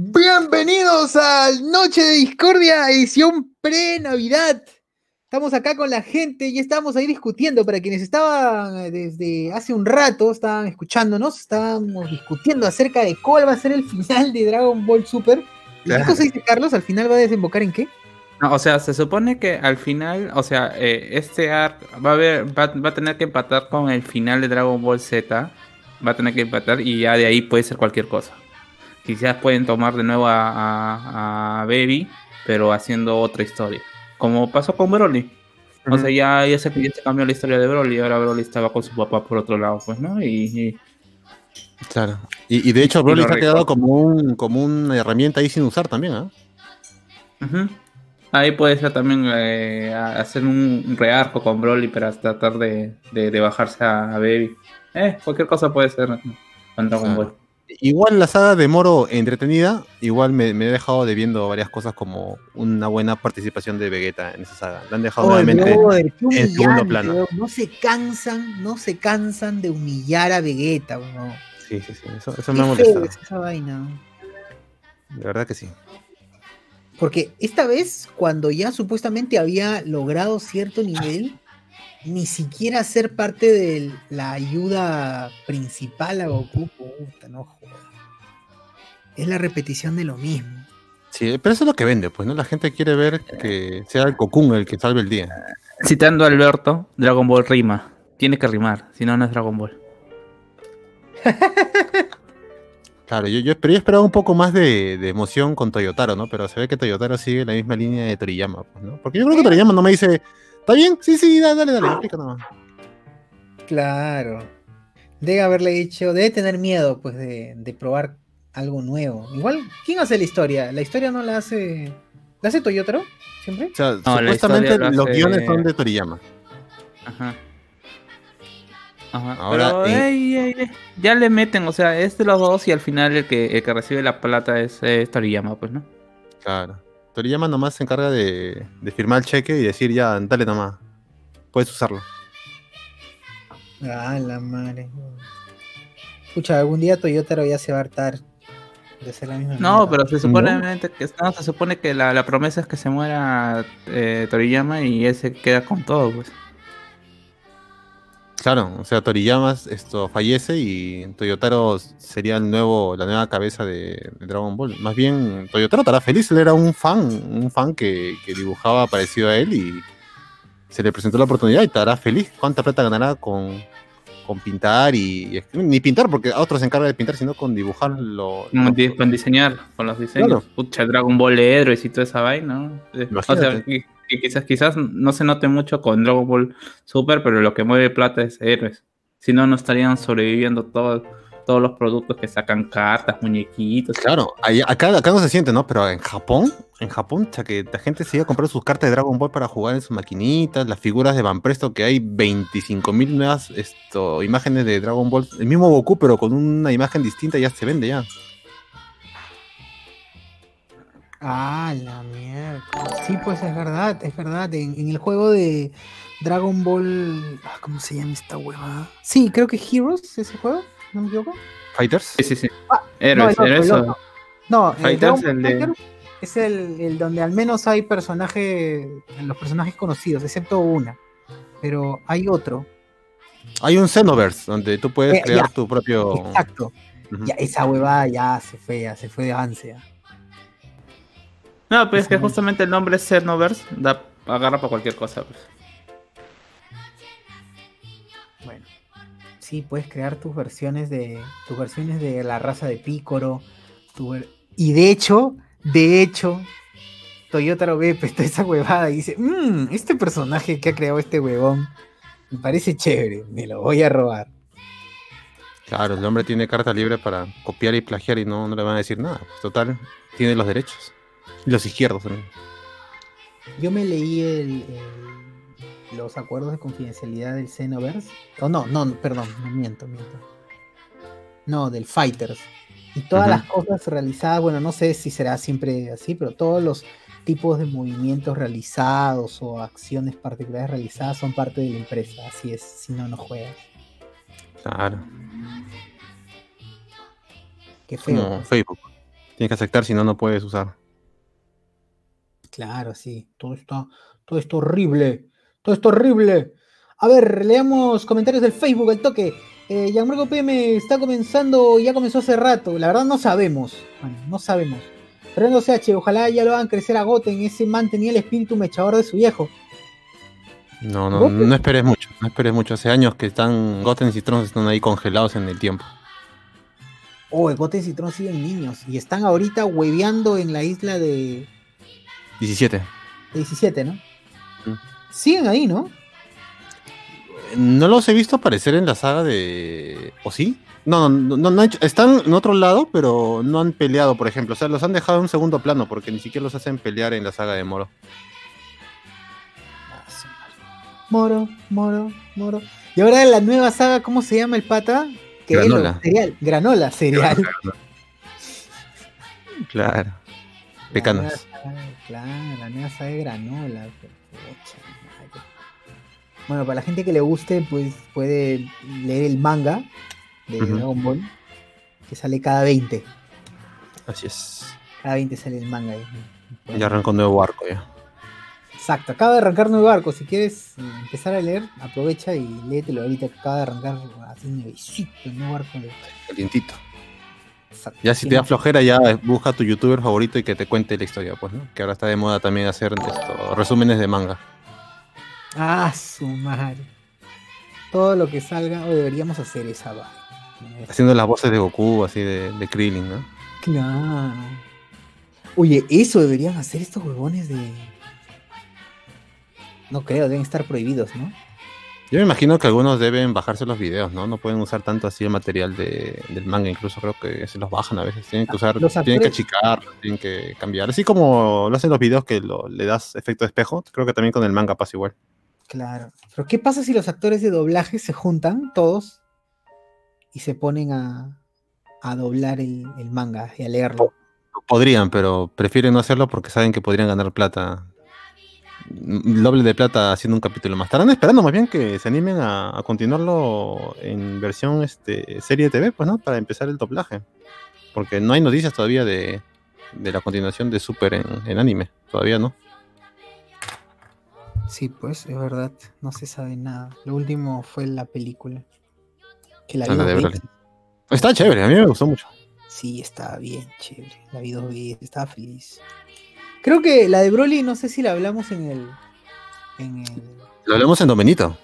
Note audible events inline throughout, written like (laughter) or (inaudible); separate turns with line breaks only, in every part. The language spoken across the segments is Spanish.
Bienvenidos al Noche de Discordia, edición pre-Navidad. Estamos acá con la gente y estamos ahí discutiendo. Para quienes estaban desde hace un rato, estaban escuchándonos, estábamos discutiendo acerca de cuál va a ser el final de Dragon Ball Super. ¿Qué cosa dice Carlos? ¿Al final va a desembocar en qué?
O sea, se supone que al final, o sea, eh, este arc va a, va, va a tener que empatar con el final de Dragon Ball Z. Va a tener que empatar y ya de ahí puede ser cualquier cosa quizás pueden tomar de nuevo a, Baby, pero haciendo otra historia. Como pasó con Broly. O sea, ya, ya, se, cambió la historia de Broly. y Ahora Broly estaba con su papá por otro lado, pues, ¿no? Y.
Claro. Y, de hecho, Broly se ha quedado como, un, como una herramienta ahí sin usar también, ¿ah?
Ahí puede ser también eh, hacer un rearco con Broly para tratar de, bajarse a, Baby. Eh, cualquier cosa puede ser con Dragon Ball.
Igual la saga de Moro entretenida, igual me, he dejado de viendo varias cosas como una buena participación de Vegeta en esa saga. La han dejado nuevamente en segundo plano.
No se cansan, no se cansan de humillar a Vegeta,
Sí, sí, sí, eso, me ha molestado.
esa vaina.
De verdad que sí.
Porque esta vez, cuando ya supuestamente había logrado cierto nivel, ni siquiera ser parte de la ayuda principal a Goku, puta, no jodas. Es la repetición de lo mismo.
Sí, pero eso es lo que vende, pues, ¿no? La gente quiere ver que sea el Goku el que salve el día.
Citando a Alberto, Dragon Ball rima. Tiene que rimar, si no, no es Dragon Ball. (laughs)
Claro, yo, yo, pero yo esperaba un poco más de, emoción con Toyotaro, ¿no? Pero se ve que Toyotaro sigue la misma línea de Toriyama, pues, ¿no? Porque yo creo que Toriyama no me dice, ¿Está bien? Sí, sí, dale, dale, dale, explica nomás.
Claro. Debe haberle dicho, debe tener miedo, pues, de, de, probar algo nuevo. Igual, ¿quién hace la historia? ¿La historia no la hace. ¿La hace Toyotaro? ¿Siempre?
O sea, supuestamente los guiones son de Toriyama.
Ajá. Ajá. Ahora, Pero, ya le meten, o sea, es de los dos y al final el que, el que recibe la plata es, es Toriyama, pues, ¿no?
Claro. Toriyama nomás se encarga de, firmar el cheque y decir ya, dale nomás. Puedes usarlo.
Ah, la madre. Escucha, algún día Toyota ya se va a hartar de ser la misma.
No, pero se supone que se supone que la, promesa es que se muera eh, Toriyama y él se queda con todo, pues.
Claro, o sea, Toriyama esto fallece y Toyotaro sería el nuevo, la nueva cabeza de, Dragon Ball. Más bien, Toyotaro estará feliz, él era un fan, un fan que, dibujaba parecido a él y se le presentó la oportunidad y estará feliz. ¿Cuánta plata ganará con, con pintar y, ni pintar porque a otros se encarga de pintar, sino con dibujarlo.
Con, diseñar, con los diseños. Pucha, Dragon Ball de héroes y toda esa vaina. ¿no? O sea, que quizás, quizás no se note mucho con Dragon Ball Super, pero lo que mueve plata es héroes. Si no, no estarían sobreviviendo todos todos los productos que sacan cartas, muñequitos.
Claro, acá, acá no se siente, ¿no? Pero en Japón, en Japón, ya que la gente se iba a comprar sus cartas de Dragon Ball para jugar en sus maquinitas, las figuras de Van Presto, que hay 25.000 nuevas esto, imágenes de Dragon Ball, el mismo Goku, pero con una imagen distinta, ya se vende ya.
Ah, la mierda. Sí, pues es verdad, es verdad. En, el juego de Dragon Ball. Ah, ¿Cómo se llama esta hueva? Sí, creo que Heroes es ese juego, ¿no me equivoco?
¿Fighters?
Sí, sí, sí. Ah, Héroes,
no, no, Fighters, el, de... es el, el, donde al menos hay personajes, los personajes conocidos, excepto una. Pero hay otro.
Hay un Xenoverse donde tú puedes eh, crear tu propio.
Exacto. Ya, esa hueva ya se fue, ya se fue de ansia.
No, pues es que justamente el nombre Xenoverse da, agarra para cualquier cosa. Pues.
Bueno, sí, puedes crear tus versiones de tus versiones de la raza de Picoro. y de hecho, de hecho, Toyota lo ve, (laughs) está esa huevada y dice, mmm, este personaje que ha creado este huevón me parece chévere, me lo voy a robar.
Claro, el hombre tiene carta libre para copiar y plagiar y no, no le van a decir nada. Pues, total, tiene los derechos. Los izquierdos también.
Yo me leí los acuerdos de confidencialidad del Xenoverse. Oh, no, no, perdón, no miento, miento. No, del Fighters. Y todas las cosas realizadas, bueno, no sé si será siempre así, pero todos los tipos de movimientos realizados o acciones particulares realizadas son parte de la empresa. Así es, si no, no juegas.
Claro.
Qué feo.
Facebook. Tienes que aceptar, si no, no puedes usar.
Claro, sí. Todo está, todo está horrible. Todo está horrible. A ver, leamos comentarios del Facebook, el toque. Eh, Gianmarco PM está comenzando, ya comenzó hace rato. La verdad no sabemos. Bueno, no sabemos. Fernando CH, ojalá ya lo hagan crecer a Goten. Ese man tenía el espíritu mechador de su viejo.
No, no, no esperes mucho. No esperes mucho. Hace años que están Goten y Trunks están ahí congelados en el tiempo.
Oh, el Goten y Citron siguen niños. Y están ahorita hueveando en la isla de
17.
de 17, ¿no?
Mm.
Siguen ahí, ¿no?
No los he visto aparecer en la saga de. ¿O sí? No, no, no, no han hecho- están en otro lado, pero no han peleado, por ejemplo. O sea, los han dejado en un segundo plano porque ni siquiera los hacen pelear en la saga de Moro.
Ah. Moro, Moro, Moro. Y ahora la nueva saga, ¿cómo se llama el pata? Que es lo-
Granola.
cereal. Granola, cereal.
Claro.
La nueva Claro, la saga de granola. pucha. Bueno, para la gente que le guste, pues puede leer el manga de
Ujú.
Dragon Ball, que sale cada 20.
Así es.
Cada 20 sale el manga. ahí.
Ya arrancó un nuevo arco ya.
Exacto, acaba de arrancar nuevo arco. Si quieres eh, empezar a leer, aprovecha y léetelo ahorita que acaba de arrancar así nuevecito el nuevo arco. De...
Calientito.
Exacto.
Ya si te da flojera, ya busca a tu youtuber favorito y que te cuente la historia, pues, ¿no? Que ahora está de moda también hacer esto, resúmenes de manga.
Ah, su madre. Todo lo que salga, o deberíamos hacer esa vaina.
Haciendo las voces de Goku, así de, de Krillin, ¿no?
Claro. Oye, eso deberían hacer estos huevones de. No creo, deben estar prohibidos, ¿no?
Yo me imagino que algunos deben bajarse los videos, ¿no? No pueden usar tanto así el material de- del manga, incluso creo que se los bajan a veces. Tienen que usar,
Los
tienen que achicar, tienen que cambiar. Así como lo hacen los videos que lo- le das efecto de espejo, creo que también con el manga pasa igual.
Claro. Pero ¿qué pasa si los actores de doblaje se juntan todos y se ponen a, a doblar el, el manga y a leerlo?
Podrían, pero prefieren no hacerlo porque saben que podrían ganar plata. Doble de plata haciendo un capítulo más. Estarán esperando más bien que se animen a, a continuarlo en versión este, serie de TV, pues, ¿no? Para empezar el doblaje. Porque no hay noticias todavía de, de la continuación de Super en, en anime. Todavía no.
Sí, pues, es verdad. No se sabe nada. Lo último fue la película. Que la
Ah,
vi.
Está chévere, a mí me gustó mucho.
Sí, estaba bien chévere. La vi dos veces, estaba feliz. Creo que la de Broly, no sé si la hablamos en el. En el.
Lo hablamos en Domenito.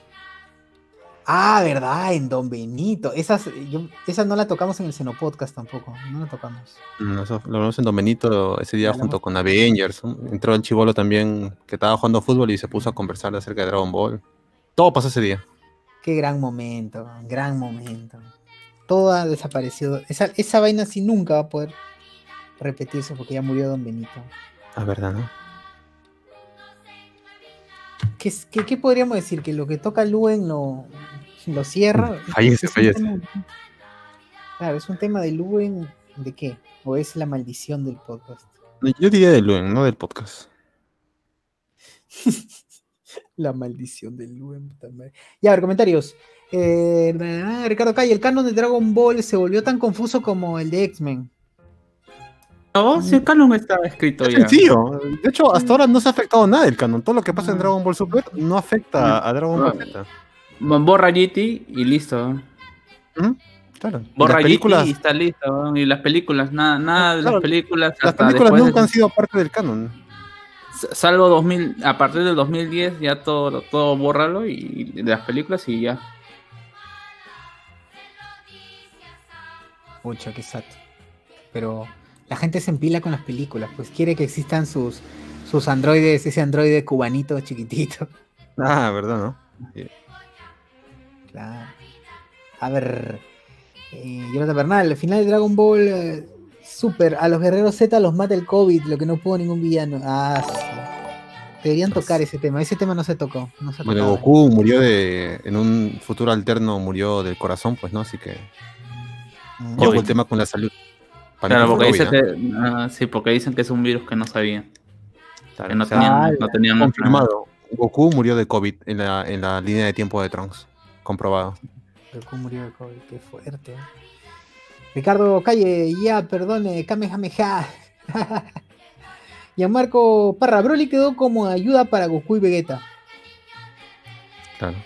Ah, verdad, en Don Benito. Esas, yo, esa no la tocamos en el Xenopodcast tampoco. No la tocamos.
Eso, lo hablamos en Domenito ese día junto con Avengers. ¿no? Entró el chivolo también que estaba jugando fútbol y se puso a conversar acerca de Dragon Ball. Todo pasó ese día.
Qué gran momento, gran momento. Todo ha desaparecido. Esa, esa vaina sí nunca va a poder repetirse porque ya murió Don Benito.
Ah, verdad, ¿no?
¿Qué, qué- qué podríamos decir? Que lo que toca Luen lo, lo cierra. (laughs)
Fallece, fallece.
tema- claro, es un tema de Luen. ¿De qué? ¿O es la maldición del podcast?
Yo diría de Luen, no del podcast. (laughs)
La maldición del Luen. madre. Ya, a ver, comentarios. Eh, Ricardo Calle, el canon de Dragon Ball se volvió tan confuso como el de X-Men.
No, si el canon estaba escrito
Es
ya.
sencillo. De hecho, hasta ahora no se ha afectado nada el canon. Todo lo que pasa en Dragon Ball Super no afecta a Dragon Ball Z.
Borra GT y listo.
Ujú, Claro.
Borra
las películas,
GT y está listo. Y las películas, nada, nada de
Claro,
las películas.
las
hasta
películas nunca
de-
han sido parte del canon.
Salvo 2000, a partir del 2010 ya todo, todo bórralo y de las películas y ya.
Pucha, qué sato. Pero la gente se empila con las películas, pues quiere que existan sus, sus androides, ese androide cubanito chiquitito. (laughs)
Ah, verdad, ¿no?
Claro. A ver, eh, Jonathan Bernal, al final de Dragon Ball eh, Super, a los guerreros Z los mata el COVID, lo que no pudo ningún villano. Ah, sí. Deberían tocar ese tema. Ese tema no se tocó. No se
Bueno. Goku murió de. En un futuro alterno murió del corazón, pues, ¿no? Así que.
Mm.
El tema con la salud.
Claro, porque
Covid,
dicen
¿no?
que, ah, sí, porque dicen que es un virus que no sabían.
Claro,
Que no
o sea,
tenían, no tenían
Confirmado. Goku murió de COVID en la, en la línea de tiempo de Trunks. Comprobado.
Goku murió de COVID, qué fuerte. ¿eh? Ricardo Calle, ya, perdone, Kamehameha. (laughs) Marco Parra, Broly quedó como ayuda para Goku y Vegeta.
Claro.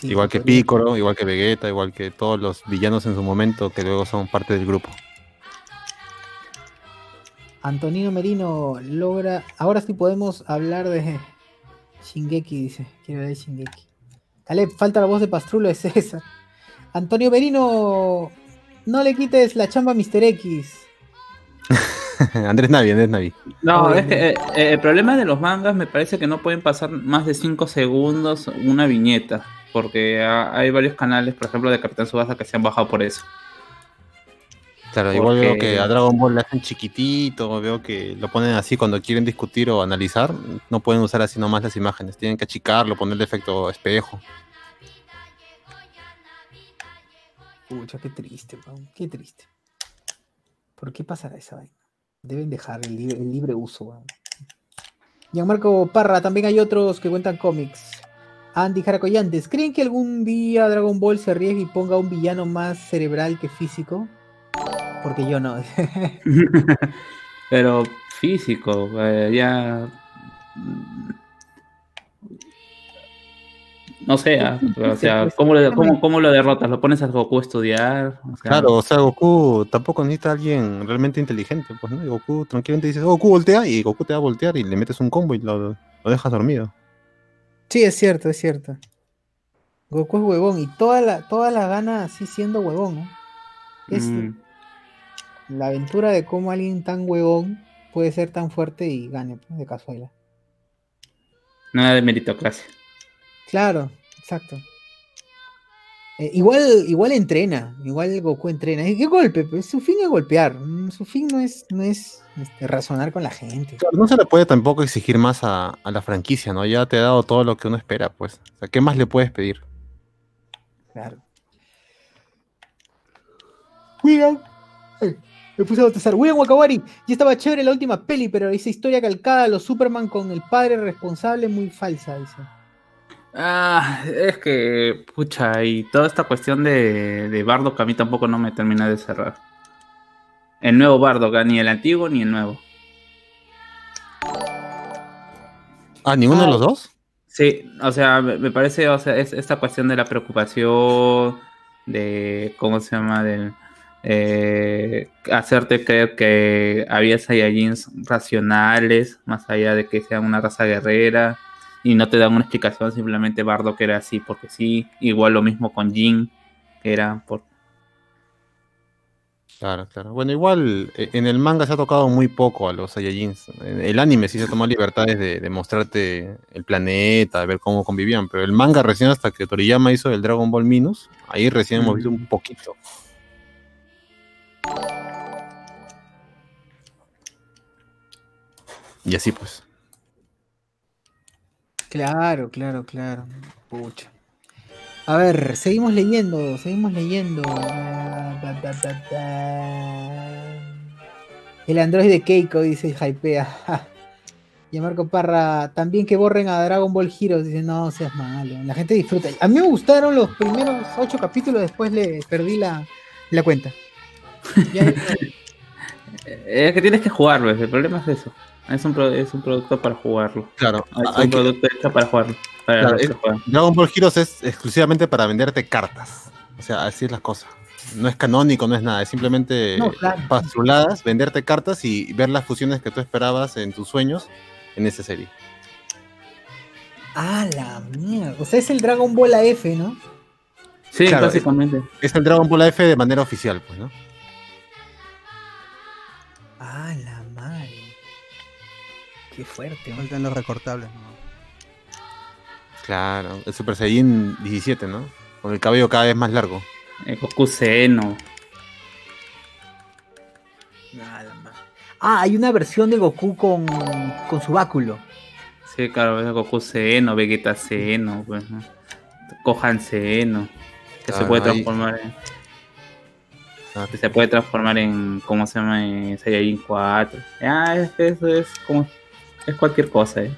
Sí,
igual que Piccolo, igual que Vegeta, igual que todos los villanos en su momento que luego son parte del grupo.
Antonino Merino logra. Ahora sí podemos hablar de Shingeki, dice. Quiero hablar de Shingeki. Caleb, falta la voz de Pastrulo de César. Antonio Merino, no le quites la chamba a Mr. X. (laughs)
Andrés Navi, Andrés Navi.
No, es que eh, eh, el problema de los mangas me parece que no pueden pasar más de 5 segundos una viñeta. Porque ha- hay varios canales, por ejemplo, de Capitán Subasa que se han bajado por eso.
Claro, igual veo
Porque-
que a Dragon Ball le hacen chiquitito, veo que lo ponen así cuando quieren discutir o analizar, no pueden usar así nomás las imágenes, tienen que achicarlo, ponerle efecto espejo.
Pucha, qué triste, weón, qué triste. ¿Por qué pasará esa vaina? Deben dejar el libre, el libre uso, weón. Gianmarco Parra, también hay otros que cuentan cómics. Andy Jaracoyantes, ¿creen que algún día Dragon Ball se arriesgue y ponga un villano más cerebral que físico? Porque yo no. (laughs)
Pero físico, eh, ya. mm, No sé, ah, (laughs) o sea, ¿cómo, le- cómo- cómo lo derrotas? ¿Lo pones al Goku a estudiar? O sea,
Claro, o sea, Goku tampoco necesita a alguien realmente inteligente, pues, ¿no? Y Goku tranquilamente dice, oh, Goku voltea, y Goku te va a voltear y le metes un combo y lo, lo dejas dormido.
Sí, es cierto, es cierto. Goku es huevón y toda la, toda la gana así siendo huevón, ¿no? Es
mm,
la aventura de cómo alguien tan huevón puede ser tan fuerte y gane pues, de casualidad.
nada de meritocracia.
Claro, exacto. Eh, igual, igual entrena, igual Goku entrena. ¿Y qué golpe? Pues su fin es golpear. mm, Su fin no es, no es este, razonar con la gente.
Claro, no se le puede tampoco exigir más a, a la franquicia, ¿no? Ya te ha dado todo lo que uno espera, pues. O sea, ¿qué más le puedes pedir?
Claro. William. Ay, me puse a bautizar. William Wakawari. Ya estaba chévere la última peli, pero esa historia calcada, los Superman con el padre responsable, muy falsa, dice.
Ah, es que, pucha, y toda esta cuestión de, de Bardock a mí tampoco no me termina de cerrar. El nuevo Bardock, ah, ni el antiguo ni el nuevo.
Ah, ¿ninguno
Ah.
de los dos?
Sí, o sea, me, parece, o sea, es esta cuestión de la preocupación, de, ¿cómo se llama? De eh, hacerte creer que había Saiyajins racionales, más allá de que sean una raza guerrera, y no te dan una explicación, simplemente Bardock era así porque sí. Igual lo mismo con Jin, que era por...
Claro, claro. Bueno, igual eh, en el manga se ha tocado muy poco a los Saiyajins. En el anime sí se tomó libertades de, de mostrarte el planeta, de ver cómo convivían, pero el manga recién hasta que Toriyama hizo el Dragon Ball Minus, ahí recién hemos visto un poquito. Y así pues.
Claro, claro, claro. Pucha. A ver, seguimos leyendo, seguimos leyendo. Ah. El androide Keiko dice hypea. Y a Marco Parra, también que borren a Dragon Ball Heroes. Dice, no seas malo. La gente disfruta. A mí me gustaron los primeros ocho capítulos, después le perdí la, cuenta. Ya- (laughs)
Es que tienes que jugarlo, el problema es eso. Es un, pro- es un producto para jugarlo.
Claro,
Es
hay
un
que-
producto hecho para jugarlo. Para
Claro, es-. Dragon Ball Heroes es exclusivamente para venderte cartas. O sea, así es la cosa. No es canónico, no es nada. Es simplemente
No, claro.
pastruladas, venderte cartas y ver las fusiones que tú esperabas en tus sueños en esa serie.
Ah, la mierda. O sea, es el Dragon Ball AF, ¿no?
Sí,
Claro,
básicamente.
Es el Dragon Ball AF de manera oficial, pues, ¿no?
Qué fuerte, ¿no?
Faltan los recortables. ¿no?
Claro, el Super Saiyan 17, ¿no? Con el cabello cada vez más largo.
Eh, Goku Seno.
Nada más. Ah, hay una versión de Goku con, con su báculo.
Sí, claro, es Goku Seno, Vegeta Seno, pues, ¿no? Gohan Seno. Que se puede
ahí-
transformar en.
Ah,
que se puede transformar en. ¿Cómo se llama? En Saiyajin 4. Ah, eso es como. Es cualquier cosa, eh.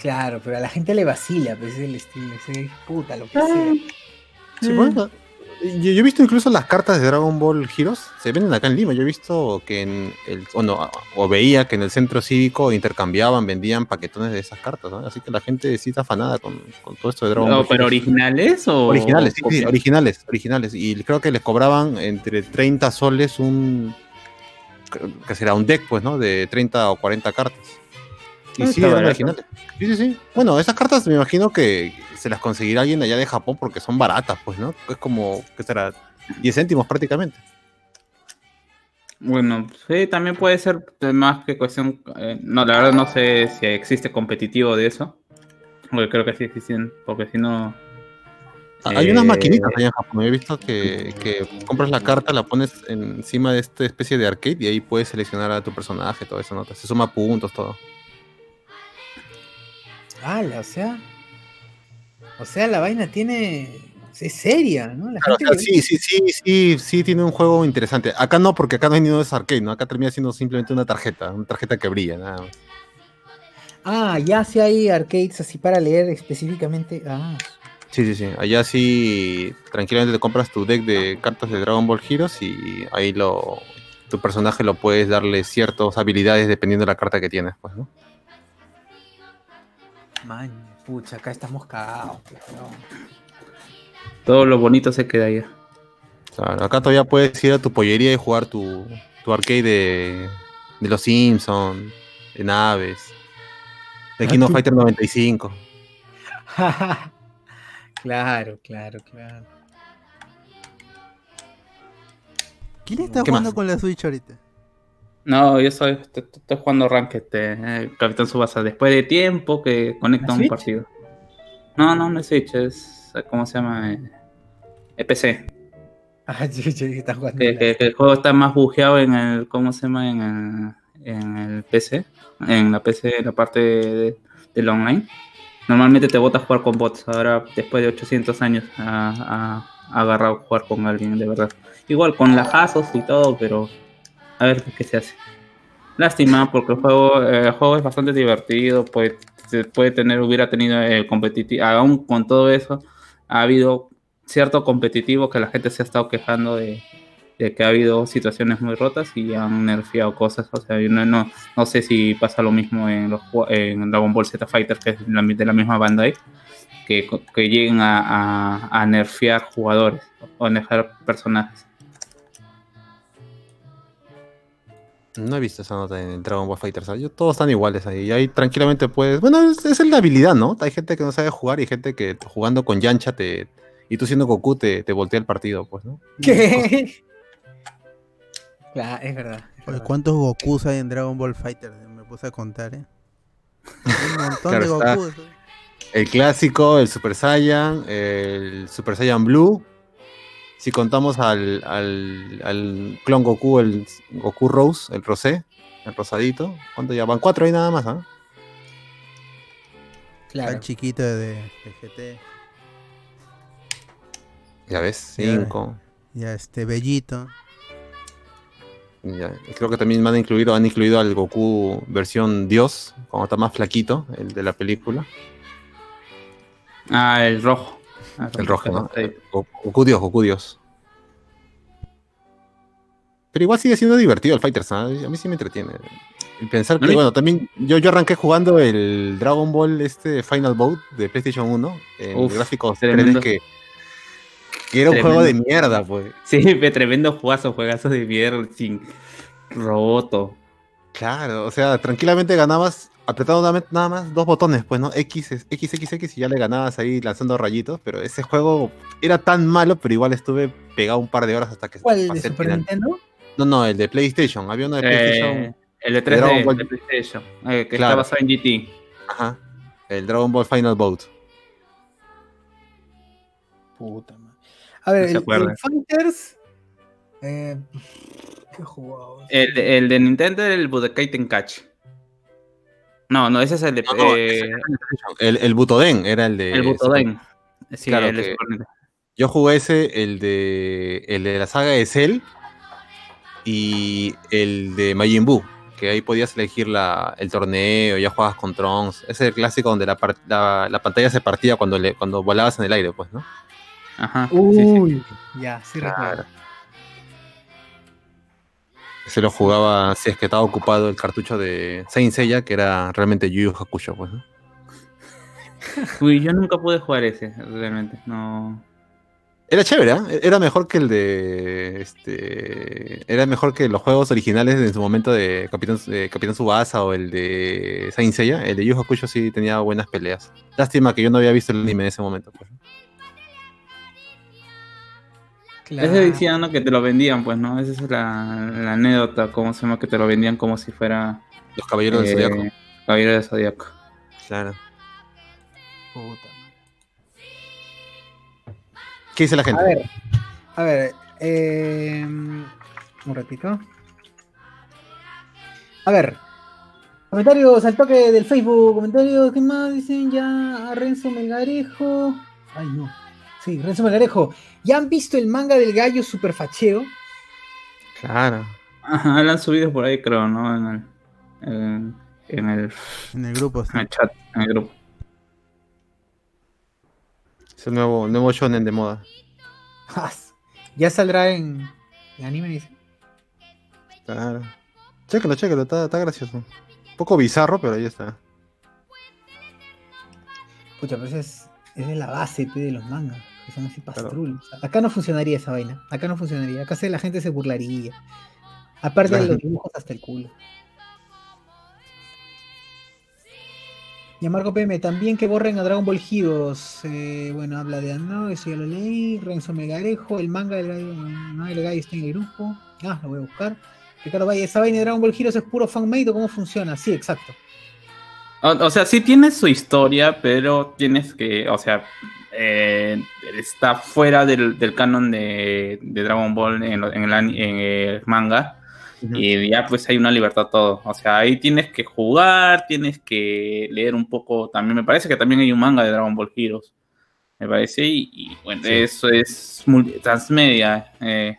Claro, pero a la gente le vacila, pues es el estilo. ese, puta, lo que sea.
Sí,
Mm.
bueno, Yo, yo he visto incluso las cartas de Dragon Ball Heroes, se venden acá en Lima. Yo he visto que en el, o, no, o veía que en el centro cívico intercambiaban, vendían paquetones de esas cartas, ¿no? Así que la gente sí está afanada con, con todo esto de Dragon
No,
Ball.
pero
Heroes.
originales o
Originales, sí, sí, originales, originales. Y creo que les cobraban entre 30 soles un. Que será un deck, pues, ¿no? De 30 o 40 cartas. Y
Ah,
sí,
barato.
originales. Sí, sí, sí. Bueno, esas cartas me imagino que se las conseguirá alguien allá de Japón porque son baratas, pues, ¿no? Es como, ¿qué será? 10 céntimos prácticamente.
Bueno, sí, también puede ser más que cuestión. eh, no, la verdad no sé si existe competitivo de eso. Porque creo que sí existen, porque si no.
Ah, Hay unas
eh,
maquinitas allá en Japón. He visto que, que compras la carta, la pones encima de esta especie de arcade y ahí puedes seleccionar a tu personaje, todo eso, ¿no? Se suma puntos, todo.
Ala, o sea. O sea, la vaina tiene. Es seria, ¿no? La
Claro, o
gente
sea, sí, sí, sí, sí, sí tiene un juego interesante. Acá no, porque acá no hay ni de arcade, ¿no? Acá termina siendo simplemente una tarjeta, una tarjeta que brilla, nada más.
Ah, ya sí hay arcades así para leer específicamente. Ah,
Sí, sí, sí. Allá sí, tranquilamente te compras tu deck de cartas de Dragon Ball Heroes y ahí lo, tu personaje lo puedes darle ciertas habilidades dependiendo de la carta que tienes, pues, ¿no?
man, pucha, acá estamos cagados. pues, no.
Todo lo bonito se queda ahí.
Claro, acá todavía puedes ir a tu pollería y jugar tu, tu arcade de, de los Simpsons, de naves, de
Ah,
King of
tu-
Fighter 95. (laughs)
claro, claro, claro.
¿Quién está
¿Qué
jugando
más?
con la Switch ahorita?
No, yo soy, estoy, estoy jugando Ranked, eh, Capitán Subasa, después de tiempo que conecta
¿La
un
Switch?
partido. No, no, no es Switch, es, ¿cómo se llama? Eh, eh, PC. (laughs)
Ah, yo, yo está jugando.
Que,
la-
que- que el juego está más bugueado en el, ¿cómo se llama? En el, en el PC, en la PC, en la parte de- del online. Normalmente te botas a jugar con bots, ahora después de 800 años ha, agarrado jugar con alguien, de verdad. Igual con lajazos y todo, pero a ver qué se hace. Lástima, porque el juego, eh, el juego es bastante divertido, puede, se puede tener, hubiera tenido el competitivo, aún con todo eso, ha habido cierto competitivo que la gente se ha estado quejando de, de que ha habido situaciones muy rotas y han nerfeado cosas, o sea, yo no, no, no sé si pasa lo mismo en, los, en Dragon Ball Z Fighter, que es la- de la misma Bandai, que, que lleguen a, a, a nerfear jugadores o nerfear personajes.
No he visto esa nota en Dragon Ball Fighter. ¿sabes? Yo- todos están iguales ahí. Y ahí tranquilamente puedes. Bueno, es, es la habilidad, ¿no? Hay gente que no sabe jugar y gente que jugando con Yancha te. Y tú siendo Goku te, te voltea el partido, pues, ¿no?
¿Qué? Claro, es verdad. es
Oye,
verdad.
¿Cuántos Gokus hay en Dragon Ball Fighter? Me puse a contar, ¿eh? Hay un montón
Claro
de
está.
Gokus.
El clásico, el Super Saiyan, el Super Saiyan Blue. Si contamos al, al, al clon Goku, el Goku Rose, el Rosé, el rosadito. ¿Cuánto ya? Van cuatro ahí nada más, ¿ah?
Claro.
Tan chiquito de, de GT.
Ya ves,
Ya.
cinco.
Ya este Bellito.
Ya, Creo que también han incluido, han incluido al Goku versión Dios, cuando está más flaquito, el de la película.
Ah, el rojo. Ah,
El rojo, ¿no? Go- Goku Dios, Goku Dios. Pero igual sigue siendo divertido el Fighter, ¿sabes? A mí sí me entretiene. Y pensar que, bueno, también yo, yo arranqué jugando el Dragon Ball este Final Bout de PlayStation 1 en
Uf,
gráficos 3D
tremendo.
que, que era un
Tremendo.
juego de mierda, pues.
Sí, (laughs) tremendo jugazo, juegazo de mierda, sin roboto.
Claro, o sea, tranquilamente ganabas apretando nada más- dos botones, pues, ¿no? X, X, X, X y ya le ganabas ahí lanzando rayitos, pero ese juego era tan malo, pero igual estuve pegado un par de horas hasta que
¿Cuál? ¿De
el
Super
final.
Nintendo?
No, no, el de PlayStation. Había uno de PlayStation.
Eh, el de
Dragon
3D,
Ball.
de PlayStation, eh, que
Claro.
está basado en GT.
Ajá. El Dragon Ball Final Boat.
Puta madre. A ver,
No se
el, Fighters. Eh, ¿Qué jugado?
El, de- el de Nintendo era el Budokai Tenkaichi. No, no, ese es el de
No, no,
eh,
El, el Butoden era el de.
el Butoden. Sí,
Claro
el
que-. Yo jugué ese, el de. El de la saga de Cell. Y el de Majin Buu. Que ahí podías elegir la, el torneo, ya jugabas con Trunks. Ese es el clásico donde la, par- la, la pantalla se partía cuando, le, cuando volabas en el aire, pues, ¿no?
Ajá. sí, sí.
Uy, ya, sí
Claro.
recuerdo.
Se lo jugaba si es que estaba ocupado el cartucho de Saint Seiya, que era realmente Yu Yu Hakusho, pues, ¿no? (laughs)
Uy, yo nunca pude jugar ese, realmente. No.
Era chévere, ¿ah? Era mejor que el de. Este. Era mejor que los juegos originales en su momento de Capitán, de Capitán Subasa o el de Saint Seiya. El de Yu Hakusho sí tenía buenas peleas. Lástima que yo no había visto el anime en ese momento. Pues.
Claro.
Ese decían ¿no? que te lo vendían, pues, ¿no? Esa es la, la anécdota, ¿cómo se llama? Que te lo vendían como si fuera.
Los Caballeros del
eh,
Zodiaco.
Caballero del Zodiaco.
Claro.
Puta.
¿Qué dice la gente?
A ver, a ver, eh, un ratito. A ver, comentarios al toque del Facebook, comentarios, ¿qué más dicen ya? A Renzo Melgarejo. Ay, no. Sí, Renzo Melgarejo. ¿Ya han visto el manga del gallo super facheo?
Claro.
Ajá, lo han subido por ahí, creo, ¿no? En el, en, en el,
En el grupo, sí.
en el chat, en el grupo.
Es el nuevo, nuevo shonen de moda.
ya saldrá en, en anime, dice.
Claro. Chécalo, chécalo, está, está gracioso. Un poco bizarro, pero ahí está.
Pucha, pues es, es de la base de los mangas, que son así
Claro.
pastrulos. Acá no funcionaría esa vaina, acá no funcionaría, acá se, la gente se burlaría. Aparte de
Claro.
los dibujos hasta el culo. Y a Marco PM, también que borren a Dragon Ball Heroes. Eh, bueno, habla de no, eso ya lo leí. Renzo Megarejo, el manga del no, el está en el grupo. Ah, lo voy a buscar. Ricardo Valle, esa vaina de Dragon Ball Heroes es puro fanmade o cómo funciona. Sí, exacto.
O, o sea, sí tiene su historia, pero tienes que, o sea, eh, está fuera del, del canon de, de Dragon Ball en, lo- en el, en el manga. Y ya pues hay una libertad todo. O sea, ahí tienes que jugar, tienes que leer un poco. También me parece que también hay un manga de Dragon Ball Heroes. Me parece. Y, y, bueno,
Sí.
eso es multi- transmedia. eh,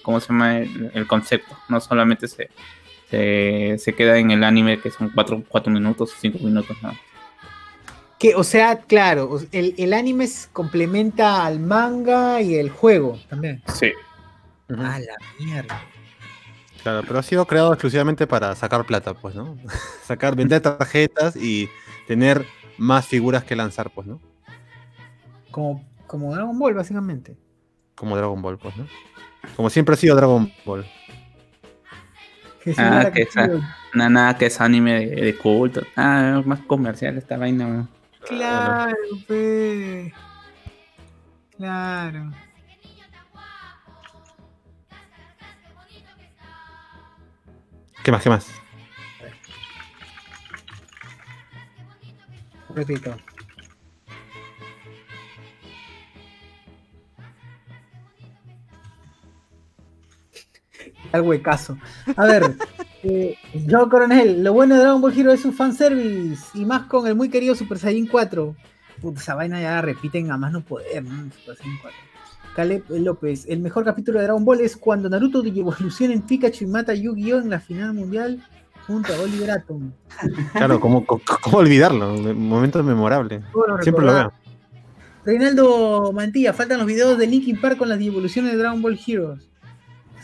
¿Cómo se llama el, el concepto? No solamente se, se, se queda en el anime que son cuatro, cuatro minutos, cinco minutos. ¿no?
Que, o sea, claro, el, el anime es- complementa al manga y el juego también.
Sí.
A la mierda.
Claro, pero ha sido creado exclusivamente para sacar plata, pues, ¿no? (laughs) sacar, vender tarjetas y tener más figuras que lanzar, pues, ¿no?
Como, como Dragon Ball, básicamente.
Como Dragon Ball, pues, ¿no? Como siempre ha sido Dragon Ball.
Ah, que esa- Nada, nada que es anime de, de culto. Ah, es más comercial esta vaina. weón.
Claro, pe. Claro.
¿Qué más, qué más?
Repito. Al huecazo. A ver, (laughs) eh, yo Coronel, lo bueno de Dragon Ball Hero es su fanservice y más con el muy querido Super Saiyan 4. Puta, esa vaina ya la repiten a más no poder, ¿no? Super Saiyan 4. Caleb López, el mejor capítulo de Dragon Ball es cuando Naruto evoluciona en Pikachu y mata a Yu-Gi-Oh! en la final mundial junto a Oliver Atom.
Claro, ¿cómo, cómo, olvidarlo? Momento memorable. Siempre lo veo.
Reinaldo Mantilla, faltan los videos de Linkin Park con las evoluciones de Dragon Ball Heroes.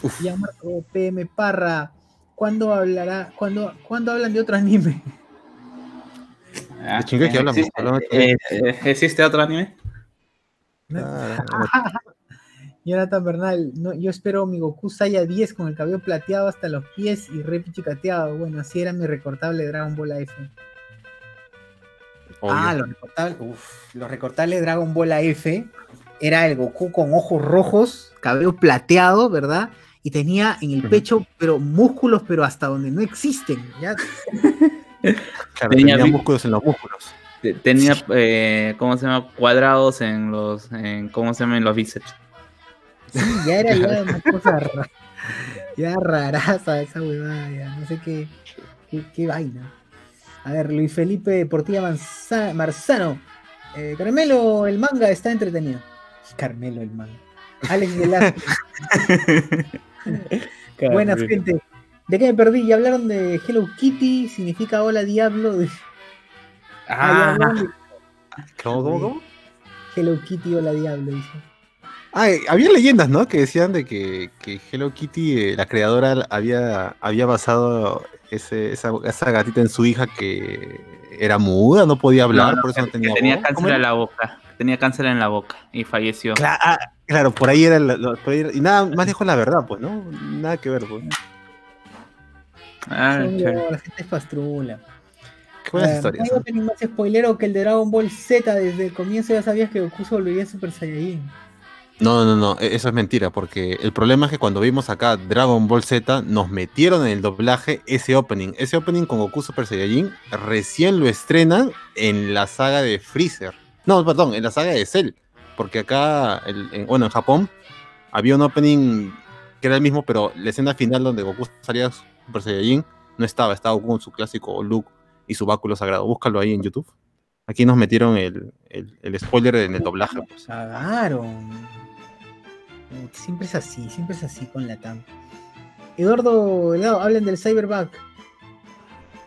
Uf.
Ya Marco PM Parra, ¿cuándo hablará? ¿Cuándo, ¿cuándo hablan de otro anime?
Ah,
Shingeki hablamos,
¿Existe,
hablamos de
eh, eh, ¿Existe otro anime?
Claro. (laughs)
Jonathan Bernal, no, yo espero mi Goku Saya 10 con el cabello plateado hasta los pies y re pichicateado. Bueno, así era mi recortable Dragon Ball AF.
Obvio.
Ah, los recortables, uf, los recortables Dragon Ball AF era el Goku con ojos rojos, cabello plateado, ¿verdad? Y tenía en el pecho, pero músculos, pero hasta donde no existen. ¿ya?
Claro,
tenía
músculos en los músculos.
Te- Tenía, eh, ¿cómo se llama? Cuadrados en los, en, ¿cómo se llama? En los bíceps.
Sí, ya era (laughs) ya una cosa ra- ya raraza esa huevada, ya, no sé qué, qué, qué vaina. A ver, Luis Felipe Portilla Manza- Marzano. Eh, Carmelo, el manga está entretenido. Carmelo, el manga. Alex Velázquez. (laughs) (laughs) Buenas, gente. ¿De qué me perdí? Ya hablaron de Hello Kitty, significa hola diablo. de- Ah,
Ah,
¿Cómo, cómo, cómo?
Hello Kitty o la Diablo, dice.
Ah, eh, había leyendas, ¿no? Que decían de que, que Hello Kitty, eh, la creadora, había, había basado ese, esa, esa gatita en su hija que era muda, no podía hablar,
No, no,
por eso no tenía
que tenía
voz. ¿Cómo
cáncer en la boca. Tenía cáncer en la boca y falleció.
Cla- ah, Claro, por ahí era, la- lo- por ahí era- y nada más lejos la verdad, pues, ¿no? Nada que ver, pues.
Ah, chévere.
la gente es pastrula.
Qué buenas
Eh,
historias.
no hay más spoilero que el de Dragon Ball Z. Desde el comienzo ya sabías que Goku se volvería Super Saiyajin.
No, no, no, e- eso es mentira, porque el problema es que cuando vimos acá Dragon Ball Z, nos metieron en el doblaje ese opening. Ese opening con Goku Super Saiyajin recién lo estrenan en la saga de Freezer. No, perdón, en la saga de Cell. Porque acá, el- en- bueno, en Japón, había un opening que era el mismo, pero la escena final donde Goku salía Super Saiyajin no estaba, estaba Goku con su clásico look y su báculo sagrado. Búscalo ahí en YouTube. Aquí nos metieron el, el- el spoiler en el doblaje. pues.
Cagaron. Siempre es así, siempre es así con la TAM. Eduardo Delgado, hablan del Cyberback.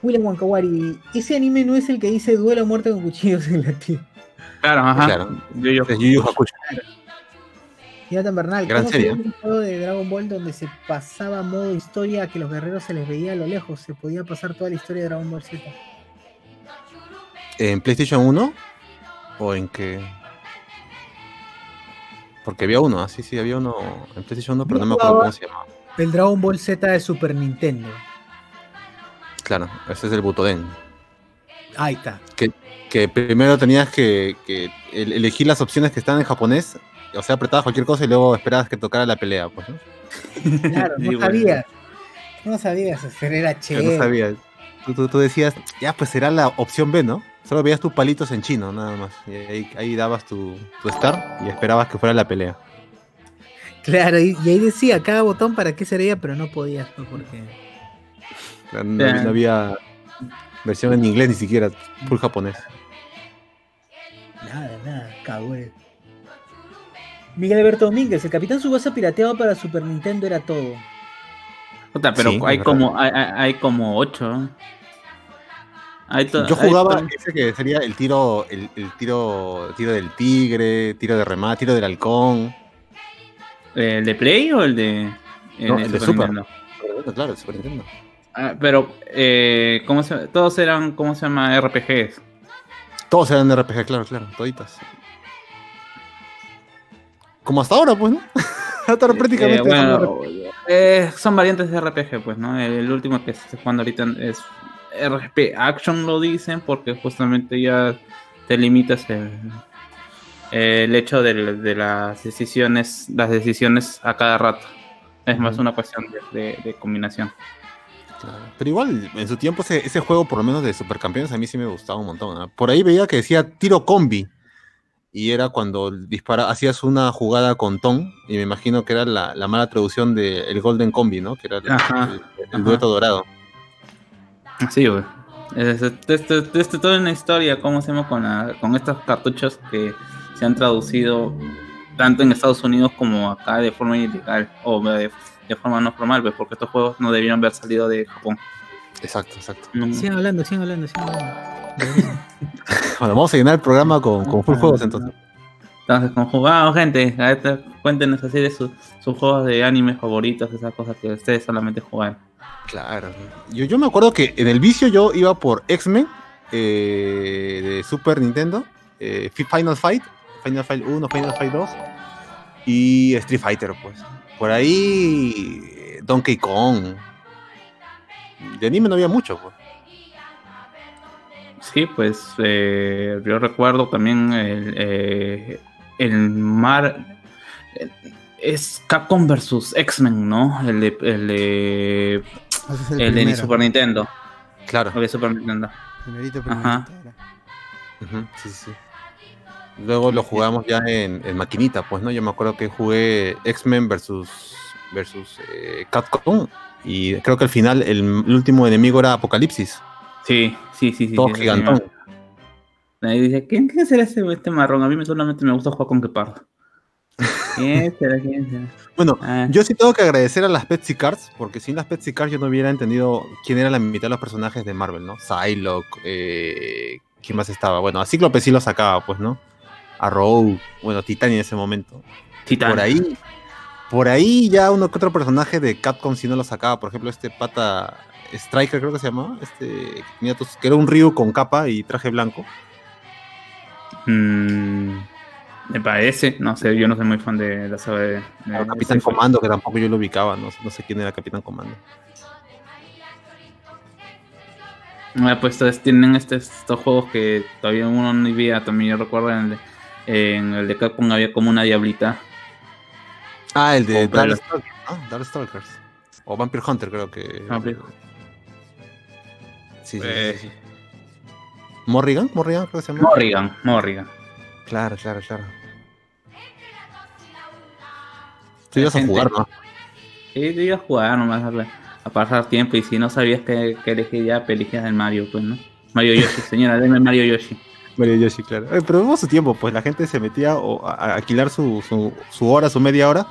William Wankawari, ese anime no es el que dice duelo a muerte con cuchillos en la tierra.
Claro, ajá.
Claro.
Yo, yo,
Es Yu Yu Hakusho.
Jonathan Bernal,
Gran
¿cómo
serie,
un juego de Dragon Ball donde se pasaba modo historia a que los guerreros se les veía a lo lejos? Se podía pasar toda la historia de Dragon Ball Z.
¿En PlayStation 1? ¿O en qué? Porque había uno, así sí, había uno en PlayStation 1, pero no me acuerdo cómo se llamaba.
El Dragon Ball Z de Super Nintendo.
Claro, ese es el Butoden.
Ahí está.
Que primero tenías que, que el- elegir las opciones que están en japonés, o sea, apretabas cualquier cosa y luego esperabas que tocara la pelea, pues, ¿no?
Claro, (laughs) no
bueno.
sabías. No sabías, era chévere.
no sabías. Tú, tú- tú decías, ya, pues será la opción B, ¿no? Solo veías tus palitos en chino, nada más. Y ahí, ahí dabas tu, tu start y esperabas que fuera la pelea.
Claro, y, y ahí decía cada botón para qué servía, pero no podías, pues, porque.
No, no- no había versión en inglés ni siquiera, full japonés.
Nada, nada, cagüey. Miguel Alberto Domínguez, el Capitán Subasa pirateado para Super Nintendo era todo.
Puta, pero
Sí,
hay como hay, hay- hay como ocho. Hay
Yo
hay
jugaba
to-
ese que sería el tiro, el, el tiro, tiro del tigre, tiro de remate, tiro del halcón.
¿El de Play o el de, el
No,
de
el de
Super. Nintendo?
Claro, el Super Nintendo.
Ah, pero, eh, ¿cómo se, todos eran, ¿cómo se llama? RPGs.
Todos eran RPG, claro, claro, toditas. Como hasta ahora, pues, ¿no? (laughs) hasta ahora prácticamente.
Eh, bueno, eh, son variantes de RPG, pues, ¿no? El, el último que se está jugando ahorita es RPG Action, lo dicen, porque justamente ya te limitas el, el hecho de, de las decisiones las decisiones a cada rato. Es más una cuestión de, de- de combinación.
Claro. Pero igual, en su tiempo, ese, ese juego, por lo menos de Supercampeones, a mí sí me gustaba un montón. ¿no? Por ahí veía que decía tiro combi. Y era cuando dispara, hacías una jugada con Tom, y me imagino que era la, la mala traducción del el Golden Combi, ¿no? Que era el,
Ajá,
el- el
ajá.
dueto dorado.
Sí, güey. Es, es- es- es- es toda una historia, ¿cómo se llama? Con, la- con estos cartuchos que se han traducido tanto en Estados Unidos como acá de forma ilegal o de, de forma no formal, pues, porque estos juegos no debieron haber salido de Japón.
Exacto, exacto.
No-
Sigan hablando, sigan hablando, sigan hablando. (laughs)
Bueno, vamos a llenar el programa con, con full juegos entonces.
Entonces, con jugado, gente, a ver, cuéntenos así de sus, sus juegos de anime favoritos, esas cosas que ustedes solamente juegan.
Claro. Yo, yo me acuerdo que en el vicio yo iba por X-Men eh, de Super Nintendo, eh, Fi- Final Fight, Final Fight 1, Final Fight 2 y Street Fighter, pues. Por ahí eh, Donkey Kong. De anime no había mucho, pues.
Sí, pues eh, yo recuerdo también el, eh, el mar. el- Es Capcom versus X-Men, ¿no? El de, el de,
el,
el de Super Nintendo.
Claro.
El de Super Nintendo.
Primerito,
Ajá.
primerito era.
Ujú, sí, sí. Luego lo jugamos ya en, en maquinita, pues, ¿no? Yo me acuerdo que jugué X-Men versus, versus eh, Capcom y creo que al final el, el último enemigo era Apocalipsis.
Sí, sí, sí, sí.
todo
sí,
gigantón.
Ahí dice, ¿quién, quién será este, este marrón? A mí me- solamente me gusta jugar con Gepardo. ¿Quién (laughs) será? ¿Quién será?
Bueno,
Ah,
yo sí tengo que agradecer a las Pepsi Cards, porque sin las Pepsi Cards yo no hubiera entendido quién era la mitad de los personajes de Marvel, ¿no? Psylocke, eh, ¿quién más estaba? Bueno, a Cíclope sí lo sacaba, pues, ¿no? A Rogue, bueno, Titania en ese momento.
Titán.
Por ahí, por ahí ya uno que otro personaje de Capcom si no lo sacaba, por ejemplo, este pata Striker creo que se llamaba, este que tenía tos- que era un Ryu con capa y traje blanco.
Mm, me parece, no sé, yo no soy muy fan de la saga de,
Capitán. Comando, que tampoco yo lo ubicaba, no, sé- no sé quién era Capitán Comando.
Ah, pues tienen este- estos juegos que todavía uno no vivía, también yo recuerdo en el, de- en el de Capcom había como una diablita.
Ah, el de Darkstalkers, ¿no? Darkstalkers. O Vampire Hunter, creo que.
Vampire-
Sí, sí,
Eh.
sí, sí. Morrigan, Morrigan creo que se llama.
Morrigan, Morrigan.
Claro, claro, claro. Tú ibas a jugar, ¿no?
Sí, te ibas a jugar nomás a, a pasar tiempo y si no sabías que, que elegir ya, elegías el Mario, pues, ¿no? Mario Yoshi, señora, deme Mario Yoshi.
Mario Yoshi, claro. Eh, pero hubo su tiempo, pues la gente se metía o a, a alquilar su, su, su hora, su media hora.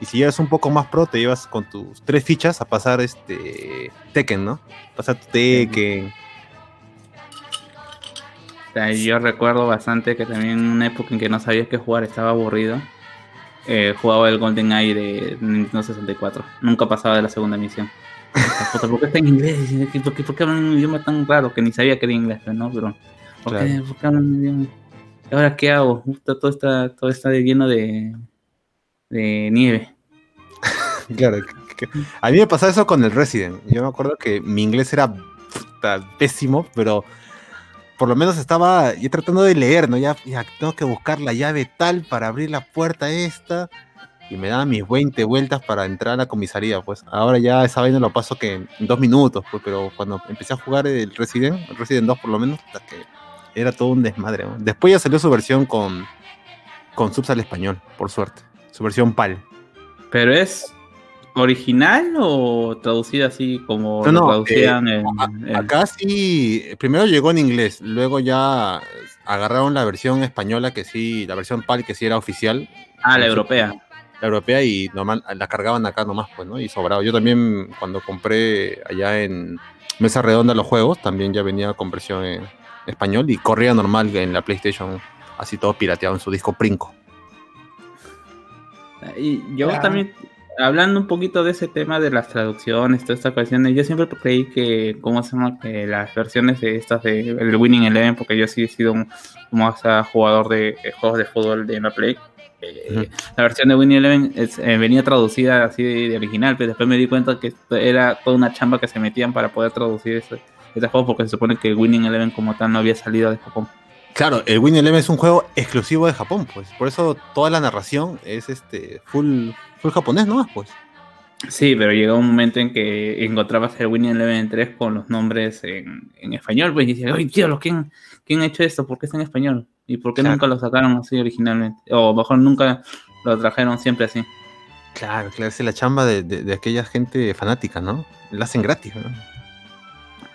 Y si eras un poco más pro, te ibas con tus tres fichas a pasar este Tekken, ¿no? Pasar tu Tekken.
O sea, yo recuerdo bastante que también en una época en que no sabías qué jugar, estaba aburrido. eh, jugaba el Golden Eye de Nintendo 64. Nunca pasaba de la segunda misión. (laughs) ¿Por qué está en inglés? ¿Por qué, por qué hablan un idioma tan raro que ni sabía que era inglés? ¿no? Pero, ¿por, qué,
Claro.
por qué hablan un idioma? ¿Y ahora qué hago? Todo está, todo está lleno de, de nieve. (laughs)
Claro. que- que- A mí me pasaba eso con el Resident. Yo me acuerdo que mi inglés era pésimo, pero por lo menos estaba yo tratando de leer, ¿no? Ya, ya tengo que buscar la llave tal para abrir la puerta esta. Y me daba mis 20 vueltas para entrar a la comisaría, pues. Ahora ya esa vaina lo paso que en dos minutos, pues. Pero cuando empecé a jugar el Resident, el Resident 2 por lo menos, hasta que era todo un desmadre. ¿no? Después ya salió su versión con, con subs al español, por suerte. Su versión PAL.
¿Pero es original o traducida así como
No,
traducían
eh,
en, en-
Acá sí, primero llegó en inglés, luego ya agarraron la versión española que sí, la versión PAL que sí era oficial,
Ah, la europea.
la europea y normal la cargaban acá nomás, pues, ¿no? Y sobrado. Yo también cuando compré allá en Mesa Redonda los juegos, también ya venía con versión en español y corría normal en la PlayStation, así todo pirateado en su disco Princo.
Y yo también, hablando un poquito de ese tema de las traducciones, todas estas cuestiones, yo siempre creí que, ¿cómo se llama? Que las versiones de estas de el Winning Eleven, porque yo sí he sido un hasta jugador de, eh, juegos de fútbol de la Play. eh. La versión de Winning Eleven es- eh, venía traducida así de, de original, pero después me di cuenta que era toda una chamba que se metían para poder traducir ese, este juego, porque se supone que Winning Eleven como tal no había salido de Japón.
Claro, el Win Eleven es un juego exclusivo de Japón, pues. Por eso toda la narración es este full, full japonés nomás, pues.
Sí, pero llegó un momento en que encontrabas el Winning Eleven 3 con los nombres en, en español, pues y decías, oye, tío, ¿quién, ¿quién ha hecho esto? ¿Por qué está en español? ¿Y por qué
Claro.
nunca lo sacaron así originalmente? O mejor nunca lo trajeron siempre así.
Claro, claro, es la chamba de, de- de aquella gente fanática, ¿no? La hacen gratis, ¿no?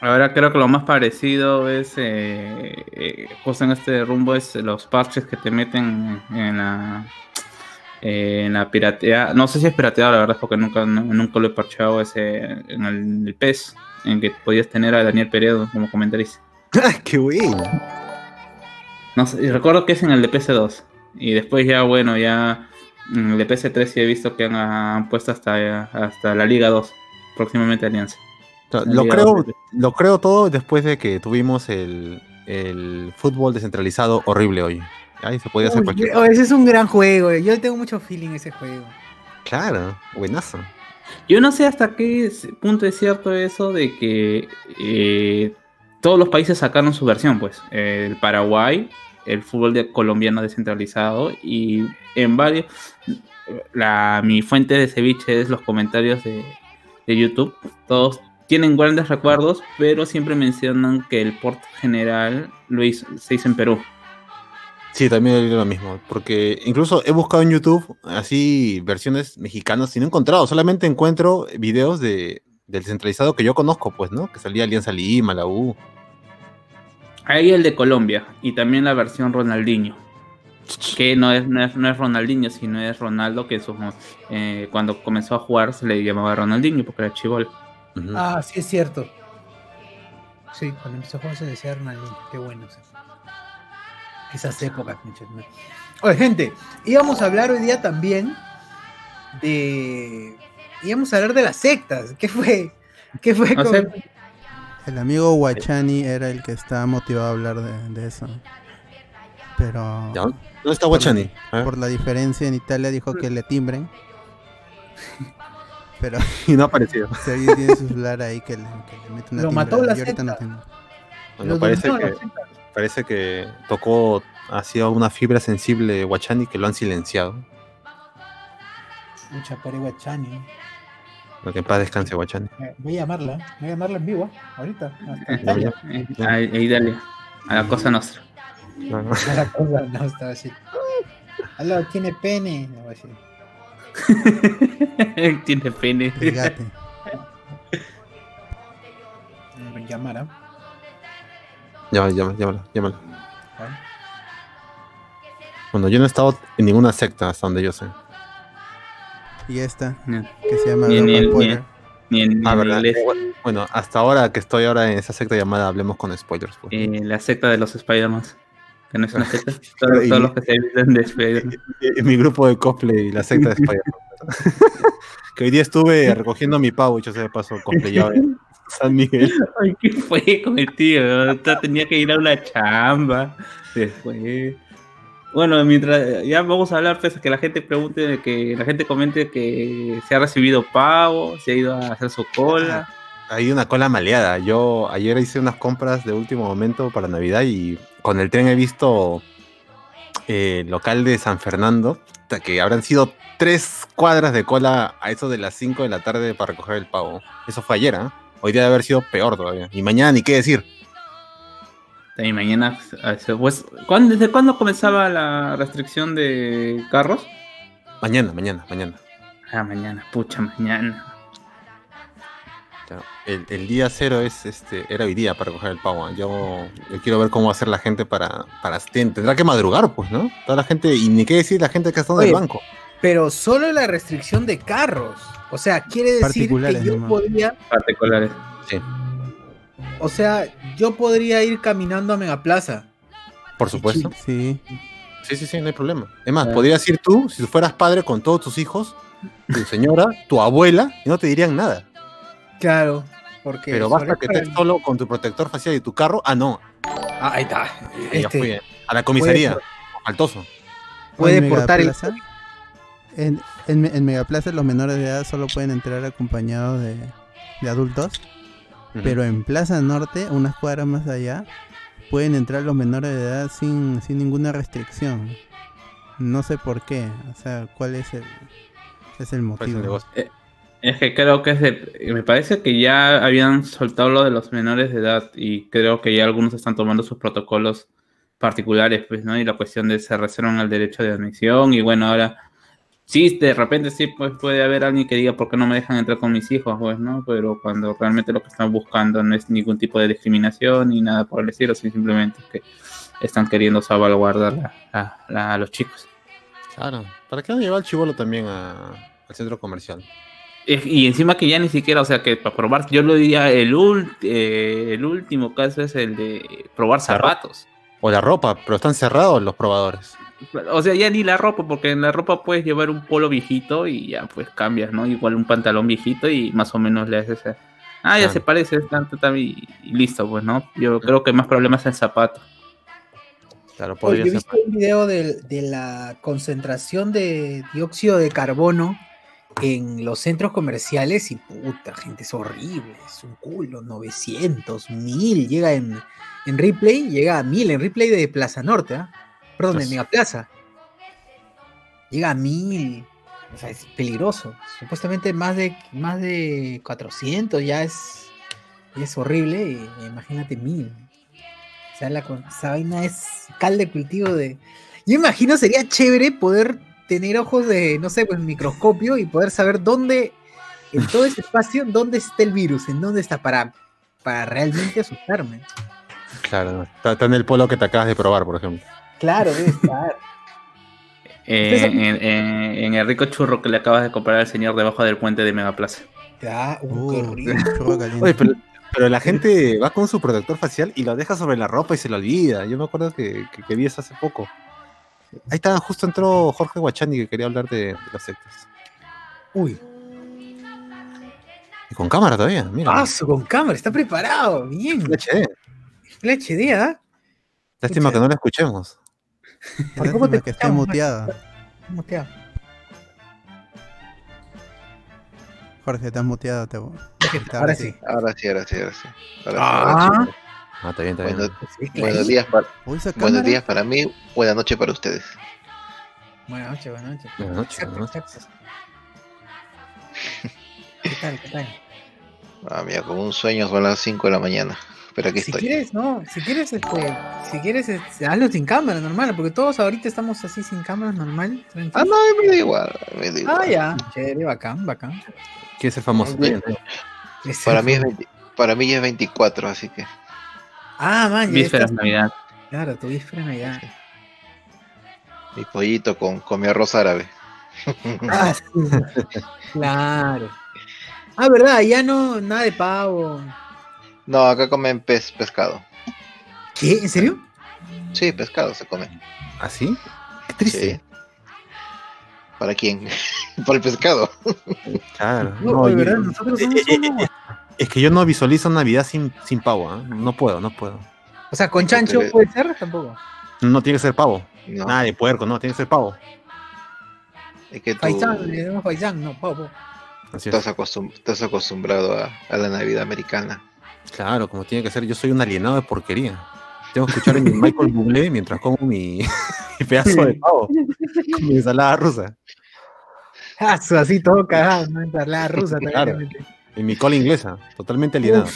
Ahora creo que lo más parecido es, eh, eh, justo en este rumbo, es los parches que te meten en la, eh, en la piratea. No sé si es pirateado, la verdad, porque nunca, no- nunca lo he parcheado ese, en el, el PES, en que podías tener a Daniel Peredo como comentarista. (laughs)
¡Qué bueno!
No sé, y recuerdo que es en el de PS2. Y después ya, bueno, ya en el de PS3 sí he visto que han, han puesto hasta, hasta la Liga 2, próximamente Alianza.
Lo, creo,
2 de-
lo creo todo después de que tuvimos el, el fútbol descentralizado horrible hoy. Ahí se podía hacer
Uy,
cualquier
oh, ese es un gran juego. Yo le tengo mucho feeling ese juego.
Claro, buenazo.
Yo no sé hasta qué punto es cierto eso de que eh, todos los países sacaron su versión, pues. El Paraguay, el fútbol de- colombiano descentralizado y en varios... La, mi fuente de ceviche es los comentarios de, de YouTube. Todos tienen grandes recuerdos, pero siempre mencionan que el port general lo hizo- se hizo en Perú.
Sí, también digo lo mismo, porque incluso he buscado en YouTube así versiones mexicanas y no he encontrado, solamente encuentro videos de, del descentralizado que yo conozco, pues, ¿no? Que salía Alianza Lima, la U.
Hay el de Colombia y también la versión Ronaldinho. Que no es, no es, no es Ronaldinho, sino es Ronaldo, que su- eh, cuando comenzó a jugar se le llamaba Ronaldinho porque era chivol.
Ah, sí, es cierto. Sí, cuando empezó a jugar se decía Ronaldinho. Qué bueno. sí. Esas épocas, muchachos. Oye, gente, íbamos a hablar hoy día también de. íbamos a hablar de las sectas. ¿Qué fue? ¿Qué fue
O
con-
sea,
El amigo Guachani era el que estaba motivado a hablar de, de eso. Pero
¿Ya? ¿Dónde está Guachani? Ver.
por la diferencia en Italia dijo que le timbren. (laughs) Pero
Y no ha aparecido. (laughs)
si alguien tiene su celular ahí que le, que le mete una
Lo mató
timbrada,
la
yo ahorita no tengo.
Bueno, parece que, parece que tocó, ha sido una fibra sensible Guachani que lo han silenciado.
Mucha pobre Guachani.
Lo que en paz descanse Guachani.
Eh, Voy a llamarla, voy a llamarla en vivo, ahorita.
ahí, ahí dale. A la cosa nuestra. (laughs)
No, no.
La cosa no estaba así. Aló, tiene pene. No voy a decir. (laughs)
Tiene pene.
Ligate.
Mm, Llamar, ¿ah?
Llámala, llámala, llámala, llámala.
¿Vale?
Bueno, yo no he estado en ninguna secta hasta donde yo sé.
Y esta, que se llama
Ni-
Spoiler.
en,
Ah,
en
¿verdad?
inglés.
Eh, Bueno, hasta ahora que estoy ahora en esa secta llamada Hablemos con Spoilers. pues.
Eh, la secta de los Spider-Man. Que no es una secta. (laughs) Todos, los que se visten de Spider-Man. (laughs)
Mi grupo de cosplay, la secta de Spider-Man. (laughs) que hoy día estuve recogiendo mi pavo, yo sé de paso, cosplayado en San Miguel.
Ay, ¿qué fue con el tío? Tenía que ir a una chamba. Después. Bueno, mientras ya vamos a hablar, pues que la gente pregunte, que la gente comente que se ha recibido pavo, se ha ido a hacer su cola.
Hay una cola maleada. Yo ayer hice unas compras de último momento para Navidad y con el tren he visto eh, local de San Fernando, hasta que habrán sido tres cuadras de cola a eso de las 5 de la tarde para recoger el pavo. Eso fue ayer, ¿ah? Hoy debe haber sido peor todavía. Y mañana ni qué decir.
Y mañana, pues, ¿cuándo- ¿desde cuándo comenzaba la restricción de carros?
Mañana, mañana, mañana.
Ah, mañana, pucha, mañana.
El, el día cero es este era hoy día para recoger el pavo. Yo, yo quiero ver cómo va a hacer la gente para, para tendrá que madrugar, pues, ¿no? Toda la gente, y ni qué decir la gente que está en el banco.
Pero solo la restricción de carros. O sea, quiere decir que
Particulares
yo
nomás.
podría,
Particulares.
Sí,
o sea, yo podría ir caminando a Megaplaza.
por supuesto.
Sí,
Sí, sí, sí, no hay problema. Es más,
Ah.
podrías ir tú, si fueras padre con todos tus hijos, tu señora, tu abuela, y no te dirían nada.
Claro, porque
Pero basta que estés solo con tu protector facial y tu carro. Ah, no.
Ah, ahí está.
ya
Este,
fui, eh. A la comisaría. Faltoso.
puede
En
portar el
En, en, en Megaplaza los menores de edad solo pueden entrar acompañados de, de adultos, pero en Plaza Norte, unas cuadras más allá, pueden entrar los menores de edad sin, sin ninguna restricción. No sé por qué, o sea, cuál es el, es el
¿Cuál es el
motivo.
negocio?
Es que creo que es me parece que ya habían soltado lo de los menores de edad y creo que ya algunos están tomando sus protocolos particulares, pues, ¿no? Y la cuestión de se reservan el derecho de admisión y bueno, ahora sí, de repente sí pues puede haber alguien que diga por qué no me dejan entrar con mis hijos, pues, ¿no? Pero cuando realmente lo que están buscando no es ningún tipo de discriminación ni nada por el estilo, sino simplemente que están queriendo salvaguardar la- a los chicos.
Claro. ¿Para qué no llevar al chivolo también a- al centro comercial?
Eh, Y encima que ya ni siquiera, o sea, que para probar, yo lo diría, el, ult- eh, el último caso es el de probar
La
zapatos.
O la ropa, pero están cerrados los probadores.
O sea, ya ni la ropa, porque en la ropa puedes llevar un polo viejito y ya pues cambias, ¿no? Igual un pantalón viejito y más o menos le haces... a- Ah, ya
Claro.
se parece, tanto, tanto, y, y listo, pues, ¿no? Yo creo que más problemas es el zapato.
Claro,
Oye,
podría
yo he
ser.
visto un video de, de la concentración de dióxido de carbono en los centros comerciales y puta, gente, es horrible, es un culo, 900, 1000, llega en, en replay, llega a 1000 en replay de Plaza Norte, ¿ah? perdón, de
Pues-
Megaplaza. Llega a 1000, o sea, es peligroso. Supuestamente más de, más de 400 ya es, ya es horrible, y imagínate 1000. O sea, la, esa vaina es cal de cultivo de. Yo imagino sería chévere poder tener ojos de, no sé, pues microscopio y poder saber dónde, en todo ese espacio, dónde está el virus, en dónde está para, para realmente asustarme.
Claro, está, está en el polo que te acabas de probar, por ejemplo.
Claro, debe estar. (laughs)
Eh, en, en- en el rico churro que le acabas de comprar al señor debajo del puente de Megaplaza.
Ya, uh.
Oye, pero, Pero la gente va con su protector facial y lo deja sobre la ropa y se lo olvida. Yo me acuerdo que, que, que vi eso hace poco. Ahí está, justo entró Jorge Guachani que quería hablar de, de las sectas.
Uy,
Y con cámara todavía, mira.
paso con cámara, está preparado. Bien.
Full HD.
Full HD, ¿ah?
Lástima que no lo escuchemos. (laughs)
Por poco te
que esté muteada.
Muteado.
Jorge, estás muteado. Te... Ahora sí.
Ahora sí, ahora sí, ahora sí. Ahora sí,
Ah.
sí.
Ah, está bien, está bien.
Bueno,
Sí,
buenos, días para, buenos días para mí, buenas noches para ustedes.
Buenas noches, buenas noches.
Buenas noches, buenas noches.
¿Qué tal? ¿Qué tal?
Ah, mira, con un sueño son las 5 de la mañana. Pero aquí
Si
estoy.
quieres, no, si quieres, este, si quieres, este, hazlo sin cámara, normal, porque todos ahorita estamos así sin cámara, normal, tranquilo.
Ah, no, me da igual. Me da igual.
Ah, ya. Chévere, bacán, bacán.
¿Quién es el famoso?
Para mí, es 20 para mí ya es 24, así que.
Ah, man,
Vísperas
estás-
Navidad.
Claro, tu víspera Navidad.
Mi pollito con, con mi arroz árabe.
Ah, sí. (laughs) claro. Ah, verdad, ya no, nada de pavo.
No, acá comen pez, pescado.
¿Qué? ¿En serio?
Sí, pescado se come.
¿Así? Qué triste.
Sí. ¿Para quién? (laughs) Para el pescado.
Claro.
No,
No,
de verdad, nosotros
eh,
somos
eh,
como-
eh, es que yo no visualizo Navidad sin, sin pavo, ¿ah? No puedo, no puedo.
O sea, con chancho
Porque-
puede ser, tampoco.
No tiene que ser pavo.
No,
Nada de puerco, no, tiene que ser pavo.
es que tú
Faisán, le damos Faisán, no, pavo.
Así es.
estás, acostum- estás acostumbrado a, a la Navidad americana.
Claro, como tiene que ser. Yo soy un alienado de porquería. Tengo que escuchar a mi Michael Bublé mientras como mi, (laughs) mi pedazo de pavo con mi ensalada rusa
Ah, así todo cagado, ¿no? La rusa
Claro.
también.
Y mi cola inglesa. Totalmente alienado.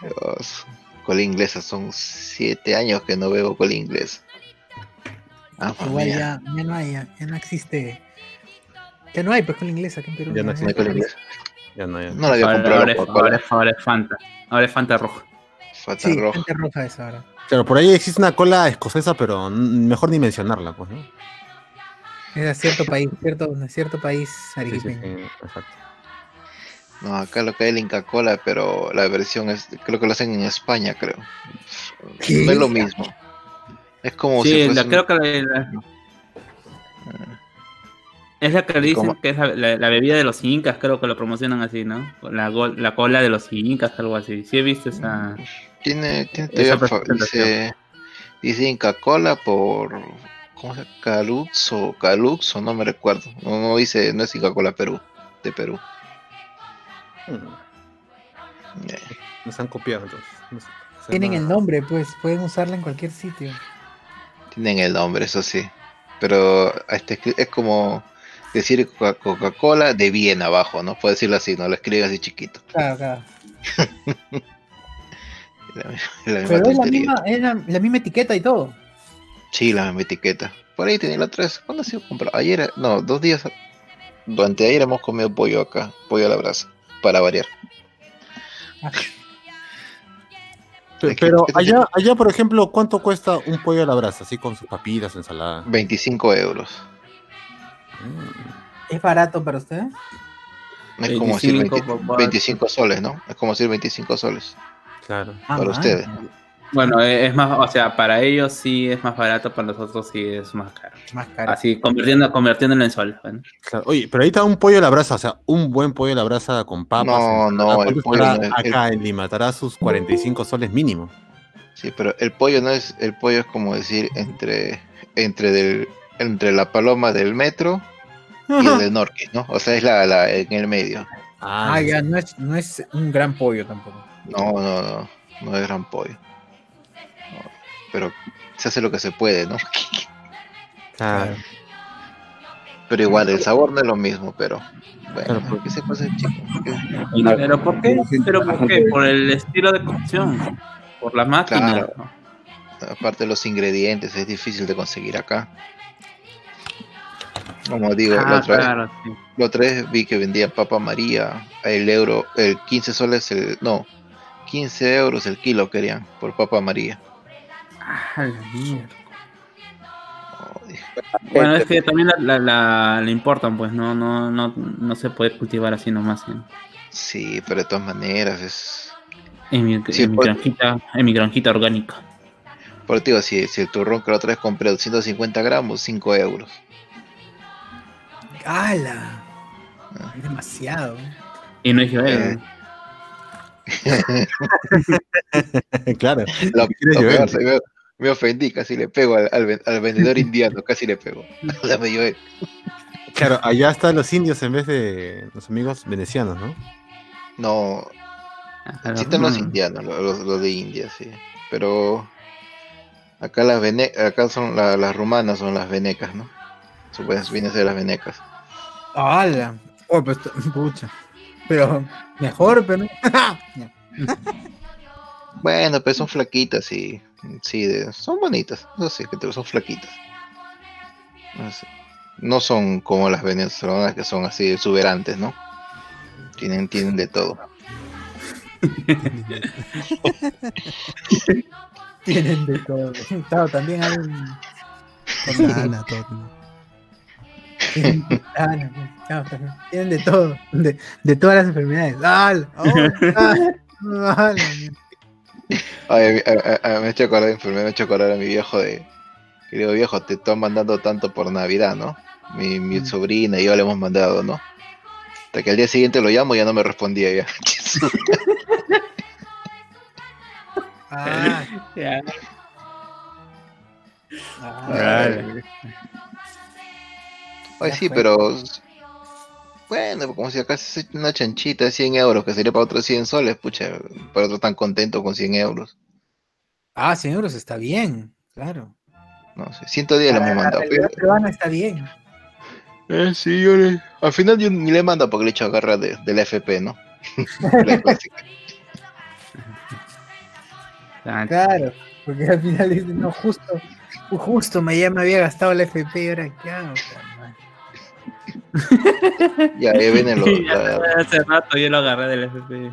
Dios, cola inglesa, son siete años que no veo cola inglesa. Ah,
igual
mía,
ya, ya no hay, ya, ya no existe. Ya no hay, pues con la inglesa aquí en Perú.
Ya no
hay cola inglesa.
Ya no, ya.
No la había
Ahora,
comprado
ahora
por
ahora,
cola.
es, ahora es Fanta. Ahora es Fanta roja.
Fata
Sí,
roja.
gente roja es ahora.
Claro, por ahí existe una cola escocesa, pero mejor ni mencionarla, pues, ¿no?
Es cierto país, cierto, cierto país
Sí, sí,
arequipeño.
sí, exacto.
No, acá lo que hay es el Inca Cola, pero la versión es, creo que lo hacen en España, creo.
¿Qué?
No es lo mismo. Es como si
Sí,
fuese
la- creo que la- la- es la que dicen
¿Cómo?
que es la, la- la bebida de los incas, creo que lo promocionan así, ¿no? La, la cola de los incas, algo así. Sí he visto esa...
Tiene, tiene
Esa
dice, dice Inca Cola por ¿cómo se llama? Caluxo, Caluxo, no me recuerdo. No, no dice, no es Inca Cola Perú, de Perú.
Hmm, Nos han copiado entonces. No sé, o sea,
Tienen el nombre, pues, pueden usarla en cualquier sitio.
Tienen el nombre, eso sí. Pero este, es como decir Coca- Coca-Cola de bien abajo, ¿no? Puedo decirlo así, no lo escriben así chiquito.
Claro, claro. (laughs)
La, la misma
Pero es la misma, es la, la misma etiqueta y todo.
Sí, la misma etiqueta. Por ahí tenía la otra vez. ¿Cuándo ha sido comprado? Ayer, no, dos días. Durante ayer hemos comido pollo acá, pollo a la brasa, para variar.
Pero allá, allá, por ejemplo, ¿cuánto cuesta un pollo a la brasa? Así con sus papitas, ensalada.
25 euros.
¿Es barato para ustedes?
Es como decir
25
20
por cuatro.
25 soles, ¿no? Es como decir 25 soles.
Claro.
Ah,
Para
man.
ustedes.
Bueno, e- es más, o sea, para ellos sí es más barato, para nosotros sí es más caro.
Más caro.
Así, convirtiendo, convirtiéndolo en sol. bueno.
claro. Oye, pero ahí está un pollo a la brasa, o sea, un buen pollo a la brasa con papas.
No, no, el
¿Cuánto
pollo es- el-
acá en Lima estará sus 45 soles mínimo.
Sí, pero el pollo no es. El pollo es como decir entre. Entre del. Entre la paloma del metro y el del norte, ¿no? O sea, es la, la en el medio.
Ah, ya, no es, no es un gran pollo tampoco.
No, no, no. No es gran pollo. Pero se hace lo que se puede, ¿no?
Claro.
Pero igual, el sabor no es lo mismo, pero. Bueno,
pues.
¿qué se pasa, chico? ¿Qué-
¿Pero por qué? ¿Pero por qué? Por el estilo de cocción. Por las máquinas.
Claro.
¿no?
Aparte de los ingredientes, es difícil de conseguir acá. Como digo, la,
Ah,
otra vez,
sí.
la otra vez vi que vendían papa María, el euro, el 15 soles, el, no, 15 euros el kilo querían por papa María.
Ah, la mierda. Bueno, es que también la, la, la- le importan, pues no, no, no, no se puede cultivar así nomás. ¿sí?
Sí, pero de todas maneras es...
En mi,
Sí,
en mi granjita, en mi granjita orgánica.
Por digo, si, si el turrón que la otra vez compré 250 gramos, 5 euros.
¡Hala!
Ah.
Es demasiado. ¿eh?
Y no es yo,
Eh. (laughs) (laughs)
claro.
Lo,
¿Quieres
lo
llover?
peor, me, ofendí, casi le pego al, al ven- al vendedor (laughs) indiano, casi le pego. (laughs) Dame yo.
Claro, allá están los indios en vez de los amigos venecianos, ¿no?
No, sí están los indianos, los, los- los de India, sí. Pero acá las vene acá son la- las rumanas, son las venecas, ¿no? Supuestamente vienen a ser las venecas.
¡Hala! Oh, pues, (laughs) pucha. Pero mejor, pero.
Bueno, pues son flaquitas y sí, de- son bonitas, no sé, que son flaquitas. No, son como las venezolanas que son así exuberantes, ¿no? Tienen, tienen de todo. (laughs)
Tienen de todo. Claro, también hay. un-
Nana, todo.
Tienen, no, claro. Tienen de todo. De, de todas las enfermedades. ¡Hala! ¡Ah! ¡Hala!
Ay, a- a- a- me he hecho acordar, me he hecho acordar a mi viejo de. Que digo, viejo, te están mandando tanto por Navidad, ¿no? Mi, mi
Mm.
sobrina y yo le hemos mandado, ¿no? Hasta que al día siguiente lo llamo y ya no me respondía ya.
Ah, (laughs)
Ya.
ah.
Ay, sí, pero. Bueno, como si acá es una chanchita de 100 euros, que sería para otros 100 soles, pucha, para otro tan contento con 100 euros.
Ah, 100 euros está bien, claro.
No sé, 110 le hemos
La
mandado.
peruana está bien.
Eh, sí, yo le- Al final yo ni le mando porque le he hecho agarrar de, de la FP, ¿no? (laughs) La clásica. (laughs)
Ah,
Claro, porque al final dicen, no, justo, justo me, ya me había gastado la FP y ahora qué hago. carnal?
Ya, ya vienen los, (laughs)
ya
la-
hace rato yo lo agarré del FP.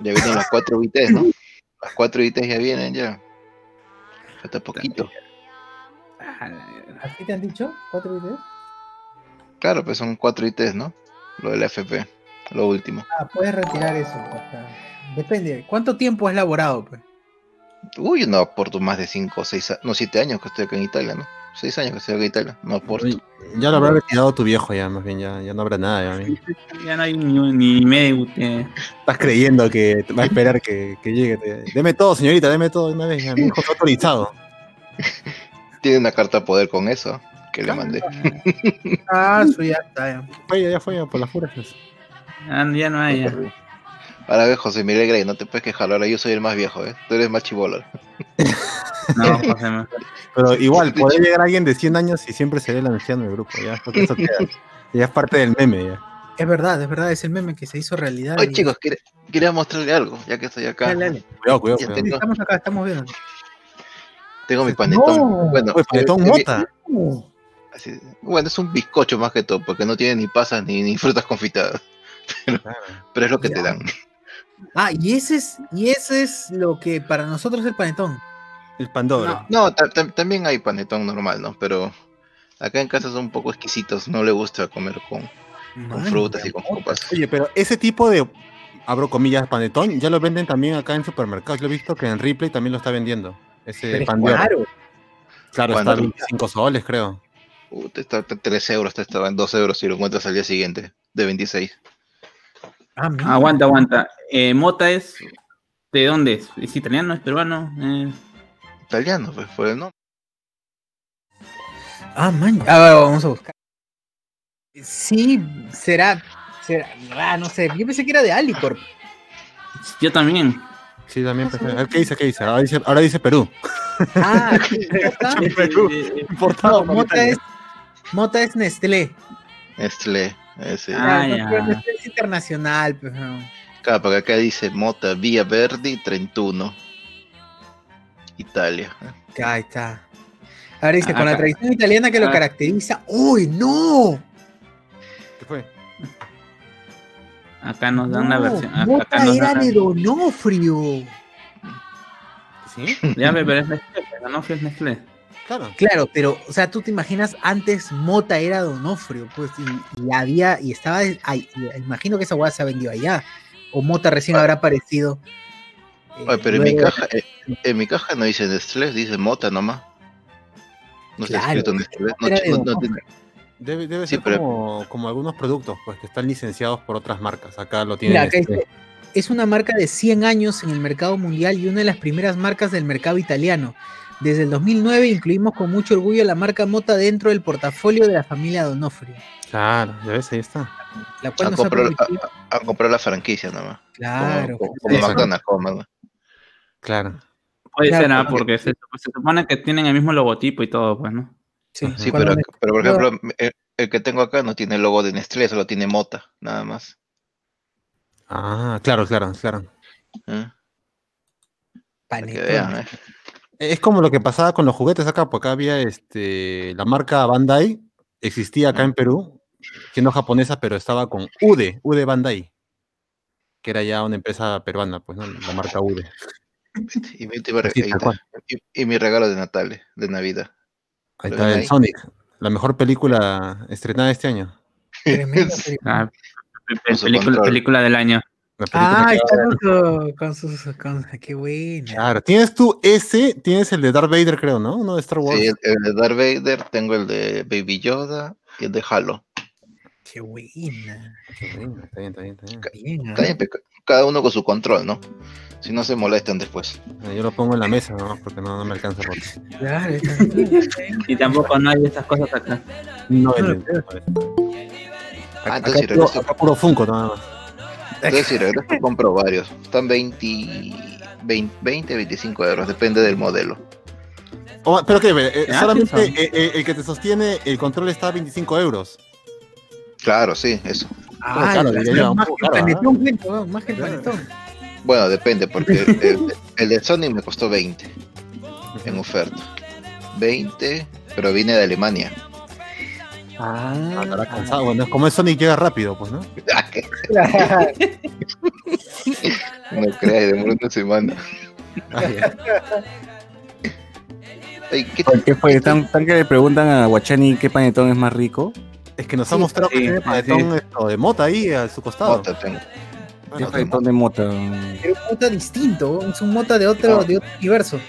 ya vienen las 4 ITs, ¿no? Las 4 ITs ya vienen ya. Falta poquito.
Ah,
¿Así te han dicho? ¿Cuatro videos?
Claro, pues son 4 ITs, ¿no? Lo de la FP, lo último.
Ah, puedes retirar eso. Depende. ¿Cuánto tiempo has laborado? Pues?
Uy, no aporto más de 5 o 6, no 7 años que estoy acá en Italia, ¿no? 6 años que acá en Italia, no aporto.
Uy, Ya lo habrá retirado tu viejo ya, más bien, ya, ya no habrá nada. Ya.
Ya no hay ni, ni medio. eh.
Estás creyendo que va a esperar que, que llegue. te- Deme todo, señorita, deme todo una vez. Ya, mi hijo está autorizado. (laughs)
Tiene una carta de poder con eso que le mandé.
Ah, eso ya está. ya.
Fue, ya, ya fue, ya, por las puras.
Ah, ya no hay. ya.
Ahora ve, José Miguel Grey, no te puedes quejar, ahora yo soy el más viejo, ¿eh? Tú eres más chivolo. (laughs)
No, José.
Pero igual, (laughs) puede llegar alguien de 100 años y siempre será el anciano del grupo. Ya, porque eso queda. Ya es parte del meme. Ya.
Es verdad, es verdad, es el meme que se hizo realidad.
Oye,
y-
chicos, quería, quería mostrarle algo, ya que estoy acá.
Dale, dale.
Cuidado, cuidado,
Ya
cuidado.
tengo,
Estamos acá, estamos viendo.
tengo mi panetón.
No.
Bueno,
panetón
eh,
mota.
Así- bueno, es un bizcocho más que todo, porque no tiene ni pasas ni, ni frutas confitadas. (laughs) Pero es lo que te dan.
Ah, y ese es, y ese es lo que para nosotros es el panetón.
El Pandora.
No, ta- ta- también hay panetón normal, ¿no? Pero acá en casa son un poco exquisitos, no le gusta comer con, frutas y con copas.
Oye, pero ese tipo de, abro comillas, panetón, ya lo venden también acá en supermercados. Yo he visto que en Ripley también lo está vendiendo. Ese
Pero es
pan de oro.
caro.
Claro, está a
¿Cuánto?
25 soles, creo.
Uh, te está, te- 3 euros, te estaban 2 euros si lo encuentras al día siguiente, de 26.
Ah.
Aguanta, aguanta. Eh, Mota es. ¿De dónde es? ¿Es italiano? ¿Es peruano? Eh,
Italiano, pues, fue el nombre.
Ah, man. A ver, vamos a buscar. Sí, será. será ah, no sé. Yo pensé que era de Alicorp.
yo también.
Sí, también. pensé- A ver, ¿qué dice? ¿Qué dice? Ahora dice, ahora dice Perú.
Ah. (laughs)
Perú. Importado
No,
por
Mota es, Mota es Nestlé.
Nestlé, ese.
Ah,
Ah, no,
ya.
pero Nestlé es internacional. Pues, no.
Claro, porque acá dice Mota Via Verdi 31. Italia.
Ahí está. Ahora dice,
Ah,
con la tradición italiana que lo
Ah.
caracteriza. ¡Uy, no!
¿Qué fue?
acá nos dan la
No,
versión. acá-
Mota
acá nos
era
dan la-
de Donofrio.
¿Sí?
Ya, pero es Nestlé, pero no es Nestlé.
Claro.
Claro, pero, o sea, tú te imaginas, antes Mota era Donofrio, pues, y, y había, y estaba, ahí, y imagino que esa hueá se ha vendido allá, o Mota recién habrá aparecido.
Oye, pero en mi caja, eh, en mi caja no dice Nestlé, dice Mota nomás. No está
Claro,
escrito Nestlé. No, no- no
Debe, debe
Sí,
ser
pero-
como, como algunos productos pues que están licenciados por otras marcas. Acá lo tienen.
Mira, acá
este,
dice, es una marca de 100 años en el mercado mundial y una de las primeras marcas del mercado italiano. Desde el 2009 incluimos con mucho orgullo la marca Mota dentro del portafolio de la familia Donofrio,
Claro, ya ves, ahí está.
la cual
Han
ha
comprado, a comprar la franquicia nomás.
Claro,
Como, como
Eso.
McDonald's, como McDonald's.
Claro.
Puede
Claro,
ser, ¿ah?
porque-
se, se supone que tienen el mismo logotipo y todo, pues, ¿no?
sí,
Sí, pero,
me-
pero por ejemplo, el, el que tengo acá no tiene el logo de Nestlé, solo tiene Mota, nada más.
Ah, claro, claro, claro.
¿eh? Vean, ¿eh?
Es como lo que pasaba con los juguetes acá, porque acá había este, la marca Bandai, existía acá en Perú, siendo japonesa, pero estaba con UDE, UDE Bandai, que era ya una empresa peruana, pues, ¿no? La marca UDE. (laughs)
Y mi, última re-
Sí.
Y- y mi regalo de Natal, de Navidad.
Ahí está el
ahí.
Sonic, la mejor película estrenada este año. (laughs)
Película.
Ah, película, del año.
Ah,
que-
está con, su- con sus. Con, qué buena.
Claro, tienes tú ese, tienes el de Darth Vader, creo, ¿no? Uno de Star Wars.
Sí, el, el de Darth Vader, tengo el de Baby Yoda y el de Halo.
Qué buena.
Qué bueno, Está bien, está bien, está bien.
Bien, ¿ah?
Está bien, Cada uno con su control, ¿no? Si no se molestan después.
Eh, Yo lo pongo en la mesa nomás porque no, no me alcanza por
Claro, está. (laughs)
Y tampoco no hay estas cosas acá.
No,
No,
no.
Ah,
Acá,
entonces
puro,
regreso,
acá puro Funko nada más.
entonces si regreso compro varios. Están 20, 20, 20, 25 euros, depende del modelo.
Oh, pero que eh,
Ah,
solamente eh, eh, el que te sostiene el control está a 25 euros.
Claro, sí, eso.
Ah,
claro,
la-
diría yo, un
más que
¿ah?
panetón, weón, más que el
Claro.
panetón.
Bueno, depende, porque el, el- el de Sony me costó 20 en oferta. 20, pero viene de Alemania.
Ah, estará cansado. Bueno, es como el Sonic llega rápido, pues, ¿no? (laughs)
No creas, demora una semana.
Ah.
Ay, ¿qué
¿Qué fue? ¿Tan, tan que le preguntan a Guachani qué panetón es más rico?
Es que nos ha
Sí,
mostrado que
sí,
tiene
sí.
panetón esto, de mota ahí a su costado.
Mota tengo?
¿Qué
Bueno,
panetón de mota?
Pero un mota distinto, es un mota de otro,
No.
de otro universo.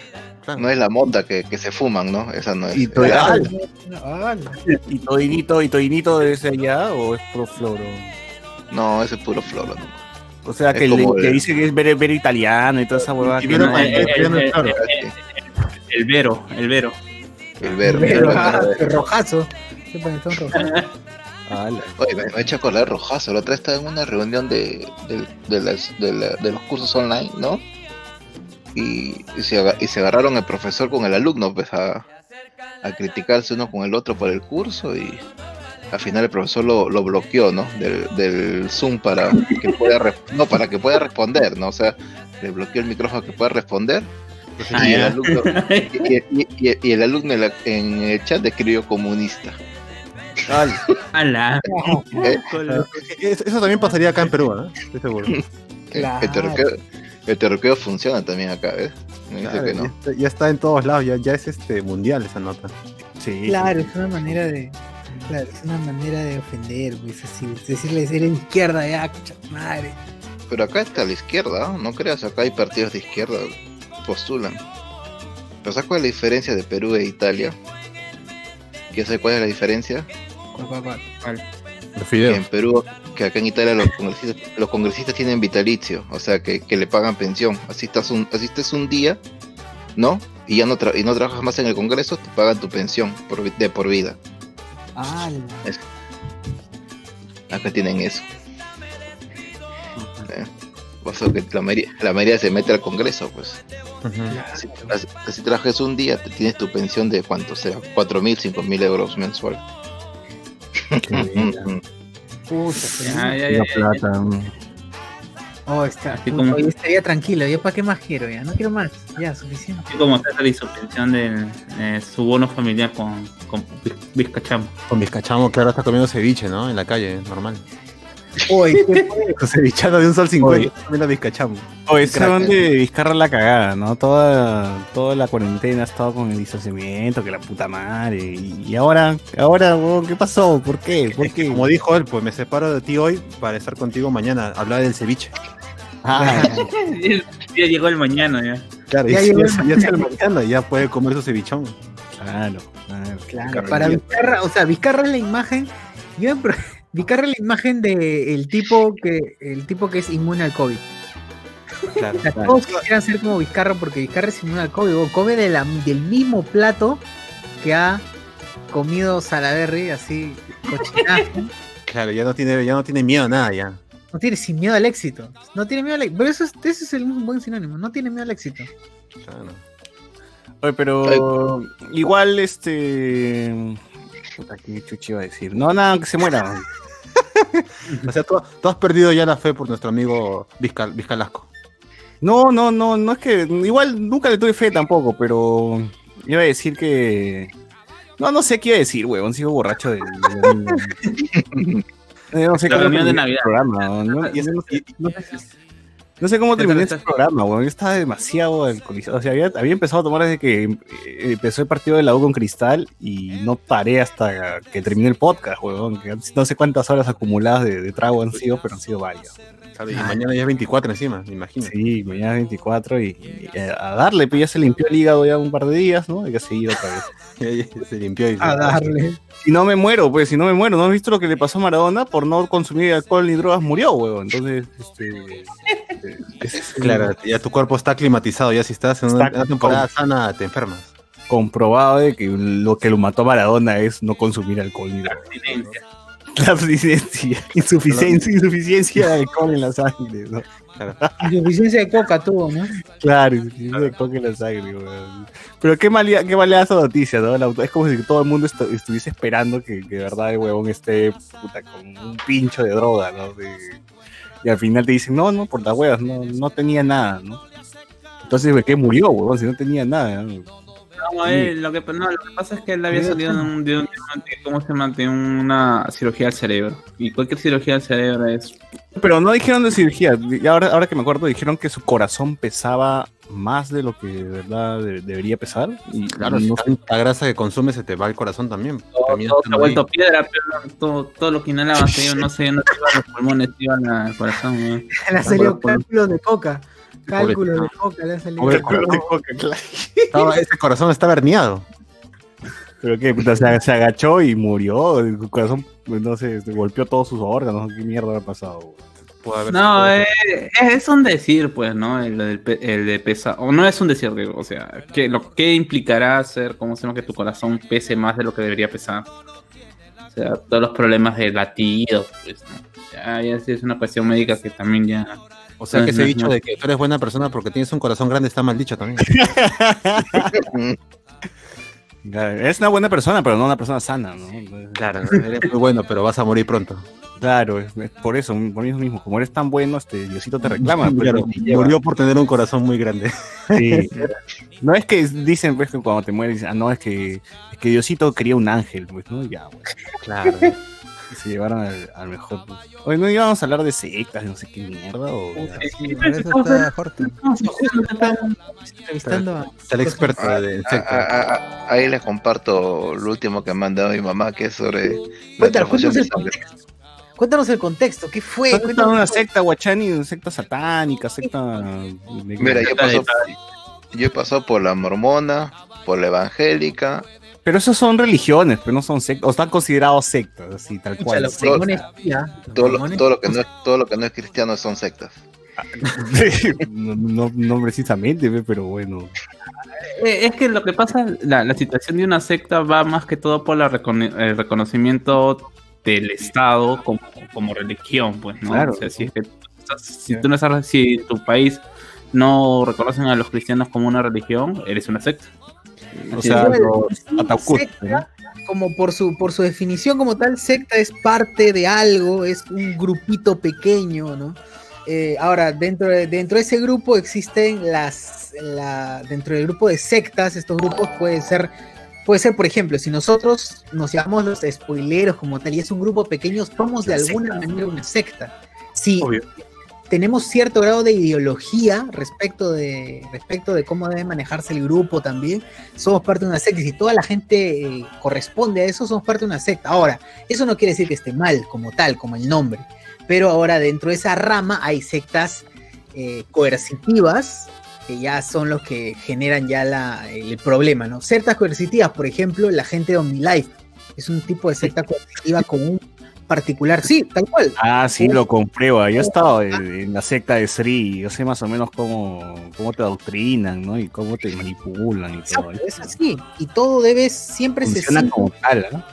claro.
No es la mota que, que se fuman, ¿no? Esa no es.
Y todo-
la-
Ah,
¿Y todinito, y todinito de ese allá o es pro floro?
no, ese es puro floro. ¿no?
O sea,
Es
que, el-
como
que
el-
dice que es ver, ver italiano y toda esa huevada.
Y
que
vieron
no-
italiano,
eh,
claro.
eh, El Vero, el Vero.
El
pero,
el
ah, rojazo. (laughs)
Ala.
Oye, me, me he hecho acordar Rojazo. La otra estaba en una reunión de, de, de las, de, la- de los cursos online, ¿no? Y, y se, y se agarraron el profesor con el alumno, pues a, a criticarse uno con el otro por el curso y al final el profesor lo, lo bloqueó, ¿no? Del, del Zoom para que pueda no para que pueda responder, ¿no? O sea, le bloqueó el micrófono que pueda responder
Ah,
y, el alumno, (laughs) y, y- y- y el alumno en, la- en el chat escribió comunista.
Ala.
¿eh?
Eso también pasaría acá en Perú, ¿no? Estoy seguro. (laughs)
Claro.
El terroqueo, el terroqueo funciona también acá, ¿ves? Me dice
Claro,
que
ya,
no.
está, ya está en todos lados, ya, ya es este mundial esa nota.
Sí.
Claro, es una manera de. Claro, es una manera de ofender, pues así. Decirles eres de izquierda, ya, madre.
Pero acá está la izquierda, ¿no? No creas, acá hay partidos de izquierda, postulan. Pero ¿sabes cuál es la diferencia de Perú e Italia? ¿Quieres saber cuál es la diferencia? En Perú, que acá en Italia los congresistas, los congresistas tienen vitalicio, o sea, que, que le pagan pensión. Así estás un, así estés un día, ¿no? Y ya no, tra- y no trabajas más en el Congreso, te pagan tu pensión por de por vida.
Ah,
Acá tienen eso. Eh, que la mayoría, la mayoría se mete al Congreso, pues. Así, así- así trabajas un día, te tienes tu pensión de cuánto sea, 4.000, 5.000 euros mensual.
Puta.
Ya, ya, ya,
La
ya.
plata.
Oh, está.
Así como-
hoy estaría tranquilo. ¿Ya para qué más quiero? Ya no quiero más. Ya, suficiente.
Así como y su pensión de eh, su bono familiar con, con Viz- Vizcachamo.
Con Vizcachamo que ahora está comiendo ceviche, ¿no? En la calle, normal.
Oye, (laughs) ¿qué fue?
Cevichano de un sol 50,
Oye.
está comiendo Vizcachamo.
O ese donde Vizcarra la cagada, ¿no? Toda, toda la cuarentena ha estado con el distanciamiento, que la puta madre. Y, y ahora, ahora, weón, ¿qué pasó? ¿Por qué? ¿Por
Es que,
qué?
como dijo él, pues me separo de ti hoy para estar contigo mañana, hablar del ceviche.
Ah, (laughs)
ya, llegó el mañana ya.
Claro,
Ya
y si
llegó
ya, ya es el mañana, ya puede comer su cevichón.
claro, claro.
Claro, para Vizcarra, o sea, Vizcarra es la imagen. Yo me es la imagen de el tipo que el tipo que es inmune al COVID.
Claro.
O sea, todos quisieran ser como Vizcarra porque Vizcarra es inmune al COVID. o come de la- del mismo plato que ha comido Salaberry, así cochinazo. (laughs)
Claro, ya no tiene, ya no tiene miedo a nada ya.
No tiene sin miedo al éxito. No tiene miedo al éxito. Pero eso es, ese es el un buen sinónimo. No tiene miedo al éxito.
Claro.
Oye, pero igual este. Puta, ¿qué chuchi iba a decir? No, nada, que se muera.
O sea, tú, tú has perdido ya la fe por nuestro amigo Vizcal, Vizcalasco.
No, no, no, no es que. Igual nunca le tuve fe tampoco, pero. Iba a decir que. No, no sé qué iba a decir, weón. Sigo borracho de. de- Eh, no sé
La
cómo
reunión de
terminé
Navidad.
el programa, weón. No,
Y-
no-
y-
no- sé cómo terminé este programa, weón. Yo estaba demasiado alcoholizado. O sea, había, había empezado a tomar desde que eh, empezó el partido de la U con Cristal y no paré hasta que terminé el podcast, weón. No sé cuántas horas acumuladas de, de trago han sido, pero han sido varias.
Claro, y mañana ya es 24 encima, me imagino.
Sí, mañana 24 y, y a darle, pues ya se limpió el hígado ya un par de días, ¿no? Hay que seguir otra vez. (laughs)
Se limpió y
A darle.
Si no me muero, pues si no me muero, ¿no has visto lo que le pasó a Maradona? Por no consumir alcohol ni drogas murió, weón. Entonces, este... es
Claro, ya tu cuerpo está climatizado, ya si estás en una,
Está
una temporada sana te enfermas.
comprobado de que lo que lo mató a Maradona es no consumir alcohol ni drogas. (laughs) La abstinencia, insuficiencia, insuficiencia de alcohol en la sangre, ¿no?
Insuficiencia de coca tuvo, ¿no?
Claro, insuficiencia de alcohol en la sangre, weón. Pero qué mal, qué mal le da esa noticia, ¿no? La es como si todo el mundo estu- estuviese esperando que, que de verdad el huevón esté puta, con un pincho de droga, ¿no? De- y al final te dicen, no, no, por las huevas, no, no tenía nada, ¿no? Entonces, ¿de qué murió, huevón? Si no tenía nada, ¿no?
No, eh, lo, que, no, lo que pasa es que él había salido de un, de un tema de- ¿cómo se? De una cirugía al cerebro. Y cualquier cirugía al cerebro es.
Pero no dijeron de cirugía. Y ahora, ahora que me acuerdo, dijeron que su corazón pesaba más de lo que de verdad de- debería pesar. Y
Claro,
no
si tanta grasa que consumes se te va el corazón también.
Todo, todo se ha
estando ahí.
vuelto piedra, pero todo, todo lo que inhalaba se iba, no sé, no se iba a los pulmones, se iba al corazón.
ha (laughs) salido
Pobre-
cálculos de coca. Cálculos de coca le ha salido.
Pobre corazón. Estaba- ese corazón está herniado.
Pero que puta, se, se agachó y murió. El corazón, pues, no sé, se golpeó todos sus órganos. ¿Qué mierda habrá pasado?
haber-
No, eh, es, un decir, pues, ¿no? El, de pesa. O no es un decir, digo, o sea, que lo que implicará hacer, ¿cómo se llama? Que tu corazón pese más de lo que debería pesar. O sea, todos los problemas de latido, pues, ¿no? Ya, ya sí es una cuestión médica que también ya.
O sea que ese
No,
dicho
no.
de que tú eres buena persona porque tienes un corazón grande está mal dicho también.
Es una buena persona, pero no una persona sana, ¿no?
Claro, (laughs) eres muy bueno, pero vas a morir pronto.
Claro, es- es por eso, por eso mismo. Como eres tan bueno, este Diosito te reclama. pues,
Claro,
te
murió por tener un corazón muy grande.
Sí. No es que dicen pues, que cuando te mueres, dicen, ah, no, es que, es que Diosito quería un ángel, pues, ¿no? Ya, bueno.
Claro.
Se llevaron al, al mejor. pues. Hoy no íbamos a hablar de sectas, no sé qué mierda. O,
Sí, por eso está Jorge.
Entrevistando a.
Está el experto de
ah, ah, ah, ahí les comparto lo último que me ha mandado mi mamá, que es sobre
Cuéntanos, cuéntanos el contexto. Cuéntanos el contexto. ¿Qué fue? Cuéntanos
una secta guachani, una secta satánica, secta.
Mira, yo paso, yo he pasado por la mormona, por la evangélica,
Pero esos son religiones, pero no son sectas, o están considerados sectas, así tal cual.
los
Todo-
mormones,
lo,
mormones,
todo lo que no es, todo lo que no es cristiano son sectas. (laughs)
no, no, no precisamente, pe, pero bueno.
Eh, es que lo que pasa, la, la situación de una secta va más que todo por la recono- el reconocimiento del Estado como, como religión, pues, ¿no?
Claro.
O sea, si, es que tú estás- si tú no estás, si tu país no reconocen a los cristianos como una religión, eres una secta.
O sea, los
como por su, por su definición como tal, secta es parte de algo, es un grupito pequeño, ¿no? Eh, ahora, dentro de, dentro de ese grupo existen las, la, dentro del grupo de sectas, estos grupos pueden ser, puede ser, por ejemplo, si nosotros nos llamamos los spoileros como tal y es un grupo pequeño, somos de
Una
alguna manera una secta. Si
Obvio.
Tenemos cierto grado de ideología respecto de, respecto de cómo debe manejarse el grupo también, somos parte de una secta. Y si toda la gente eh, corresponde a eso, somos parte de una secta. Ahora, eso no quiere decir que esté mal como tal, como el nombre. Pero ahora dentro de esa rama hay sectas eh, coercitivas, que ya son los que generan ya la, el problema, ¿no? Sectas coercitivas, por ejemplo, la gente de OmniLife, es un tipo de secta coercitiva con un particular, sí, tal cual.
Ah, sí, lo comprueba. Yo he estado en, en la secta de Sri, yo sé más o menos cómo, cómo te adoctrinan, ¿no? Y cómo te manipulan y todo.
Exacto, es así. Y todo debe, siempre
Funciona como tal, ¿no?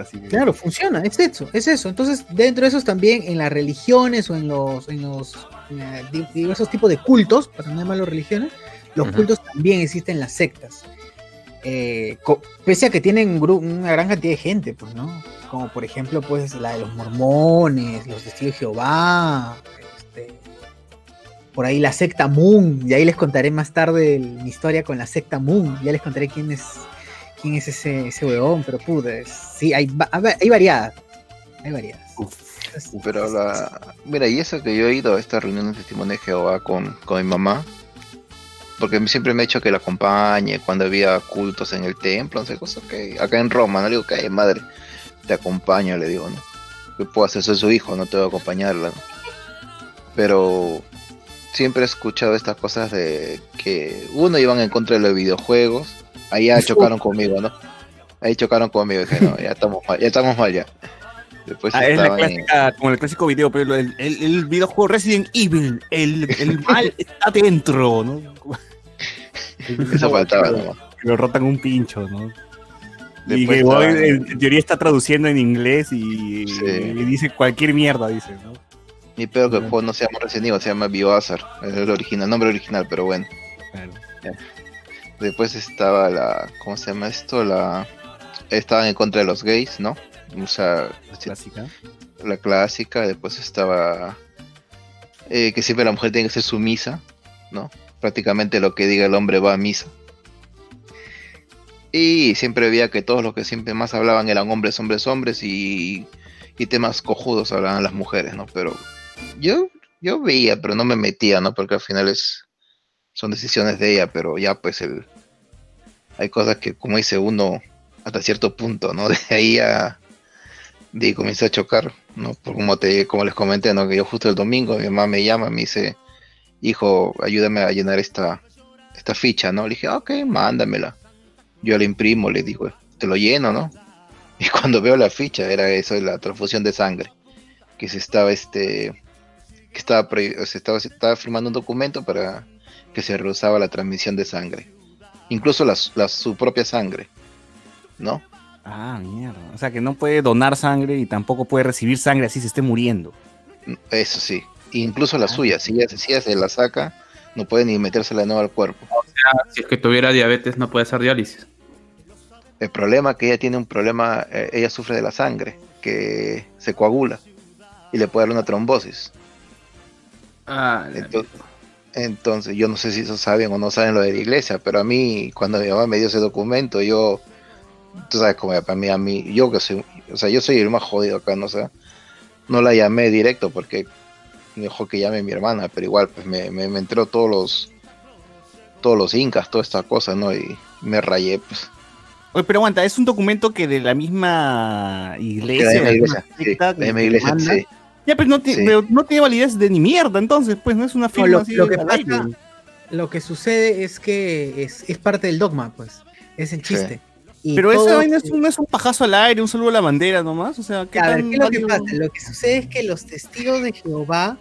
Así que-
Claro, funciona, es eso, es eso. Entonces, dentro de esos también, en las religiones o en los, en los eh, di- diversos tipos de cultos, para no llamarlo religiones, los cultos también existen las sectas. Eh, pese a que tienen una gran cantidad de gente, pues, ¿no? Como por ejemplo, pues, la de los mormones, los testigos de Jehová, este, por ahí la secta Moon, y ahí les contaré más tarde el- mi historia con la secta Moon, ya les contaré quién es quién es ese, ese huevón, pero puta, sí, hay, hay variadas, hay variadas.
Pero la. Mira, y eso que yo he ido a esta reunión de testimonio de Jehová con, con mi mamá. Porque siempre me ha hecho que la acompañe cuando había cultos en el templo, no sé, cosas que. Acá en Roma, no le digo que "Ay, madre, te acompaño, le digo, ¿no? ¿Qué puedo hacer? Soy su hijo, no te voy a acompañarla. ¿no? Pero siempre he escuchado estas cosas de que uno iban en contra de los videojuegos, allá chocaron conmigo, ¿no? Ahí chocaron conmigo, dije, no, ya estamos mal, ya estamos mal ya. Después
Ah, es la
en-
clásica, como el clásico video, pero el, el, el videojuego Resident Evil, el, el (laughs) mal está dentro, ¿no?
Eso faltaba nomás.
Lo rotan un pincho, ¿no? y que Boy,
estaba en-
teoría está traduciendo en inglés y,
Sí.
y dice cualquier mierda, dice, ¿no?
Ni pedo que el juego no se llama Resident Evil, se llama Biohazard. Es el original, el nombre original, pero bueno.
Claro.
Después estaba la. ¿Cómo se llama esto? La. Estaban en contra de los gays, ¿no? O sea,
Clásica.
la clásica. Después estaba. eh, que siempre la mujer tiene que ser sumisa, ¿no? Prácticamente lo que diga el hombre va a misa. Y siempre veía que todos los que siempre más hablaban eran hombres, hombres, hombres y, y temas cojudos hablaban las mujeres, ¿no? Pero yo, yo veía, pero no me metía, ¿no? Porque al final es, son decisiones de ella, pero ya pues el, hay cosas que, como dice uno, hasta cierto punto, ¿no? (laughs) De ahí a, de comienza a chocar, ¿no? Como te, como les comenté, ¿no? Que yo justo el domingo mi mamá me llama, me dice, hijo, ayúdame a llenar esta, esta ficha, ¿no? Le dije, "Ah, ok, mándamela. Yo la imprimo, le digo, te lo lleno, ¿no? (laughs) Y cuando veo la ficha, era eso de la transfusión de sangre, que se estaba, este, que estaba, se estaba, se estaba firmando un documento para que se rehusaba la transmisión de sangre, incluso la- su propia sangre, ¿no?
Ah, mierda. O sea que no puede donar sangre y tampoco puede recibir sangre así se esté muriendo.
Eso sí, incluso la suya, si ella, si ella se la saca, no puede ni metérsela de nuevo al cuerpo.
Si es que tuviera diabetes, no puede hacer diálisis.
El problema es que ella tiene un problema, eh, ella sufre de la sangre, que se coagula y le puede dar una trombosis.
Ah,
Entonces, entonces, yo no sé si eso saben o no saben lo de la iglesia, pero a mí, cuando mi mamá me dio ese documento, yo, tú sabes cómo para mí, a mí, yo que soy, o sea, yo soy el más jodido acá, no sé, no la llamé directo porque me dijo que llame a mi hermana, pero igual, pues me, me, me entró todos los, todos los incas, toda esta cosa, ¿no? Y me rayé, pues.
Oye, pero aguanta, es un documento que de la misma
Que
iglesia.
la misma
de
iglesia,
alguna
sí,
secta
la
que
iglesia, sí.
Ya, pero no,
Sí.
pero no tiene validez de ni mierda, entonces, pues no es una
No,
firma
lo,
así
lo que
al
pasa,
aire.
lo que sucede es que es, es parte del dogma, pues, es el
Sí.
chiste. Y
Pero esa
todo-
vaina es un, no es un pajazo al aire, un saludo a la bandera nomás. O sea, ¿qué
A ver,
tan
¿qué es lo que pasa? Lo que sucede es que los testigos de Jehová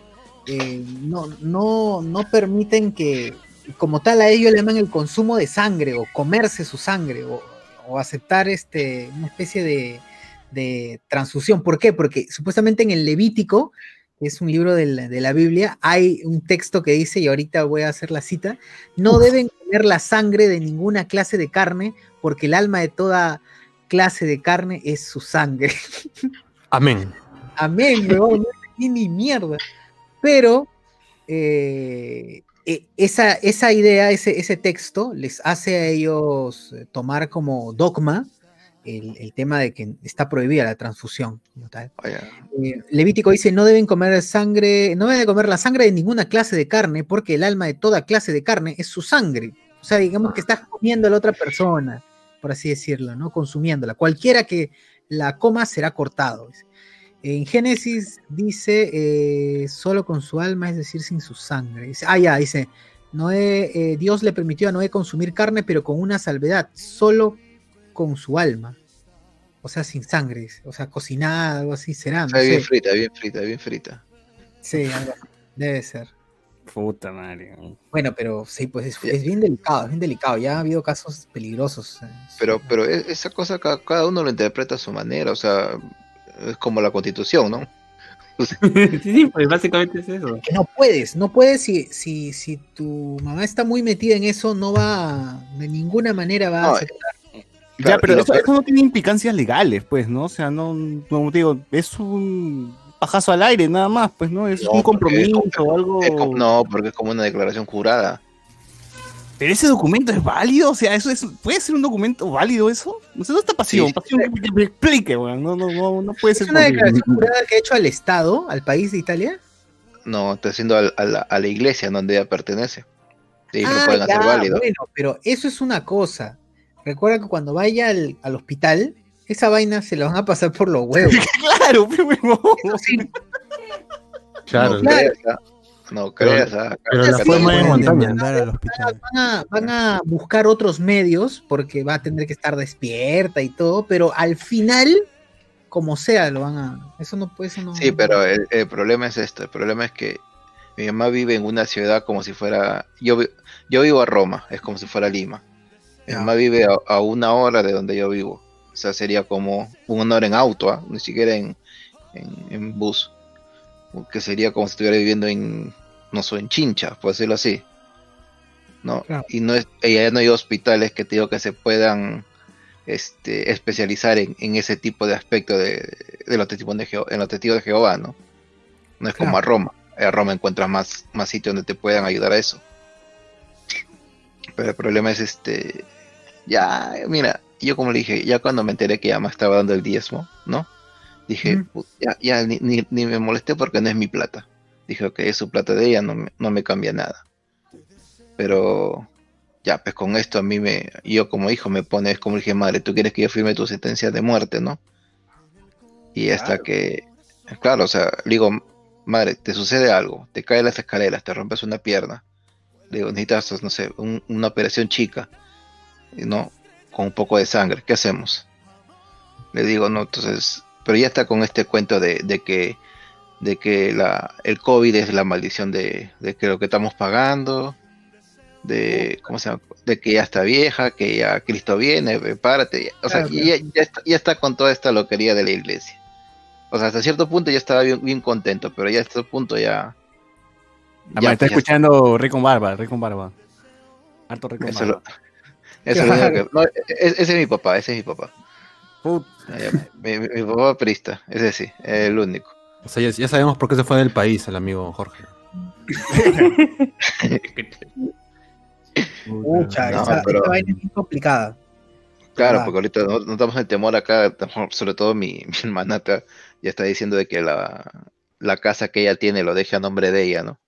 eh, no, no, no permiten que, como tal, a ellos le llaman el consumo de sangre o comerse su sangre o, o aceptar este, una especie de, de transfusión. ¿Por qué? Porque supuestamente en el Levítico, que es un libro de la, de la Biblia, hay un texto que dice, y ahorita voy a hacer la cita, no deben comer la sangre de ninguna clase de carne, porque el alma de toda clase de carne es su sangre. (laughs)
Amén.
Amén, weón, no ni mierda. Pero eh, eh, esa, esa idea, ese, ese texto, les hace a ellos eh, tomar como dogma el, el tema de que está prohibida la transfusión. Como tal.
Vaya.
Eh, Levítico dice, no deben comer sangre, no deben comer la sangre de ninguna clase de carne, porque el alma de toda clase de carne es su sangre. O sea, digamos que estás comiendo a la otra persona, por así decirlo, ¿no? Consumiéndola. Cualquiera que la coma será cortado. dice. En Génesis dice eh, solo con su alma, es decir, sin su sangre. Dice, ah, ya, dice, Noé, eh, Dios le permitió a Noé consumir carne, pero con una salvedad, solo con su alma. O sea, sin sangre, dice. o sea, cocinada, algo así será. no
Está bien
sé.
frita, bien frita, bien frita.
Sí, algo así, debe ser.
Puta madre.
Bueno, pero sí, pues es, es bien delicado, es bien delicado. Ya ha habido casos peligrosos. eh,
Pero, pero e- esa cosa ca- cada uno lo interpreta a su manera, o sea, es como la constitución, ¿no? (laughs) (laughs)
sí, sí, pues básicamente es eso.
Que no puedes, no puedes si, si, si tu mamá está muy metida en eso, no va, a- de ninguna manera va
No,
a aceptar.
Claro,
ya, pero eso, no tiene implicancias legales, pues, ¿no? O sea, no, como te digo, es un pajazo al aire, nada más, pues, ¿no? Es
No,
un
es
compromiso o algo.
es no, porque es como una declaración jurada.
Pero ese documento es válido, o sea, eso es, ¿puede ser un documento válido eso? No sé, no está pasión,
Sí, sí.
pasión que, que me explique, weón. No, no, no, no puede
¿Es
ser
una
posible.
declaración jurada que ha hecho al Estado, al país de Italia?
No, está haciendo al- a, la, a la iglesia donde ella pertenece. Lo
Ah,
pueden hacer
ya,
válido.
Bueno, pero eso es una cosa. Recuerda que cuando vaya al, al hospital, esa vaina se la van a pasar por los huevos. (laughs)
Claro, pero
sí, (laughs)
Claro,
no
claro.
No creas, ¿ah? Acá-
pero
acá
la
sí,
forma de
pueden
montaña.
demandar al hospital.
van a, van a buscar otros medios porque va a tener que estar despierta y todo, pero al final, como sea, lo van a. Eso no puede, eso no.
Sí, pero el, el problema es esto, el problema es que mi mamá vive en una ciudad como si fuera, yo, vi- yo vivo a Roma, es como si fuera Lima. Mi mamá vive a, a una hora de donde yo vivo, o sea, sería como una hora en auto, ¿ah? ni siquiera en, en, en bus, que sería como si estuviera viviendo en, no sé, en Chincha, por decirlo así. ¿no?
Claro.
Y no es, y allá no hay hospitales que te digo que se puedan este, especializar en, en ese tipo de aspecto de, de los testigos de Jehová, en los testigos de Jehová, ¿no? No es como a Roma. A Roma encuentras más, más sitios donde te puedan ayudar a eso. Pero el problema es este. Ya, mira, yo como le dije, ya cuando me enteré que ya me estaba dando el diezmo, ¿no? Dije,
Ujú.
"Put- ya, ya ni, ni- ni me molesté porque no es mi plata. Dije, ok, es su plata de ella, no me, no me cambia nada. Pero ya, pues con esto a mí me, yo como hijo me pone, es como le dije, madre, tú quieres que yo firme tu sentencia de muerte, ¿no? Y hasta que, claro, o sea, le digo, madre, te sucede algo, te caes las escaleras, te rompes una pierna, le digo, necesitas, no sé, un- una operación chica, ¿no? Con un poco de sangre, ¿qué hacemos? Le digo, no, entonces, pero ya está con este cuento de, de que, de que la, el COVID es la maldición de, de que lo que estamos pagando, de, ¿cómo se llama? De que ya está vieja, que ya Cristo viene, prepárate, o sea, ya, ya está, ya está con toda esta loquería de la iglesia. O sea, hasta cierto punto ya estaba bien, bien contento, pero ya a este punto ya... Ya,
está
ya
escuchando Rey con Barba, Rey con Barba. Harto
es
Barba. (laughs)
lo- eso es lo único
Claro.
que- no, e- ese es mi papá, ese es mi papá.
Puta.
Mi, mi- mi papá prista, ese sí, el único.
O sea, ya, ya sabemos por qué se fue del país el amigo Jorge. (laughs)
Pucha,
No,
esa,
pero-
esa vaina es complicada.
Claro,
Ah.
porque ahorita no, no estamos en temor acá, (laughs) sobre todo mi, (laughs) mi hermanata ya está diciendo de que la, la casa que ella tiene lo deje a nombre de ella, ¿no?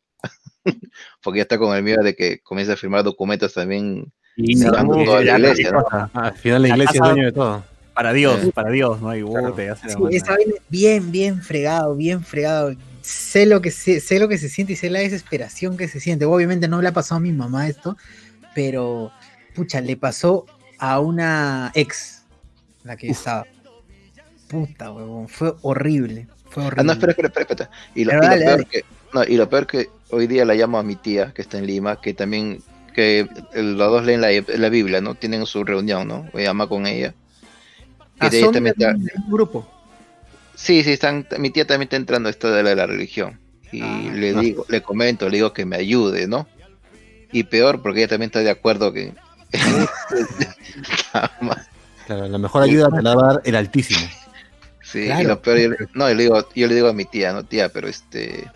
porque ya está con el miedo de que comience a firmar documentos también
Y no,
toda la
ya,
iglesia, ¿no?
Ah, al final la
La
iglesia es
casa-
dueño de todo.
Para Dios, para Dios, no hay
Claro.
se la
Sí, esa vaina bien, bien fregado, bien fregado. Sé lo que se- sé lo que se siente y sé la desesperación que se siente. Obviamente no le ha pasado a mi mamá esto, pero pucha, le pasó a una ex, la que estaba. Puta, huevón, fue horrible. Fue horrible.
Ah, no, espera, espera, espera, espera. Y lo, y lo
dale,
peor
dale.
que, no, y lo peor que hoy día la llamo a mi tía, que está en Lima, que también, que los dos leen la, la Biblia, ¿no? Tienen su reunión, ¿no? Voy a llamar con ella. Y
Ah, son
también
del
está-
mismo grupo.
Sí, sí, están, mi tía también está entrando a esto de la, religión. Y
Ah.
le digo, le comento, le digo que me ayude, ¿no? Y peor, porque ella también está de acuerdo que. (laughs) (laughs)
Claro, la mejor ayuda te la va a dar el Altísimo.
sí, y
Claro.
lo peor, yo, le- no, yo le digo, yo le digo a mi tía, no tía, pero este,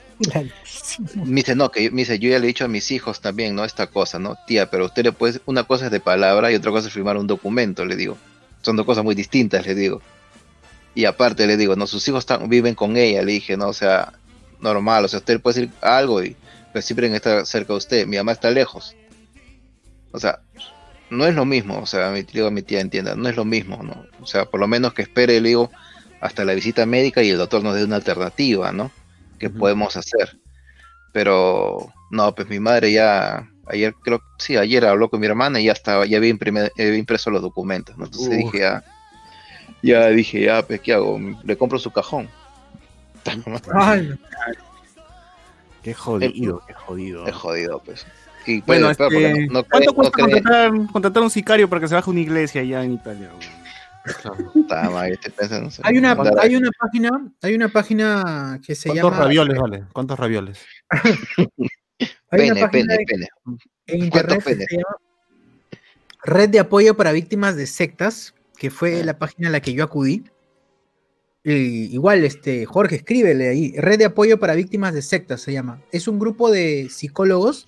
me dice, no, que yo- me dice, yo ya le he dicho a mis hijos también, ¿no? Esta cosa, ¿no? Tía, pero usted le puede, una cosa es de palabra y otra cosa es firmar un documento, le digo. Son dos cosas muy distintas, le digo. Y aparte le digo, no, sus hijos están, viven con ella, le dije, no, o sea, normal, o sea, usted puede decir algo y pero siempre está cerca de usted, mi mamá está lejos. O sea, no es lo mismo, o sea, mi, digo a mi tía, entienda, no es lo mismo, ¿no? O sea, por lo menos que espere, le digo, hasta la visita médica y el doctor nos dé una alternativa, ¿no? ¿Qué podemos hacer? Pero no, pues mi madre ya ayer creo sí, ayer habló con mi hermana y ya estaba ya había, impreso los documentos, ¿no? Entonces dije ya ya dije, ya, pues, ¿qué hago? Le compro su cajón. (laughs)
qué jodido, qué jodido.
Qué jodido, pues.
Y bueno, este, ¿cuánto cuesta contratar, contratar, un sicario para que se baje una iglesia allá en Italia?
hay una, hay una página, hay una página que se
¿Cuántos
llama.
ravioles, vale? ¿Cuántos ravioles? (laughs)
hay una página en internet que se llama Red de Apoyo para Víctimas de Sectas, que fue ah. la página a la que yo acudí. igual, este, Jorge, escríbele ahí. Red de Apoyo para Víctimas de Sectas se llama. Es un grupo de psicólogos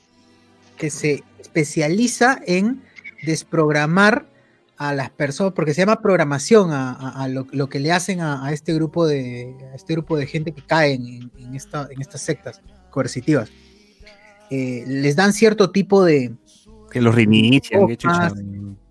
que se especializa en desprogramar a las personas, porque se llama programación a, lo, que le hacen a, este grupo de este grupo de gente que caen en, esta, en estas sectas coercitivas. Eh, les dan cierto tipo de
que los reinician,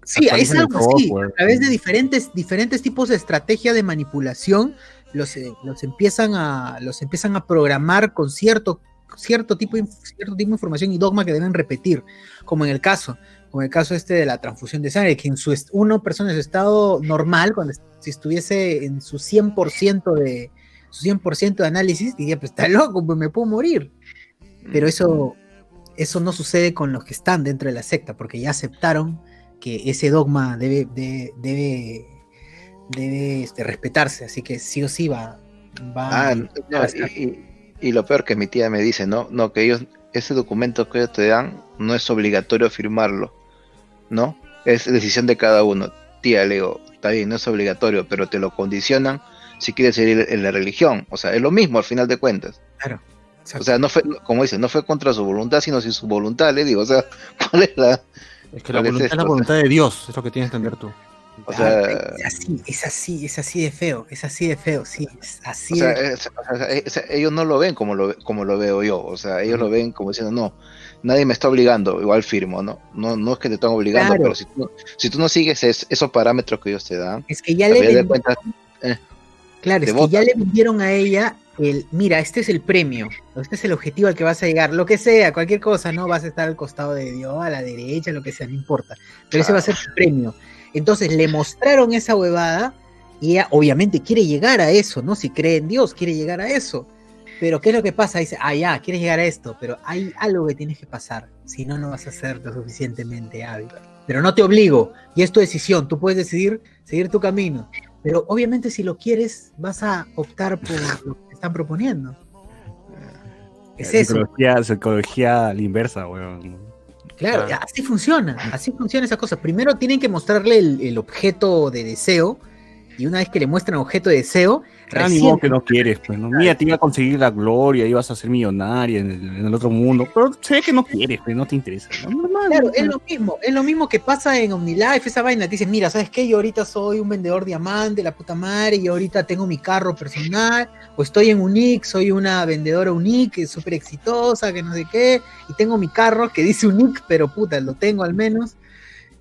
Sí, es algo así. A través de diferentes, diferentes tipos de estrategia de manipulación, los, eh, los, empiezan a, los empiezan a programar con cierto, cierto, tipo, cierto tipo de información y dogma que deben repetir, como en el caso, como el caso este de la transfusión de sangre, que en su una persona en su estado normal, cuando si estuviese en su 100% de su 100% de análisis, diría, pues está loco, pues me puedo morir. Pero eso, eso no sucede con los que están dentro de la secta, porque ya aceptaron que ese dogma debe, debe, debe, este, respetarse, así que sí o sí va, va,
ah, y, lo peor que mi tía me dice, no, no, que ellos, ese documento que ellos te dan, no es obligatorio firmarlo, ¿no? Es decisión de cada uno. Tía, le digo, está bien, no es obligatorio, pero te lo condicionan si quieres seguir en la religión. O sea, es lo mismo al final de cuentas.
Claro.
O sea, no fue, como dice, no fue contra su voluntad, sino sin su voluntad, le digo, o sea, (laughs) ¿cuál es la,
es que la voluntad es, la voluntad de Dios, es lo que tienes que entender tú.
O sea, es así, es así, es así de feo, es así de feo, sí, es así. O
sea, ellos no lo ven como lo, como lo veo yo, o sea, ellos lo ven como diciendo, no, nadie me está obligando, igual firmo, ¿no? No, no es que te están obligando, pero si tú, si tú no sigues esos parámetros que ellos te dan,
es que ya le vendieron, eh, claro, es que ya le vendieron a ella el, mira, este es el premio, este es el objetivo al que vas a llegar, lo que sea, cualquier cosa, ¿no? Vas a estar al costado de Dios, a la derecha, lo que sea, no importa. Pero ese va a ser el premio. Entonces le mostraron esa huevada y ella obviamente quiere llegar a eso, ¿no? Si cree en Dios, quiere llegar a eso. Pero ¿qué es lo que pasa? Dice, ah, ya, quieres llegar a esto, pero hay algo que tienes que pasar, si no, no vas a ser lo suficientemente hábil. Pero no te obligo, y es tu decisión, tú puedes decidir seguir tu camino. Pero obviamente si lo quieres, vas a optar por lo que están proponiendo. (laughs)
Es eso. Psicología, psicología a la inversa, weón.
Claro, así funciona, así funciona esa cosa. Primero tienen que mostrarle el, objeto de deseo, y una vez que le muestran objeto de deseo,
Recién... que no quieres, pues, ¿no? Mira, te iba a conseguir la gloria, ibas a ser millonaria en el, otro mundo, pero sé que no quieres, pues, no te interesa.
claro, es lo mismo, es lo mismo que pasa en OmniLife, esa vaina, te dicen, mira, ¿sabes qué? Yo ahorita soy un vendedor diamante, la puta madre, y ahorita tengo mi carro personal, o estoy en Unique, soy una vendedora Unique, súper exitosa, que no sé qué, y tengo mi carro que dice Unique, pero puta, lo tengo al menos,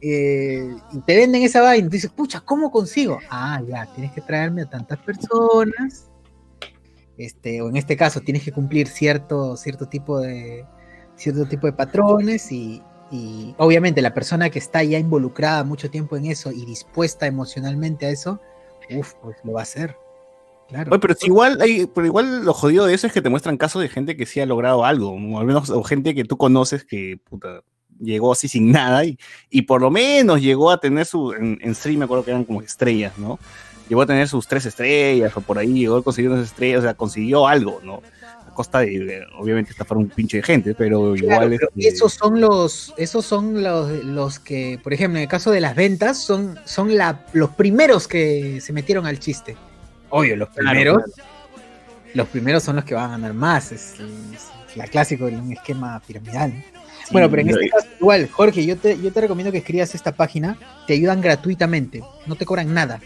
eh, y te venden esa vaina, y dices, pucha, ¿cómo consigo? Ah, ya, tienes que traerme a tantas personas, este, o en este caso tienes que cumplir cierto, cierto tipo de cierto tipo de patrones y, obviamente la persona que está ya involucrada mucho tiempo en eso y dispuesta emocionalmente a eso, uff, pues lo va a hacer.
Claro. pero igual, hay, pero igual lo jodido de eso es que te muestran casos de gente que sí ha logrado algo, o al menos o gente que tú conoces que puta, llegó así sin nada y, y por lo menos llegó a tener su, en, stream me acuerdo que eran como estrellas, ¿no? Llegó a tener sus tres estrellas o por ahí, llegó a conseguir unas estrellas, o sea, consiguió algo, ¿no? A costa de, obviamente, estafar un pinche de gente, pero igual...
Este esos son los, esos son los, los que, por ejemplo, en el caso de las ventas, son, son la, los primeros que se metieron al chiste. Obvio, los primeros... Los primeros son los que van a ganar más, es, la clásico de un esquema piramidal bueno, pero en este caso, igual, Jorge, yo te, yo te recomiendo que escribas esta página, te ayudan gratuitamente, no te cobran nada.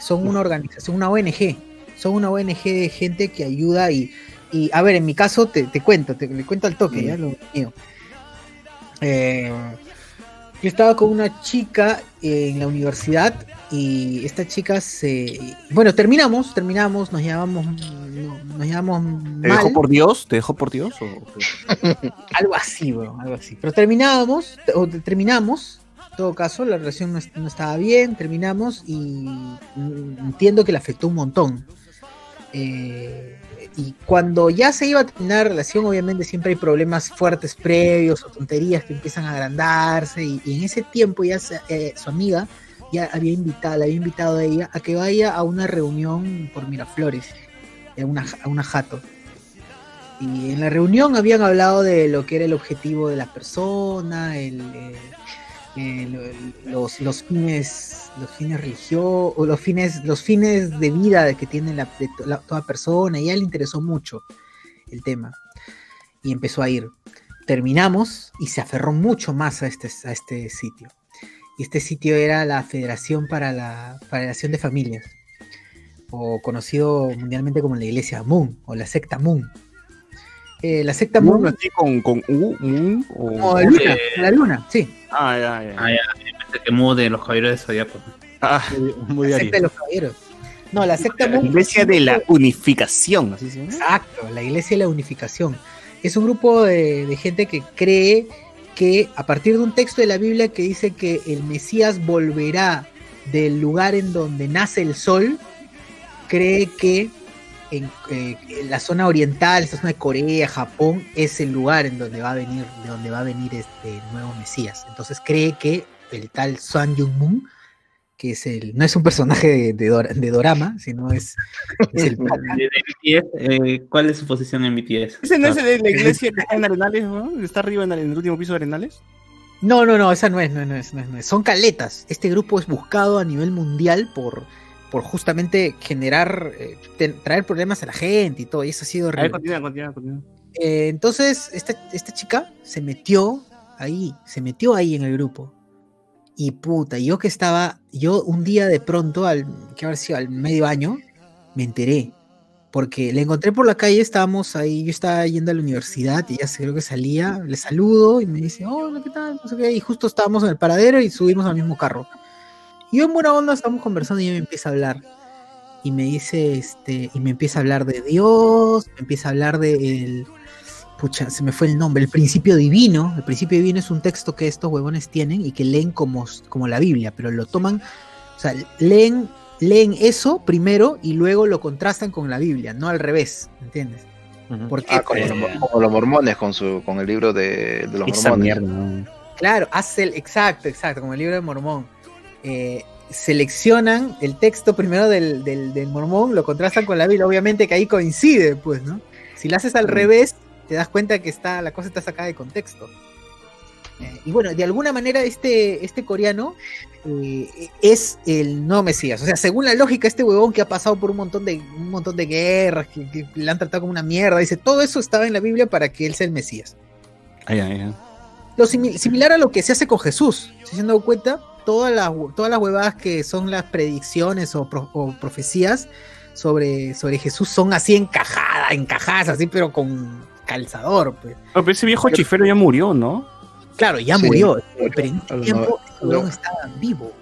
Son una organización, una ONG, son una ONG de gente que ayuda y, y a ver, en mi caso te, te cuento, te, cuento al toque, ya lo mío. Eh, yo estaba con una chica en la universidad Y esta chica se. Bueno, terminamos, terminamos, nos llevamos. no- Nos llevamos.
¿Te dejó
mal.
por Dios? ¿Te dejó por Dios? o- (laughs)
Algo así, weón, algo así. Pero terminábamos, o te- terminamos, en todo caso, la relación no estaba bien, terminamos y mm, entiendo que le afectó un montón. Eh, y cuando ya se iba a terminar la relación, obviamente siempre hay problemas fuertes previos o tonterías que empiezan a agrandarse. Y, y en ese tiempo ya se- eh, su amiga ya había invitado, le había invitado a ella a que vaya a una reunión por Miraflores, a una, a una jato. Y en la reunión habían hablado de lo que era el objetivo de la persona, el, eh, los, los fines, los fines religiosos, los fines, los fines de vida que tiene la, la- toda persona, y a él le interesó mucho el tema. Y empezó a ir. Terminamos y se aferró mucho más a este, a este sitio. Y este sitio era la Federación para la Federación de Familias, o conocido mundialmente como la Iglesia Moon, o la secta Moon. Eh, la secta Moon,
¿Moon así con, con U, Moon? O...
como la luna,
Eh,
la luna, sí.
Ah, ya, ya.
Ah, ya, pensé que mude los caballeros de Zodíaco.
Ah,
Muy
La secta de los caballeros. No, la secta
la
Moon.
iglesia de la unificación, así se llama.
Exacto, la iglesia de la unificación. Es un grupo de, de gente que cree que a partir de un texto de la Biblia que dice que el Mesías volverá del lugar en donde nace el sol, cree que en, eh, la zona oriental, esta zona de Corea, Japón, es el lugar en donde va a venir, de donde va a venir este nuevo Mesías. Entonces cree que el tal Sun Jung Moon, que es el, no es un personaje de, de Dora- de Dorama, sino es, es el (laughs) pata.
De, de BTS, eh, ¿Cuál es su posición en BTS?
¿Ese no es el de la iglesia que está en Arenales, ¿no? ¿Está arriba en, el- en el último piso de Arenales?
No, no, no, esa no es, no, no es, no es, no es. Son caletas. Este grupo es buscado a nivel mundial por, por justamente generar, eh, ten- traer problemas a la gente y todo, y eso ha sido
A ver, continúa, continúa, continúa.
Eh, entonces, esta, esta chica se metió ahí, se metió ahí en el grupo. Y puta, yo que estaba, yo un día de pronto, al que haber sido al medio año, me enteré. Porque le encontré por la calle, estábamos ahí, yo estaba yendo a la universidad y se- creo que salía, le saludo y me dice, hola, ¿qué tal? Y justo estábamos en el paradero y subimos al mismo carro. Y yo en buena onda estábamos conversando y ella me empieza a hablar. Y me dice, este, y me empieza a hablar de Dios, me empieza a hablar de el, pucha, se me fue el nombre, el principio divino. El principio divino es un texto que estos huevones tienen y que leen como, como la Biblia, pero lo toman, o sea, leen, leen eso primero y luego lo contrastan con la Biblia, no al revés, ¿entiendes? Porque,
Ah, como, los, como los mormones con su con el libro de, de los
Esa
mormones.
claro, hace el, exacto, exacto, como el libro de Mormón. Eh, seleccionan el texto primero del, del, del Mormón, lo contrastan con la Biblia, obviamente que ahí coincide, pues, ¿no? Si lo haces al
Mm.
revés, te das cuenta que está, la cosa está sacada de contexto. Eh, y bueno, de alguna manera este, este coreano eh, es el no Mesías. O sea, según la lógica, este huevón que ha pasado por un montón de, un montón de guerras, que, que le han tratado como una mierda, dice, todo eso estaba en la Biblia para que él sea el Mesías.
Ahí, ahí, ahí.
Lo simi- similar a lo que se hace con Jesús. ¿Se han dado cuenta? Todas las, todas las huevadas que son las predicciones o, pro- o profecías sobre, sobre Jesús son así encajadas, encajadas así, pero con calzador. Pues.
Oh, pero ese viejo chifero ya murió, ¿no?
Claro, ya
Sí,
murió, pero en ese tiempo este huevón estaba vivo.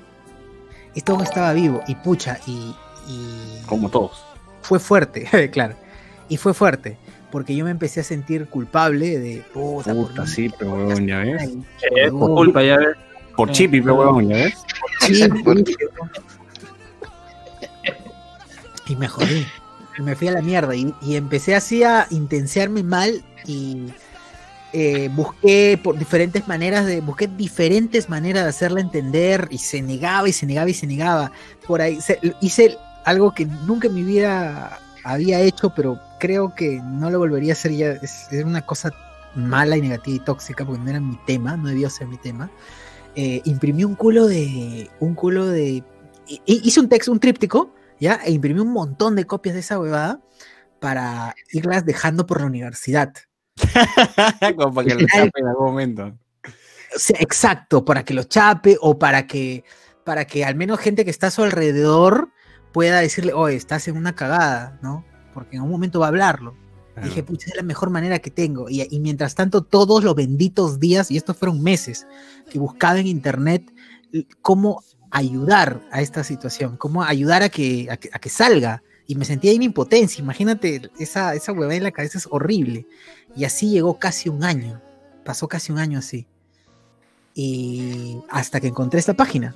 Este estaba vivo y pucha, y, y
Como todos.
fue fuerte, (laughs) claro. Y fue fuerte, porque yo me empecé a sentir culpable de puta, por
Puta,
mí,
sí, pero huevón, ya ves.
Eh, por culpa, ya ves.
Por chipi, pero huevón, ya ves.
Sí, (laughs)
Por-
y me jodí. Y me fui a la mierda. Y, empecé así a intensearme mal y eh, busqué por diferentes maneras de. Busqué diferentes maneras de hacerla entender. Y se negaba y se negaba y se negaba. Por ahí se- hice algo que nunca en mi vida había hecho, pero creo que no lo volvería a hacer ya. Es, una cosa mala y negativa y tóxica, porque no era mi tema, no debió ser mi tema. Eh, imprimí un culo de. Un culo de. hi- Hice un texto, un tríptico, ¿ya? E imprimí un montón de copias de esa huevada para irlas dejando por la universidad. (laughs)
Como para que lo chape en algún momento.
Exacto, para que lo chape o para que, para que al menos gente que está a su alrededor pueda decirle, oye, estás en una cagada, ¿no? Porque en un momento va a hablarlo.
Claro.
Dije, pucha, es la mejor manera que tengo. Y, y mientras tanto, todos los benditos días, y estos fueron meses, que buscaba en internet cómo ayudar a esta situación, cómo ayudar a que, a que, salga. Y me sentía en impotencia, imagínate, esa, esa en la cabeza es horrible. Y así llegó casi un año, pasó casi un año así. Y hasta que encontré esta página.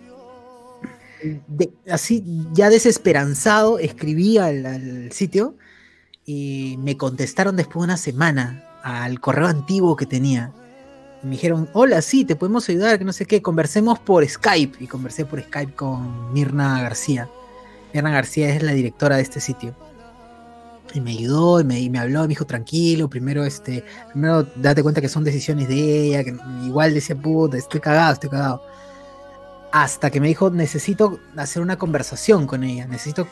así, ya desesperanzado, escribí al sitio y me contestaron después de una semana al correo antiguo que tenía. Me dijeron, hola, sí, te podemos ayudar, que no sé qué, conversemos por Skype. Y conversé por Skype con Mirna García. Mirna García es la directora de este sitio. Y me ayudó, y me, me habló, me dijo, tranquilo, primero, este, primero date cuenta que son decisiones de ella, que igual decía, puta, estoy cagado, estoy cagado hasta que me dijo, necesito hacer una conversación con ella, necesito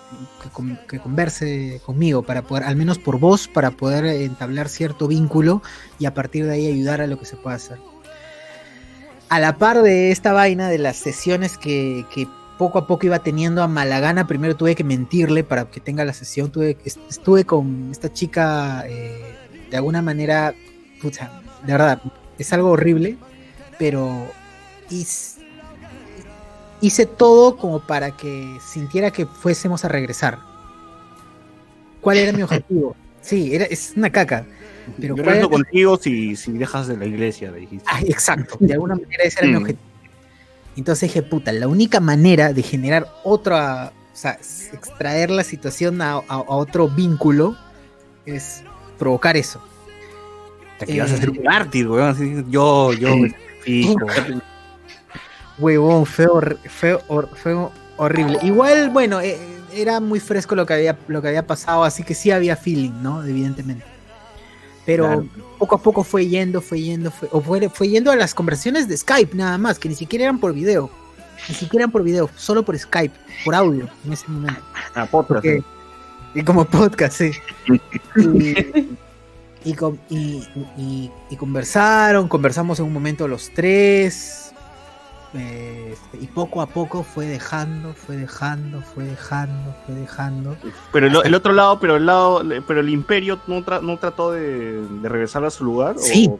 que, converse conmigo para poder, al menos por voz, para poder entablar cierto vínculo y a partir de ahí ayudar a lo que se pueda hacer. A la par de esta vaina de las sesiones que, poco a poco iba teniendo a Malagana, primero tuve que mentirle para que tenga la sesión, tuve, estuve con esta chica eh, de alguna manera, pucha, de verdad, es algo horrible, pero hice todo como para que sintiera que fuésemos a regresar. ¿Cuál era mi objetivo? (laughs) Sí, era, es una caca. Pero
Yo contigo si, si dejas de la iglesia, le dijiste.
Ah, exacto, (laughs) de alguna manera ese era mi mm. objetivo. Entonces dije, puta, la única manera de generar otra, o sea, extraer la situación a, otro vínculo es provocar eso.
Te ibas a hacer un mártir, weón. yo, yo, (laughs)
huevón, feo, feo, feo, horrible. Igual, bueno, eh, era muy fresco lo que, había, lo que había pasado, así que sí había feeling, ¿no? Evidentemente. Pero poco a poco fue yendo, fue yendo, fue, o fue, fue yendo a las conversaciones de Skype nada más, que ni siquiera eran por video. Ni siquiera eran por video, solo por Skype, por audio en ese momento.
Ah, podcast.
y como podcast, sí. (laughs) y, y, y, conversaron, conversamos en un momento los tres, este, y poco a poco fue dejando, fue dejando, fue dejando, fue dejando.
Pero el, otro lado, pero el lado, pero el imperio no, no trató de, regresar a su lugar.
Sí.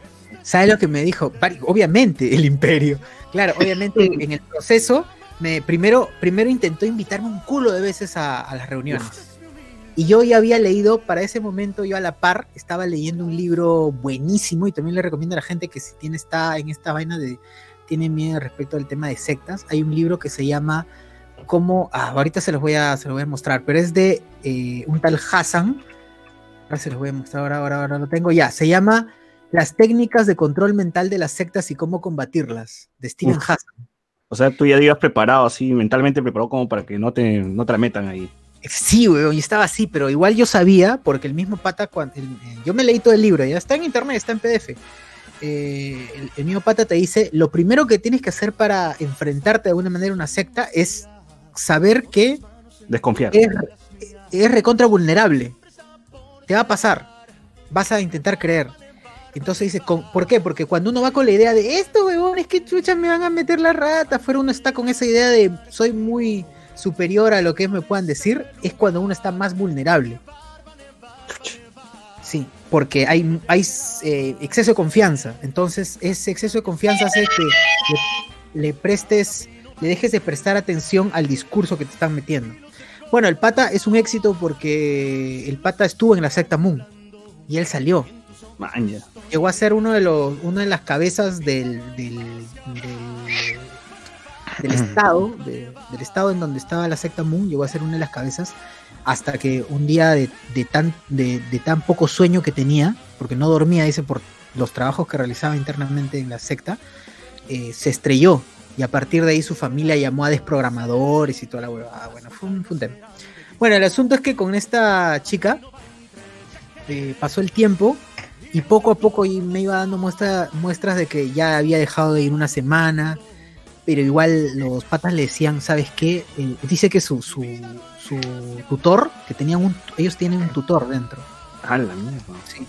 ¿Sabes lo que me dijo? Obviamente, el imperio. Claro, obviamente (laughs) en el proceso, me, primero, primero intentó invitarme un culo de veces a, las reuniones. Y yo ya había leído, para ese momento yo a la par estaba leyendo un libro buenísimo y también le recomiendo a la gente que si tiene está en esta vaina de tiene miedo respecto al tema de sectas, hay un libro que se llama como, ah, ahorita se los voy a, se los voy a mostrar, pero es de eh, un tal Hassan, ahora se los voy a mostrar, ahora, ahora, ahora lo tengo ya, se llama Las técnicas de control mental de las sectas y cómo combatirlas, de Steven Hassan.
O sea, tú ya ibas preparado así, mentalmente preparado como para que no te, no te la metan ahí.
Sí, weón, y estaba así, pero igual yo sabía, porque el mismo pata, cuando, yo me leí todo el libro, ya está en internet, está en PDF eh, el, mío pata te dice, lo primero que tienes que hacer para enfrentarte de alguna manera a una secta es saber que...
Desconfiar.
Es, recontra vulnerable. Te va a pasar. Vas a intentar creer. Entonces dice, ¿por qué? Porque cuando uno va con la idea de esto, es que chucha me van a meter la rata, fuera uno está con esa idea de soy muy superior a lo que me puedan decir, es cuando uno está más vulnerable. Porque hay, hay eh, exceso de confianza. Entonces, ese exceso de confianza hace que le, prestes, le dejes de prestar atención al discurso que te están metiendo. Bueno, el pata es un éxito porque el pata estuvo en la secta Moon y él salió. Llegó a ser uno de los, una de las cabezas del, del, del, estado, del estado en donde estaba la secta Moon, llegó a ser una de las cabezas hasta que un día de, tan, de, tan poco sueño que tenía, porque no dormía, dice, por los trabajos que realizaba internamente en la secta, eh, se estrelló. Y a partir de ahí su familia llamó a desprogramadores y toda la huevada. Bueno, fue un, tema. Bueno, el asunto es que con esta chica eh, pasó el tiempo y poco a poco me iba dando muestras de que ya había dejado de ir una semana, pero igual los patas le decían, ¿sabes qué? Eh, dice que su, su tutor, que tenían un, ellos tienen un tutor dentro.
Ah, la mierda.
Sí.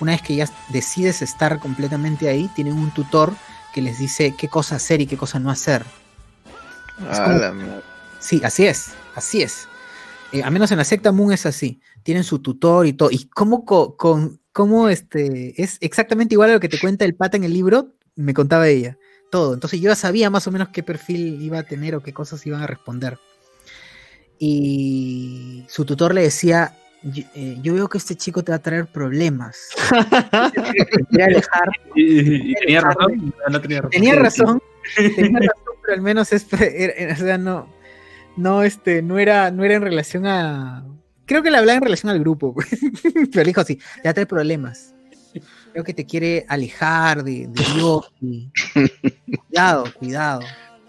Una vez que ya decides estar completamente ahí, tienen un tutor que les dice qué cosa hacer y qué cosa no hacer.
Ah, la mierda.
Sí, así es, así es. Eh, a menos en la secta Moon es así. Tienen su tutor y todo. Y cómo, con, cómo este, es exactamente igual a lo que te cuenta el pata en el libro, me contaba ella. todo. Entonces yo ya sabía más o menos qué perfil iba a tener o qué cosas iban a responder. Y su tutor le decía, yo, eh, yo veo que este chico te va a traer problemas. Te quiere alejar. (laughs)
Y, y tenía razón. No tenía razón.
Tenía razón, tenía (laughs) razón, pero al menos es, era- era- o sea, no, no, este, no era, no era en relación a. Creo que le hablaba en relación al grupo, (laughs) pero le dijo así, ya trae problemas. Creo que te quiere alejar de, de Dios. y- Cuidado, cuidado.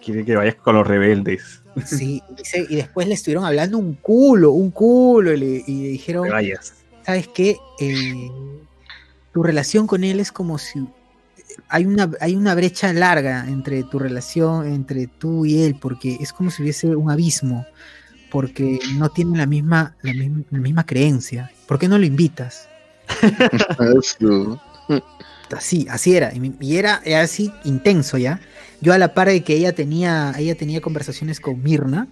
Quiere que vayas con los rebeldes.
Sí, dice, y después le estuvieron hablando un culo, un culo, y le, y le dijeron. ¿sabes qué? Eh, tu relación con él es como si hay una, hay una brecha larga entre tu relación, entre tú y él, porque es como si hubiese un abismo, porque no tienen la misma, la misma, la misma creencia. ¿Por qué no lo invitas? (laughs) Así, así era, y, era, era así intenso ya. Yo a la par de que ella tenía, ella tenía conversaciones con Mirna,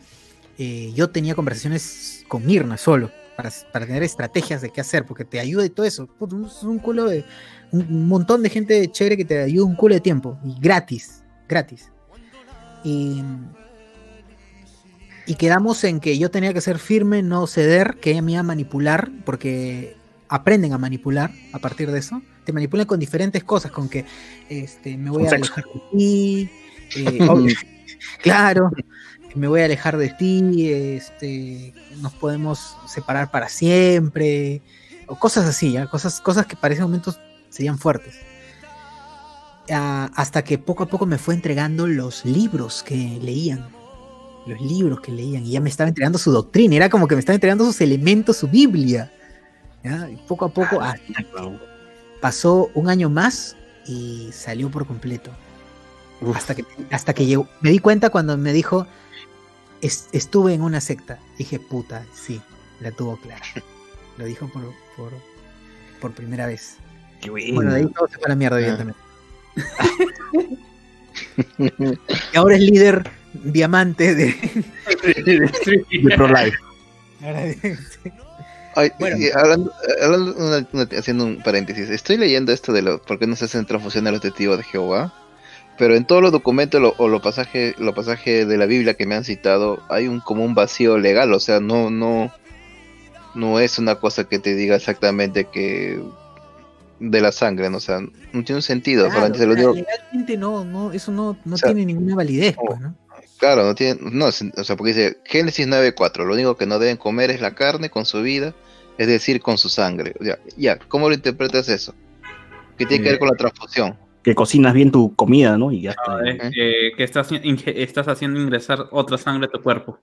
eh, yo tenía conversaciones con Mirna solo, para, para tener estrategias de qué hacer, porque te ayuda y todo eso. Es un culo de, un montón de gente chévere que te ayuda un culo de tiempo, y gratis, gratis. Y, y quedamos en que yo tenía que ser firme, no ceder, que ella me iba a manipular, porque aprenden a manipular a partir de eso. Te manipulan con diferentes cosas, con que este, me voy
Con
a
sexo.
alejar de ti, eh, (laughs) obvio, claro, me voy a alejar de ti, este, nos podemos separar para siempre, o cosas así, ¿ya? Cosas, cosas que para ese momento serían fuertes. Ah, hasta que poco a poco me fue entregando los libros que leían. Los libros que leían. Y ya me estaba entregando su doctrina. Era como que me estaba entregando sus elementos, su Biblia. ¿ya? Y poco a poco ah, pasó un año más y salió por completo. Hasta que, hasta que llegó. Me di cuenta cuando me dijo, "Es- estuve en una secta. Dije, puta, sí, la tuvo clara. (laughs) Lo dijo por, por, por primera vez.
Qué bueno.
Bueno, de ahí todo se fue a la mierda, evidentemente. (laughs) y ahora es líder diamante de. (laughs)
De Pro Life.
ahora de-
Ay,
Bueno.
y hablando, hablando una- una- haciendo un paréntesis, estoy leyendo esto de lo, por qué no se hacen transfusiones a los testigos de Jehová, pero en todos los documentos lo- o los pasajes los pasajes de la Biblia que me han citado hay un como un vacío legal, o sea, no no no es una cosa que te diga exactamente que de la sangre, ¿no? o sea, no tiene un sentido,
Claro,
se lo digo,
legalmente no, no, eso no, no
O sea,
tiene ninguna validez,
oh,
pues, ¿no?
Claro, no tiene, no, o sea, porque dice Génesis 9:4, lo único que no deben comer es la carne con su vida, es decir, con su sangre. O sea, ya, ¿cómo lo interpretas eso? ¿Qué tiene que ver con la transfusión?
Que cocinas bien tu comida, ¿no? Y ya está.
Es que, que estás, estás haciendo ingresar otra sangre a tu cuerpo.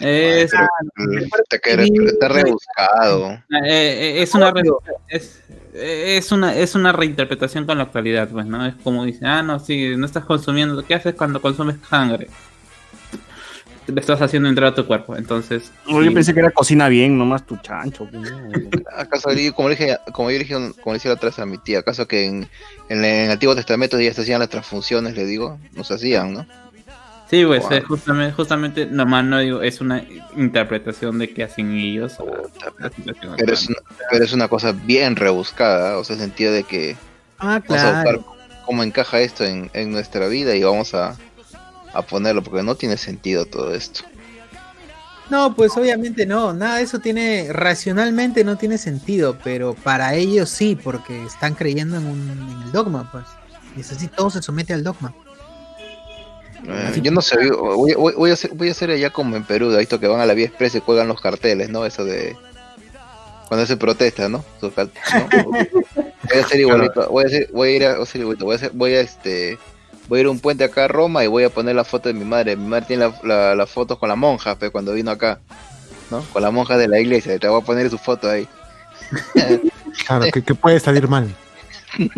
Es,
está rebuscado.
eh, eh, es una re- es, es una es una reinterpretación con la actualidad, pues, ¿no? Es como dice, ah, no, sí, no estás consumiendo, ¿qué haces cuando consumes sangre? Le estás haciendo entrar a tu cuerpo, entonces.
No,
sí.
Yo pensé que era cocina bien, nomás tu chancho. (laughs)
¿Acaso, como dije, como yo dije, como decía la otra vez a mi tía, acaso que en, en el Antiguo Testamento ya se hacían las transfusiones, le digo, no se hacían, ¿no?
Sí, pues
Wow.
eh, justamente, justamente, nomás no digo, es una interpretación de qué hacen ellos. a
Pero es, una, pero es una cosa bien rebuscada, o sea, en el sentido de que
Ah,
vamos a buscar cómo encaja esto en, en nuestra vida y vamos a, a ponerlo, porque no tiene sentido todo esto.
No, pues obviamente no, nada de eso tiene, racionalmente no tiene sentido, pero para ellos sí, porque están creyendo en, un, en el dogma, pues. Y es así, todo se somete al dogma.
Eh, yo no sé, voy, voy- voy a hacer, voy a hacer allá como en Perú, he visto que van a la vía expresa y cuelgan los carteles, ¿no? Eso de cuando se protesta, ¿no? Sus car- ¿no? (laughs) Voy a hacer igualito, voy a hacer, voy a ir a, hacer igualito, voy a hacer, voy a este, voy a ir a un puente acá a Roma y voy a poner la foto de mi madre. Mi madre tiene la, la, la foto con la monja, pues, cuando vino acá, ¿no? Con la monja de la iglesia, te voy a poner su foto ahí.
Claro, que, que puede salir mal. (laughs)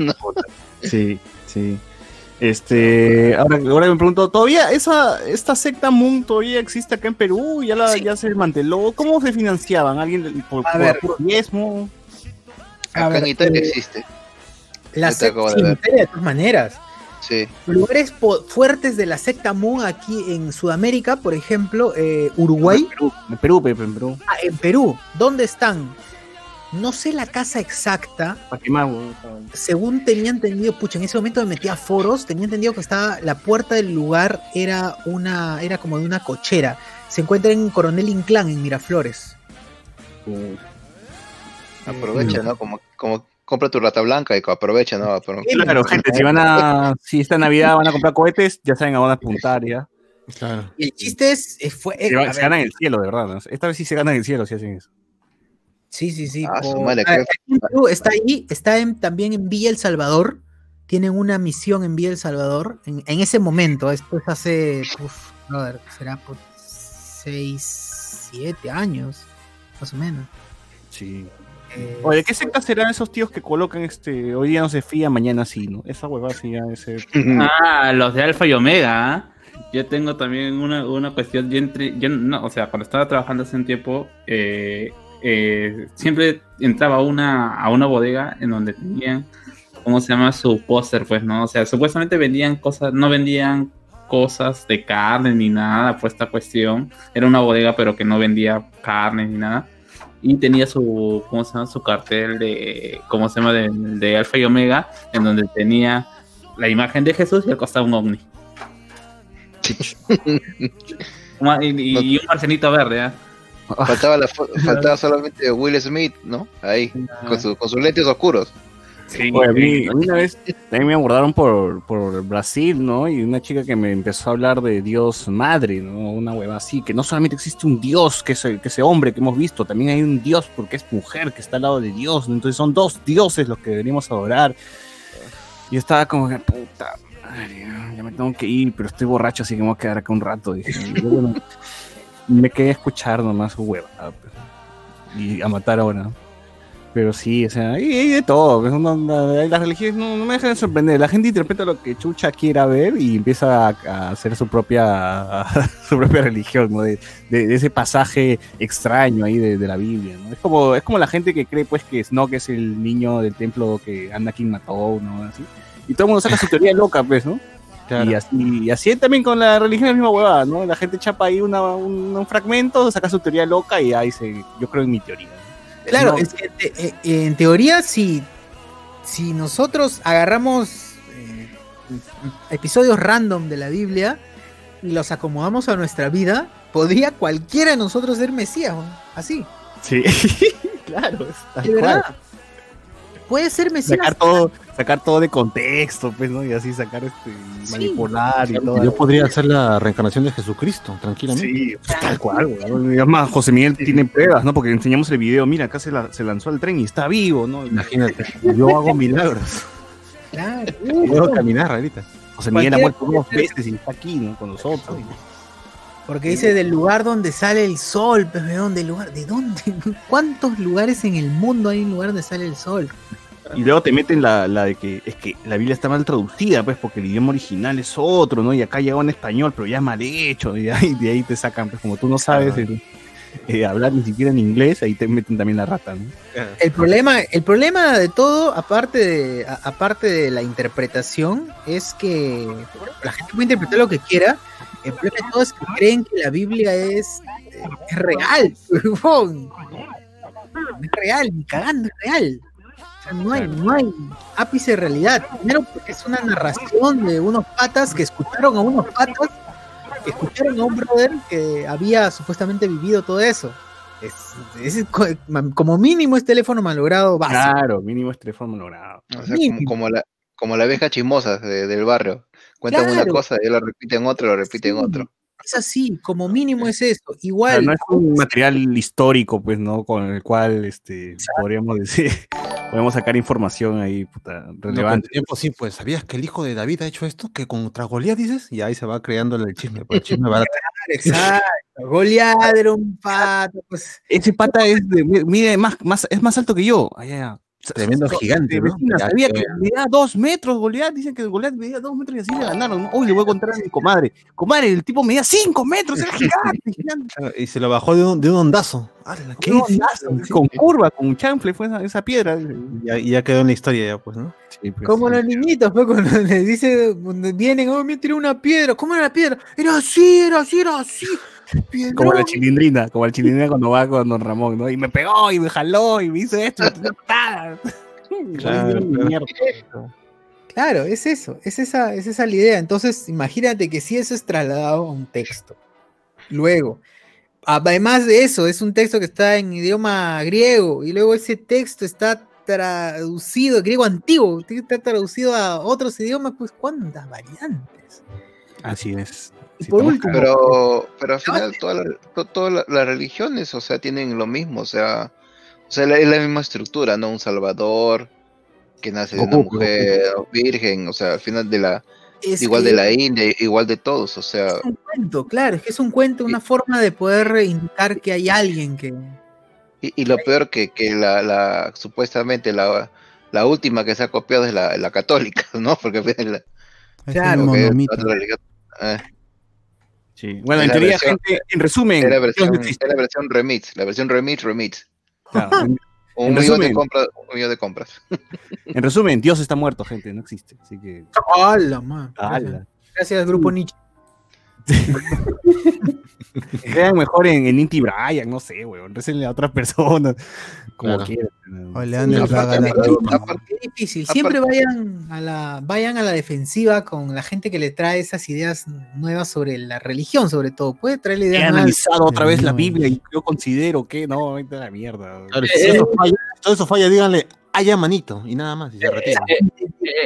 Sí, sí. Este, ahora, ahora me pregunto, ¿todavía esa, esta secta Moon todavía existe acá en Perú? ¿Ya, la,
Sí.
ya se desmanteló? ¿Cómo se financiaban? ¿Alguien por,
A
por
ver.
puro diezmo?
A
Acá
ver,
en Italia
eh,
existe,
La secta
de
de todas maneras.
sí.
Lugares fuertes de la secta Moon aquí en Sudamérica, por ejemplo, eh, Uruguay,
En Perú, en Perú, Pepe, en Perú.
ah, en Perú, ¿dónde están? No sé la casa exacta.
¿Para qué más, weón?
Según tenía entendido, pucha, en ese momento me metí a foros, tenía entendido que estaba, la puerta del lugar era una, era como de una cochera. Se encuentra en Coronel Inclán, en Miraflores.
Aprovecha, ¿no? Como, como compra tu rata blanca y aprovecha, ¿no? Pero-
Claro, gente, si van a, si esta Navidad van a comprar cohetes, ya saben a dónde apuntar ya.
Claro.
Y el chiste es, eh, fue, eh,
Se, va-
a
se ganan el cielo, de verdad. ¿no? Esta vez sí se ganan el cielo si hacen eso.
Sí, sí, sí.
Ah, su
por-
madre,
ah, Perú está ahí, está en- también en Villa El Salvador. Tienen una misión en Villa El Salvador. En, en ese momento, esto es hace, uf, brother, será por 6, 7 años, más o menos.
Sí.
Eh,
Oye, ¿qué secta serán esos tíos que colocan este, hoy día no se fía, mañana sí, ¿no? Esa huevada sí ya ese.
Ah, los de Alfa y Omega. ¿ah? Yo tengo también una, una cuestión. Yo entré, yo no, o sea, cuando estaba trabajando hace un tiempo, eh, eh, siempre entraba a una, a una bodega en donde tenían, ¿cómo se llama? Su póster, pues, ¿no? O sea, supuestamente vendían cosas, no vendían cosas de carne ni nada por esta cuestión. Era una bodega, pero que no vendía carne ni nada. Y tenía su, ¿cómo se llama? Su cartel de, ¿cómo se llama? De, de Alfa y Omega, en donde tenía la imagen de Jesús y al costado un ovni. (laughs) Y, y- y un marcenito verde, ¿ah? (laughs)
Faltaba, la (laughs) faltaba solamente Will Smith, ¿no? Ahí, con, su- con sus lentes oscuros.
Sí,
Oye, a, mí, a mí una vez también me abordaron por, por Brasil, ¿no? Y una chica que me empezó a hablar de Dios madre, ¿no? Una hueva así, que no solamente existe un Dios, que ese, que ese hombre que hemos visto, también hay un Dios porque es mujer, que está al lado de Dios, ¿no? Entonces son dos dioses los que deberíamos adorar. Y estaba como que, puta madre, ya me tengo que ir, pero estoy borracho, así que me voy a quedar acá un rato. dije. Bueno, me quedé a escuchar nomás su hueva. Y a matar ahora. Pero sí, o sea, y, y de todo. pues, las religiones no, me dejan de sorprender. La gente interpreta lo que Chucha quiera ver y empieza a, hacer su propia (laughs) su propia religión, ¿no? De, ese pasaje extraño ahí de, de la Biblia. Es como, es como la gente que cree, pues, que Snoke es el niño del templo que Anakin mató, ¿no? Así. Y todo el mundo saca su teoría loca, pues, ¿no?
Claro.
Y así, y así también con la religión es la misma huevada, ¿no? La gente chapa ahí una- un, un fragmento, saca su teoría loca y ahí se, yo creo en mi teoría. ¿no?
Claro,
No,
es que te- eh, eh, en teoría, si, si nosotros agarramos eh, episodios random de la Biblia y los acomodamos a nuestra vida, podría cualquiera de nosotros ser Mesías, ¿no? así.
Sí, (laughs) claro, es tal
De
cual.
verdad. Puede ser Mesías.
Sacar todo, sacar todo de contexto, pues, ¿no? Y así sacar este manipular y todo.
Yo podría ser la reencarnación de Jesucristo, tranquilamente.
Sí, pues, tal cual, güey. Además, José Miguel tiene pruebas, ¿no? Porque enseñamos el video, mira, acá se, la- se lanzó al tren y está vivo, ¿no?
Imagínate, yo hago milagros.
Claro.
Puedo caminar ahorita.
José Miguel ha muerto dos veces y está aquí, ¿no? Con nosotros.
Porque dice del lugar donde sale el sol, pues, ¿de dónde lugar? ¿De dónde? (laughs) ¿Cuántos lugares en el mundo hay un lugar donde sale el sol?
Y luego te meten la, la de que es que la Biblia está mal traducida, pues, porque el idioma original es otro, ¿no? Y acá llegó en español, pero ya mal hecho. Y ahí, de ahí te sacan, pues, como tú no sabes el- eh, hablar ni siquiera en inglés, ahí te meten también la rata, ¿no?
El problema, el problema de todo, aparte de, a- aparte de la interpretación, es que la gente puede interpretar lo que quiera. El problema de todo es que creen que la Biblia es, eh, es real. (laughs) huevón. es real, ni cagando es real. O sea, no hay, no hay ápice de realidad. Primero porque es una narración de unos patas que escucharon a unos patas que escucharon a un brother que había supuestamente vivido todo eso. Es, es co- como mínimo es teléfono malogrado básico.
Claro, mínimo es teléfono logrado.
O sea, como, como la, como la abeja chismosa de- del barrio. Cuentan una cosa y lo repiten otro, lo repiten
Sí.
otro.
Es así, como mínimo es eso. Igual,
no es un material histórico, pues, ¿no? Con el cual, este, podríamos decir, (laughs) podemos sacar información ahí, puta,
No,
relevante.
el tiempo sí, pues, ¿sabías que el hijo de David ha hecho esto? Que contra Goliat dices, y ahí se va creando el chisme, pues, el chisme barato. (laughs)
exacto. Goliat era un pato, pues.
Ese pata es de, mide más, más, es más alto que yo. Ay, ay,
Tremendo gigante, ¿no?
Sabía
que-
medía dos metros, Goliat. Dicen que Goliat medía dos metros y así le ganaron. Hoy le voy a contar a mi comadre. Comadre, el tipo medía cinco metros, era gigante. gigante. (laughs)
Y se lo bajó de un, de un ondazo. ¡Hala, ¿Qué
Un
hiciste?
ondazo,
Sí.
Con curva, con un chanfle fue esa, esa piedra.
Y ya, quedó en la historia, ya, pues, ¿no?
Sí, pues,
Como los niñitos, pues, cuando les dice, vienen, oh, me tiré una piedra. ¿Cómo era la piedra? Era así, era así, era así.
Como la chilindrina, como la chilindrina cuando va con Don Ramón, ¿no? Y me pegó, y me jaló, y me hizo esto. (laughs)
Claro.
Claro, es eso, es esa, es esa la idea. Entonces, imagínate que si eso es trasladado a un texto. Luego, además de eso, es un texto que está en idioma griego y luego ese texto está traducido, griego antiguo, está traducido a otros idiomas, pues cuántas variantes.
Así es.
Por
estamos
último,
Pero, pero al final todas las la- religiones, o sea, tienen lo mismo, o sea, o sea, la- es la misma estructura, ¿no? Un salvador que nace de una
Goku,
mujer virgen, o sea, al final de la,
es
igual
que
de la India, igual de todos, o sea,
es un cuento, claro, es que es un cuento, una forma de poder indicar que hay alguien que.
y, y lo peor que, que la, la supuestamente la, la última que se ha copiado es la, la católica, (laughs) ¿no? Porque la,
Claro,
es
monomito.
Ah,
Sí. Bueno, en teoría,
versión-
gente, en resumen,
es la
Dios
versión, versión remix, la versión remix, remix.
Claro,
Un millón, de compras, un millón de compras. (laughs)
en resumen, Dios está muerto, gente, no existe. Así que.
¡Hala, man!
¡Hala!
Gracias, Grupo Nietzsche. (laughs)
Crean mejor en, en Inti Bryan, no sé, weón. Récenle a otras personas. Como
Claro.
quieran.
O le dan el
aparte,
difícil. Siempre vayan a la, vayan a la defensiva con la gente que le trae esas ideas nuevas sobre la religión, sobre todo. Puede traerle
He
ideas nuevas.
analizado otra vez la. Biblia y yo considero que no, vete a la mierda.
Claro, si eso falla, todo eso falla, díganle, haya manito, y nada más, y se retira.
Eh,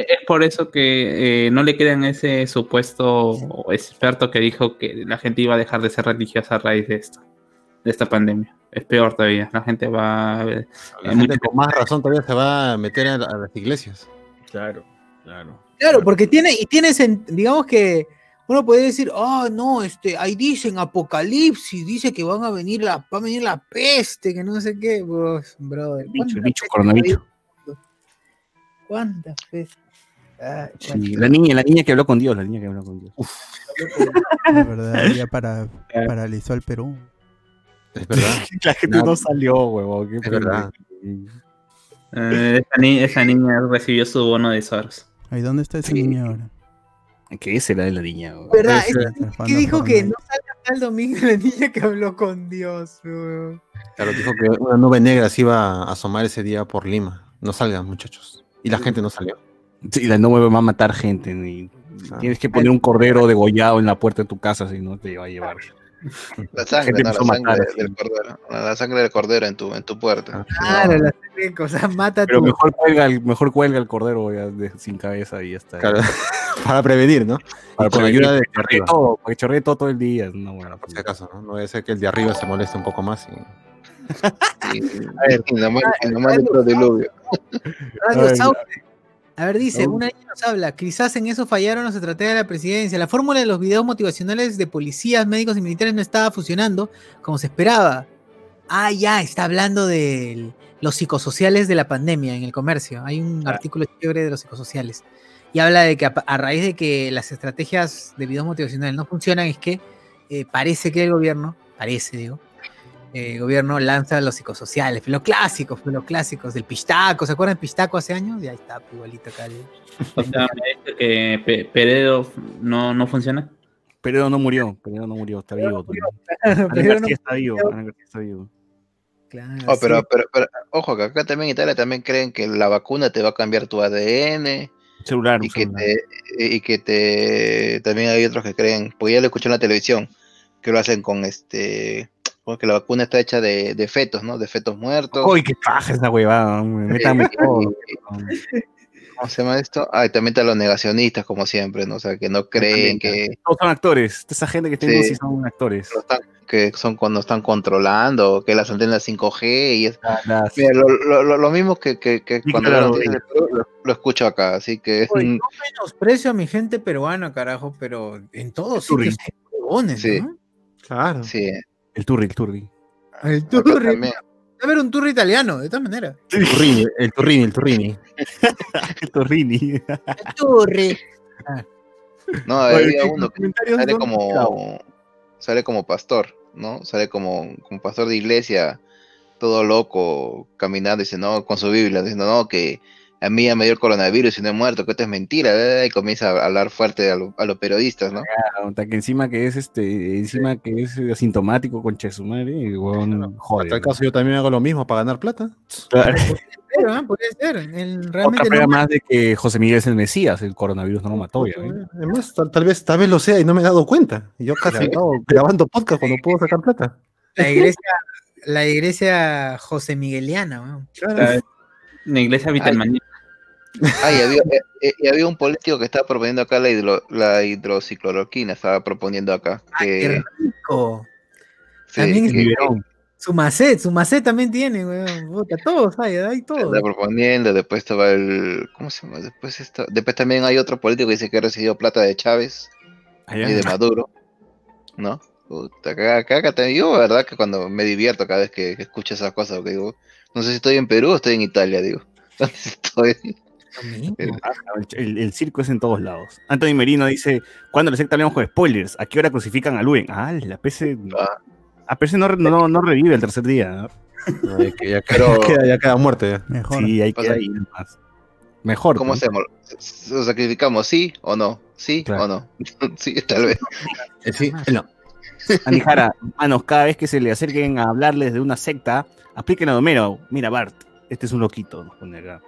Es por eso que eh, no le crean ese supuesto experto que dijo que la gente iba a dejar de ser religiosa a raíz de esto, de esta pandemia. Es peor todavía. La gente va.
La
eh,
gente con más razón todavía se va a meter a, a las iglesias.
Claro, claro.
Claro, porque tiene, y tiene, sen- digamos que uno puede decir, ah, no, este, ahí dicen Apocalipsis, dice que van a venir la, va a venir la peste, que no sé qué, pues, brother.
Bicho, el
¿cuántas
bicho, coronavirus.
¿Cuántas? Ay,
Sí, la niña, la niña que habló con Dios, la niña que habló con Dios. (laughs)
La verdad, ya para, (laughs) paralizó al Perú.
Es verdad. (laughs)
La gente
No.
no salió, qué
Es verdad.
Eh, esa, ni- esa niña recibió su bono de Soros.
Ay, ¿dónde está ese
Sí.
niño ahora?
¿Qué será de la niña? huevón?
¿Verdad? Es que
Jugando
dijo que no salga el domingo la niña que habló con Dios.
Claro, dijo que una nube negra se iba a asomar ese día por Lima. No salgan, muchachos. Y la gente no salió.
Sí, la nube va a matar gente.
Ah.
Tienes que poner un cordero degollado en la puerta de tu casa, si no te va a llevar.
La sangre, no, la sangre
matar,
del cordero. La sangre del cordero en tu, en tu puerta.
Claro, la serie, o sea, mata
Pero mejor cuelga, el, mejor cuelga el cordero ya de- sin cabeza y ya está.
Claro, (laughs) para prevenir, ¿no?
Para
con ayuda de
que todo, para que chorree todo, todo el día. No, bueno,
Por si acaso, ¿no? No debe ser que el de arriba se moleste un poco más. Y...
Del diluvio.
Radio
Ay,
Sauce. A ver, dice, una niña nos habla, quizás en eso fallaron los estrategias de la presidencia. La fórmula de los videos motivacionales de policías, médicos y militares no estaba funcionando como se esperaba. Ah, ya, está hablando de los psicosociales de la pandemia en el comercio. Hay un artículo chévere de los psicosociales. Y habla de que a, a raíz de que las estrategias de videos motivacionales no funcionan, es que eh, parece que el gobierno, parece, digo, eh, el gobierno lanza los psicosociales, los clásicos, los clásicos del Pistaco, ¿se acuerdan de Pistaco hace años? Ya está, pues, igualito acá. el- (laughs)
O sea, me que Peredo no, no funciona.
Pero no murió, pero no murió, está vivo. todavía. (laughs)
Pero
Alan
no-
García está vivo, García está vivo.
claro,
Oh, pero,
sí.
pero, pero, ojo, que acá también en Italia también creen que la vacuna te va a cambiar tu ADN
celular,
y que
celular.
te, y que te también hay otros que creen, porque ya lo escuché en la televisión, que lo hacen con este porque la vacuna está hecha de, de fetos, ¿no? De fetos muertos.
Uy, qué paja esa huevada, me (laughs)
¿Cómo se llama esto? Ah, y también están los negacionistas, como siempre, ¿no? O sea, que no creen que,
Todos son actores, esa gente que tengo
Sí.
sí son actores.
no están, que son cuando están controlando, que las antenas 5G y es,
Las-
Mira, lo, lo- lo- lo mismo que, que- que
Sí,
cuando
claro,
lo, lo escucho acá, así que
Oye, (laughs) no menosprecio a mi gente peruana, carajo, pero en todos sitios hay huevones,
Sí.
¿no?
Claro.
sí,
El turri, el turri.
El turri.
también.
A ver, un turri italiano, de todas maneras.
El turrini, el turrini, el turrini. (laughs)
El torrini.
El turri.
No, había
¿qué
uno que sale como sale como pastor, ¿no? Sale como, como pastor de iglesia, todo loco, caminando, dice, no, con su Biblia, diciendo, no, que a mí ya me dio el coronavirus y no he muerto, que esto es mentira, ¿verdad? y comienza a hablar fuerte a, lo- a los periodistas, ¿no?
Ah, puta, que encima que es este, encima que es asintomático con Chesumare, y
En
joder.
tal caso yo también hago lo mismo para ganar plata.
Claro.
Pero, ¿ah? (laughs) Puede ser. El,
Otra
realmente
prueba
no-
más de que José Miguel es el Mesías, el coronavirus no lo mató ya. ¿eh?
Además, tal, tal vez, tal vez lo sea y no me he dado cuenta. Yo casi estaba grabando podcast cuando puedo sacar plata.
La iglesia, la iglesia José Migueliana, weón.
La iglesia Vitelmaní.
Ah, y había, eh, eh, y había un político que estaba proponiendo acá la, hidro- la hidrocicloroquina, estaba proponiendo acá.
Qué
Que,
rico.
sí,
También es
que-.
Su macet, su macet también tiene, weón. Todos hay, hay todos.
anda proponiendo, después estaba el. ¿Cómo se llama? Después, está, después también hay otro político que dice que ha recibido plata de Chávez
Allá.
y de Maduro, ¿no? Puta, también- yo, verdad, que cuando me divierto cada vez que, que escucho esas cosas, porque digo, no sé si estoy en Perú o estoy en Italia, digo. (laughs) ¿Dónde estoy? Eh,
El, el- el circo es en todos lados. Anthony Merino dice, ¿cuándo la secta hablamos con spoilers? ¿A qué hora crucifican a Luen? Ah, la PC...
Ah.
A PC no, no, no revive el tercer día. ¿no?
Ay, que ya,
Pero-
ya queda, ya queda muerte.
Mejor.
Sí, hay
O
que
sea,
ir más. Mejor.
¿Cómo
¿no?
hacemos? ¿Lo sacrificamos? ¿Sí o no? ¿Sí
Claro.
o no? (laughs) sí, tal vez. (laughs)
Eh, sí, no.
Andy Jara, manos, cada vez que se le acerquen a hablarles de una secta, apliquen a Domero. Mira, Bart, este es un loquito. Nos pone acá.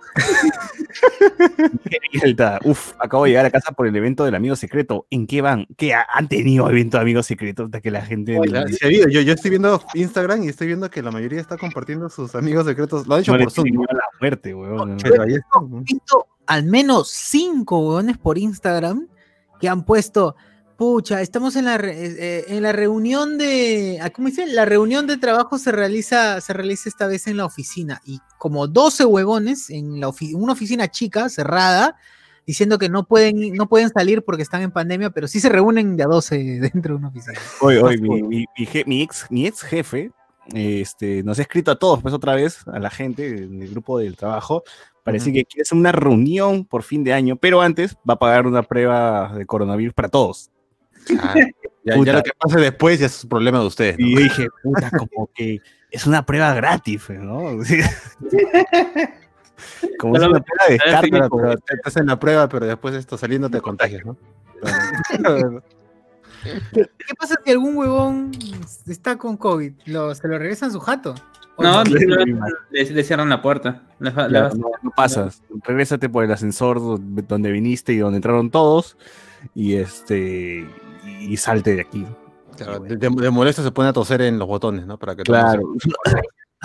Uf, acabo de llegar a casa por el evento del amigo secreto. ¿En qué van? ¿Qué ha- han tenido evento de amigos secretos? Hasta que la gente.
Sí habido. Yo, yo estoy viendo Instagram y estoy viendo que la mayoría está compartiendo sus amigos secretos. Lo han hecho
no
por Zoom.
a la muerte, weón.
Pero ahí está.
He visto al menos cinco huevones por Instagram que han puesto, pucha, estamos en la, re- eh, eh, en la reunión de, ah, ¿cómo dice? La reunión de trabajo se realiza, se realiza esta vez en la oficina y como 12 huevones en la ofi- una oficina chica, cerrada, diciendo que no pueden, no pueden salir porque están en pandemia, pero sí se reúnen de a 12 (laughs) dentro de una oficina.
Hoy, hoy, mi, mi- mi je- mi ex, mi ex jefe este, nos ha escrito a todos, pues otra vez, a la gente del grupo del trabajo, parece que quiere hacer una reunión por fin de año, pero antes va a pagar una prueba de coronavirus para todos.
Ah, ya, lo que pase después ya es problema de ustedes. ¿no?
Y yo dije, puta, como que es una prueba gratis, ¿no? Sí. como es una prueba de como-
pero te hacen la prueba, pero después esto saliendo te contagias, ¿no?
¿Qué pasa si algún huevón está con COVID? ¿Lo, ¿Se lo regresan su jato? ¿O
No,
no?
le, le- le cierran la puerta. Vas-
no, no pasas. Regrésate por el ascensor donde, donde viniste y donde entraron todos y este y salte de aquí.
Claro, de, de- de molesto se pone a toser en los botones, ¿no? Para que
Claro.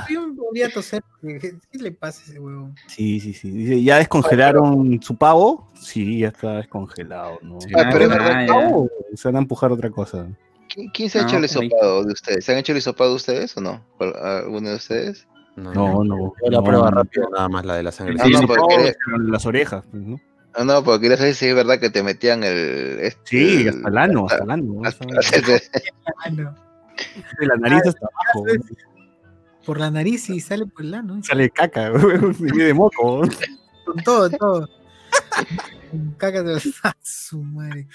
Yo me podría toser. ¿Qué, le pasa a ese huevón?
Sí, sí, sí. Dice, ¿ya descongelaron su pavo? Sí, ya está descongelado, ¿no?
Sí.
Ah, pero es
Ah,
verdad.
Pavo, Se van a empujar otra cosa.
¿quién, se ha
No,
hecho el hisopado de ustedes? ¿Se han hecho el hisopado de ustedes o no? ¿Cuál- ¿Alguno de ustedes?
No,
No, no.
La
no,
prueba
no.
rápida, nada más la de la sangre.
Ah,
Sí,
no, porque-
las orejas, pues, ¿no?
Ah, no, porque quería saber si es verdad que te metían el. este,
Sí,
el-
hasta el ano, hasta
hasta-
el ano. ¿no?
hasta-
Ah.
De la nariz hasta abajo.
Por la nariz y sale por el ano.
Sale caca, (laughs) de moco.
Con todo, todo. Con Caca de ¡Ah, (laughs) su madre.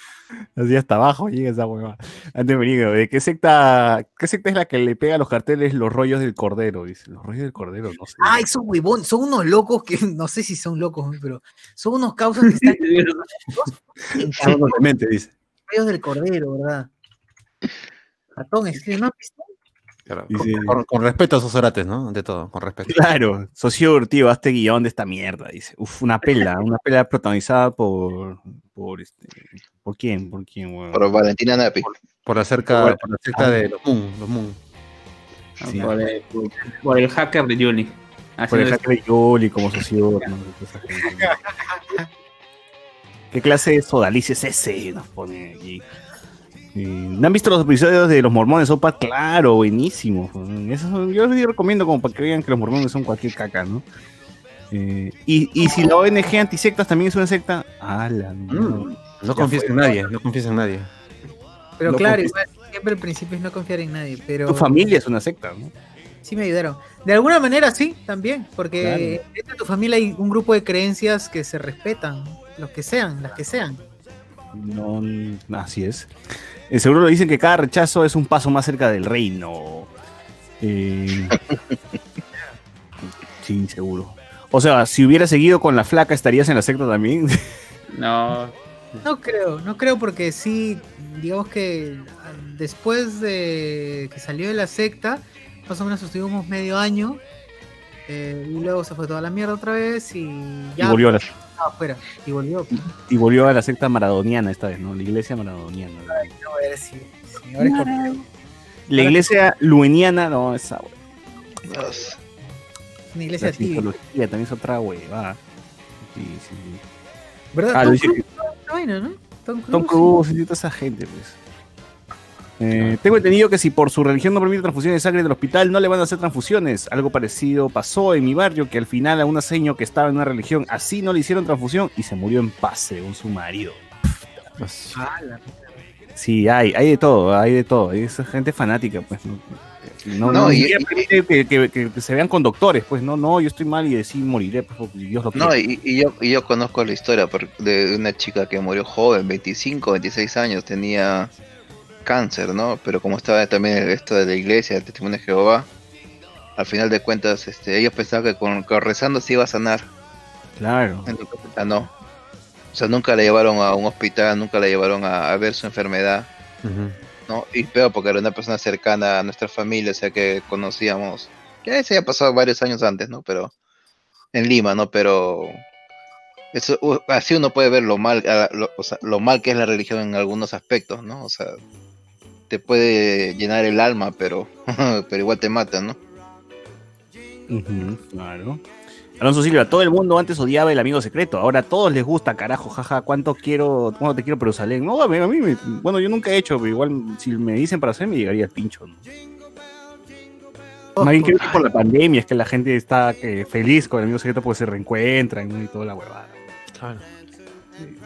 Así hasta abajo llega esa hueva. Antes me digo, ¿de qué secta, qué secta es la que le pega a los carteles los rollos del cordero? Dice, los rollos del cordero, no sé.
Ay, son huevón, son unos locos que (laughs) no sé si son locos, pero son unos causas que están
Son unos dementes, dice.
cabellos del cordero, ¿verdad? Ratón, escribe, ¿no? has
Claro,
Dice-
con, con- con respeto a sus orates, ¿no? De todo, con respeto.
Claro, socio tío, hazte guion de esta mierda, dice. Uf, una pela, (laughs) una pela protagonizada por, por este, ¿por quién? ¿Por quién, weón?
Por Valentina Napi.
Por la cerca, por la secta de los Moon, los Moon.
Sí.
por, el, por el hacker de Yuli.
Por el hacker de Yoli como socio, ¿no? (laughs) ¿Qué clase de sodalicio es ese? Nos pone aquí. Eh, ¿No han visto los episodios de los mormones Sopa? Claro, buenísimo. Esos son- yo les recomiendo como para que vean que los mormones son cualquier caca, ¿no? Eh, y, y si la ONG antisectas también es una secta, ala, no.
Mm. No confíes en nadie, no confíes en nadie.
Pero
No
claro, igual, siempre el principio es no confiar en nadie, pero
Tu familia es una secta, ¿no?
sí me ayudaron. De alguna manera sí, también, porque dentro de tu familia hay un grupo de creencias que se respetan, los que sean, las que sean.
No, así es. Eh, seguro lo dicen que cada rechazo es un paso más cerca del reino. Eh, (laughs) sí, seguro. O sea, si hubiera seguido con la flaca, ¿estarías en la secta también? (laughs)
No,
No creo, no creo porque sí, digamos que ah, después de que salió de la secta, más o menos estuvimos medio año eh, y luego se fue toda la mierda otra vez y ya
y, volvió a la,
estaba afuera y volvió.
y volvió a la secta maradoniana esta vez, ¿no? La iglesia maradoniana.
No, a ver si, si ahora es como-
La iglesia lueniana, no, esa wey.
Dios.
una iglesia
La psicología también es otra huevada. Sí, sí.
¿Verdad?
Ah,
Tom Cruise, vaina, ¿no? Tom Cruise.
Tom Cruise y toda esa gente, pues. Eh, tengo entendido que si por su religión no permite transfusiones de sangre del hospital, no le van a hacer transfusiones. Algo parecido pasó en mi barrio, que al final a una seño que estaba en una religión así no le hicieron transfusión y se murió en paz, según su marido.
La-
Sí, hay, hay de todo, hay de todo. Hay esa gente fanática, pues. No, no,
No,
no,
y-
permite que, que- que- que se vean con doctores, pues no, no, yo estoy mal y sí moriré, pues, porque Dios lo quiere.
No, y, y yo, y yo conozco la historia de una chica que murió joven, 25, 26 años, tenía cáncer, ¿no? Pero como estaba también esto de la iglesia, el testimonio de Jehová, al final de cuentas, este, ellos pensaban que con, con rezando se iba a sanar.
Claro.
Entonces, no. O sea, nunca la llevaron a un hospital, nunca la llevaron a, a ver su enfermedad. ¿no? Y peor porque era una persona cercana a nuestra familia, o sea, que conocíamos. Ya se había pasado varios años antes, ¿no? Pero en Lima, ¿no? Pero eso, así uno puede ver lo mal, lo, o sea, lo mal que es la religión en algunos aspectos, ¿no? O sea, te puede llenar el alma, pero, (laughs) pero igual te mata, ¿no?
Claro. Alonso Silva, todo el mundo antes odiaba el amigo secreto, ahora a todos les gusta, carajo, jaja, cuánto quiero, cuánto te quiero Jerusalén. No, a mí, a mí me- bueno, yo nunca he hecho, pero igual si me dicen para hacer me llegaría el pincho. ¿no? Más bien creo que por la pandemia es que la gente está que, feliz con el amigo secreto porque se reencuentran ¿no? y toda la huevada.
Claro.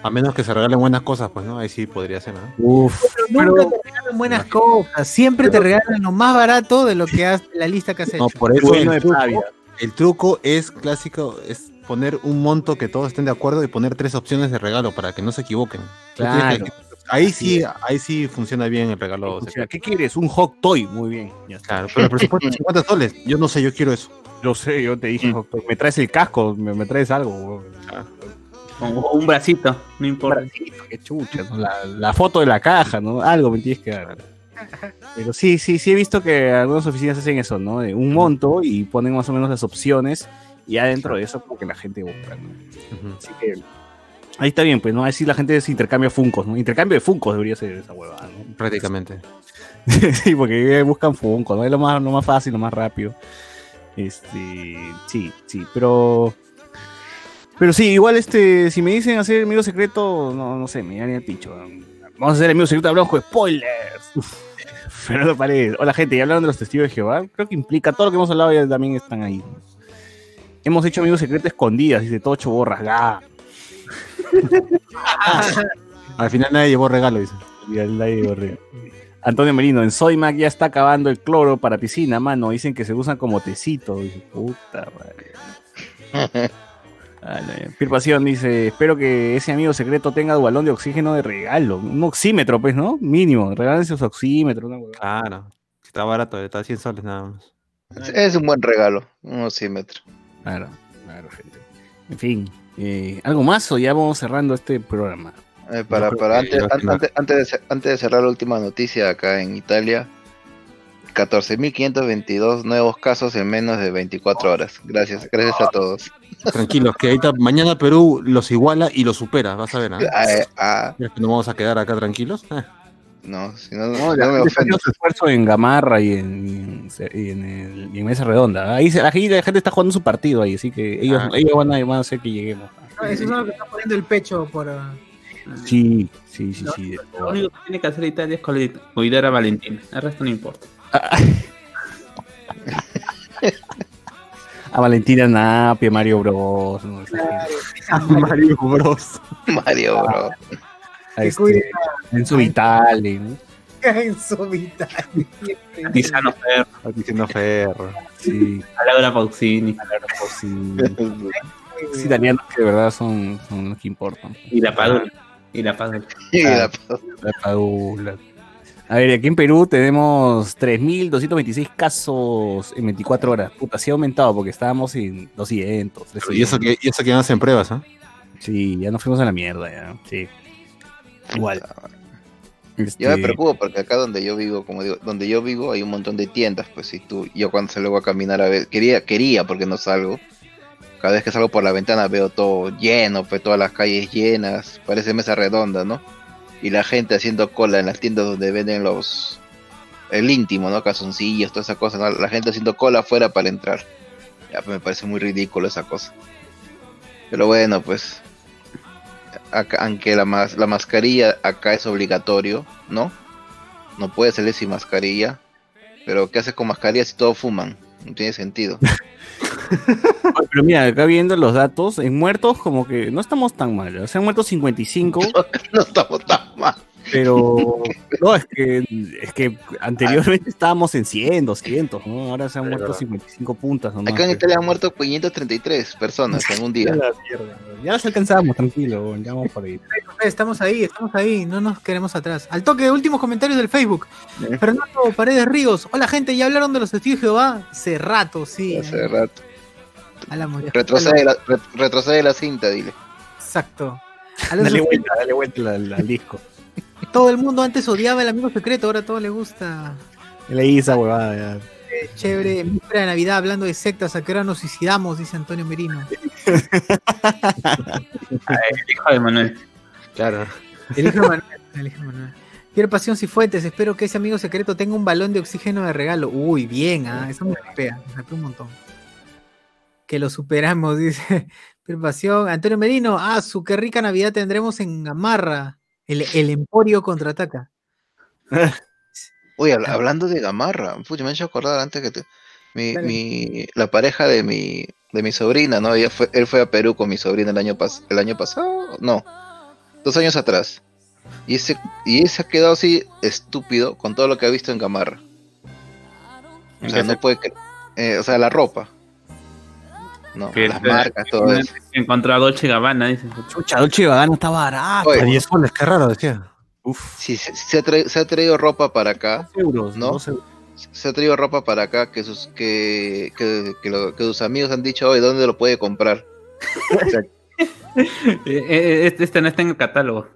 A menos que se regalen buenas cosas, pues, ¿no? Ahí sí podría ser, ¿no?
Uf,
Pero nunca te regalan buenas cosas, siempre te regalan lo más barato de lo que has, la lista que has hecho.
No, por eso
bueno
el truco, el truco es clásico, es poner un monto que todos estén de acuerdo y poner tres opciones de regalo para que no se equivoquen.
Claro.
ahí sí, ahí sí funciona bien el regalo.
O sea. ¿qué quieres? Un hot toy, muy bien. Ya está.
Claro, pero el presupuesto es (laughs) 50 soles. Yo no sé, yo quiero eso.
Yo sé, yo te dije, hot toy, me traes el casco, me, me traes algo. huevón.
O un bracito, no importa.
Bracito, qué chucha, ¿no? la, la foto de la caja, ¿no? Algo me tienes que dar. Pero sí, sí, sí he visto que algunas oficinas hacen eso, ¿no? De un monto y ponen más o menos las opciones y adentro de eso como que la gente busca, ¿no? Así que ahí está bien, pues, ¿no? Así la gente se intercambia funcos, ¿no? Intercambio de funcos debería ser esa huevada, ¿no?
Prácticamente. (laughs)
sí, porque buscan Funko, ¿no? Es lo más, lo más fácil, lo más rápido. Este, sí, sí, pero. Pero sí, igual este, si me dicen hacer amigo secreto, no, no sé, me daría picho. Vamos a hacer amigo secreto, hablamos con spoilers. Uf. (laughs) Fernando Paredes. Hola gente, ya hablaron de los testigos de Jehová. Creo que implica todo lo que hemos hablado ya también están ahí. Hemos hecho amigos secretos escondidas, dice Tocho Borras. (laughs)
Al final nadie llevó regalo, dice.
Y al aire horrible. Antonio Merino, en Soymac ya está acabando el cloro para piscina, mano. Dicen que se usan como tecito. Dice, puta madre. (laughs) No, Pir Pasión dice, espero que ese amigo secreto tenga balón de oxígeno de regalo. Un oxímetro, pues, ¿no? Mínimo. Regálense su oxímetro. Una.
Claro. Está barato, está a 100 soles nada más.
Es- un buen regalo, un osímetro.
Claro, claro, gente. En fin, eh, ¿algo más o ya vamos cerrando este programa?
Eh, para, para antes, antes, antes de, antes de cerrar la última noticia acá en Italia, 14.522 nuevos casos en menos de 24 horas. Gracias, gracias a todos.
Tranquilos, que ahorita mañana Perú los iguala y los supera, vas a ver. ¿ah?
Ah, eh, ah,
¿Crees que nos vamos a quedar acá tranquilos? Eh,
no, si no,
No,
no
la
me
gente
ofendo.
su esfuerzo en Gamarra y en, y en, el- y en Mesa Redonda. Ahí se- aquí la gente está jugando su partido ahí, así que ellos,
Ah.
ellos van, a, van a hacer que lleguemos.
Ah, Eso es algo que está poniendo el pecho por. ah,
Sí, sí, sí, sí.
Lo único que tiene que hacer Italia es cuidar- a Valentina. El resto no importa. (laughs)
A Valentina Napia, Mario Bros. ¿no? Esa gente. (laughs)
Mario Bros.
Mario, bro.
A
Que
este, Enzo Vitale, ¿no?
en su vital. (laughs)
Tizano Ferro,
Está diciendo Ferro.
Sí,
a Laura Pausini
pues sí. Sí, italianos que de verdad son, son los que importan.
y la Padula. Y la Padula.
Y la-
La Paula. A ver, aquí en Perú tenemos 3.226 casos en 24 horas. Puta, sí ha aumentado porque estábamos en 200.
Y eso que, y eso que hacen pruebas, ¿ah?
Sí, ya nos fuimos a la mierda, ya. Sí. Igual.
Yo me
Este,
preocupo porque acá donde yo vivo, como digo, donde yo vivo hay un montón de tiendas, pues si tú, yo cuando salgo a caminar a ver, quería, quería porque no salgo. Cada vez que salgo por la ventana veo todo lleno, pues todas las calles llenas, parece mesa redonda, ¿no? Y la gente haciendo cola en las tiendas donde venden los el íntimo, ¿no? Calzoncillos, toda esa cosa, ¿no? La gente haciendo cola afuera para entrar. Ya pues, me parece muy ridículo esa cosa. Pero bueno, pues aunque la, la mascarilla acá es obligatorio, ¿no? No puede salir sin mascarilla. Pero ¿qué haces con mascarilla si todos fuman? No tiene sentido. (laughs)
Pero mira, acá viendo los datos, en muertos como que no estamos tan mal. ¿eh? Se han muerto 55, (laughs)
no estamos tan mal.
pero no, es que, es que anteriormente estábamos en 100, 200, ¿no? Ahora se han muerto 55 puntas. nomás,
Acá en. Italia han muerto 533 personas en un día. (laughs)
La mierda, Ya las alcanzamos, tranquilo, ya vamos por ahí.
Estamos ahí, estamos ahí, no nos queremos atrás. Al toque, últimos comentarios del Facebook.
Eh.
Fernando Paredes Ríos. Hola gente, ¿ya hablaron de los testigos de Jehová? Hace rato, sí.
Hace rato. Retrocede la, re- retrocede la cinta, dile.
Exacto. (laughs)
Dale vuelta, dale vuelta al, disco. (laughs)
todo el mundo antes odiaba el amigo secreto, ahora todo le gusta.
Leí esa huevada ya.
Eh, Chévere, en víspera de Navidad hablando de sectas, ¿a qué hora nos suicidamos? Dice Antonio Merino. (laughs)
El hijo de Manuel.
Claro.
El hijo de Manuel. El hijo de Manuel. Pierre Pasión Cifuentes, espero que ese amigo secreto tenga un balón de oxígeno de regalo. Uy, bien, ah, eso me pega, me hypea un montón. Que lo superamos, (laughs) dice Pierre Pasión. Antonio Merino, ah, su qué rica Navidad tendremos en Gamarra. El, el Emporio contraataca.
Uy, habla- hablando de Gamarra, pucha, me he hecho acordar antes que te- mi, mi- la pareja de mi, de mi sobrina, ¿no? Ella fue, él fue a Perú con mi sobrina el año, pas, el año pasado, no, dos años atrás. Y ese, y ese ha quedado así estúpido con todo lo que ha visto en Gamarra. O
¿En
sea, no puede eh, o sea, la ropa. No,
Que
las
te-
marcas, todo eso.
Encontró a Dolce Gabbana, dice.
Chucha, Dolce Gabbana está barato.
Oye,
A 10 soles, qué raro, decía.
Uf,
si se, se ha traído, se ha traído ropa para acá,
euros,
¿No? se ha traído ropa para acá que sus que, que, que lo- que sus amigos han dicho hoy dónde lo puede comprar. O (laughs) sea,
Eh, eh, Este, este no está en el catálogo.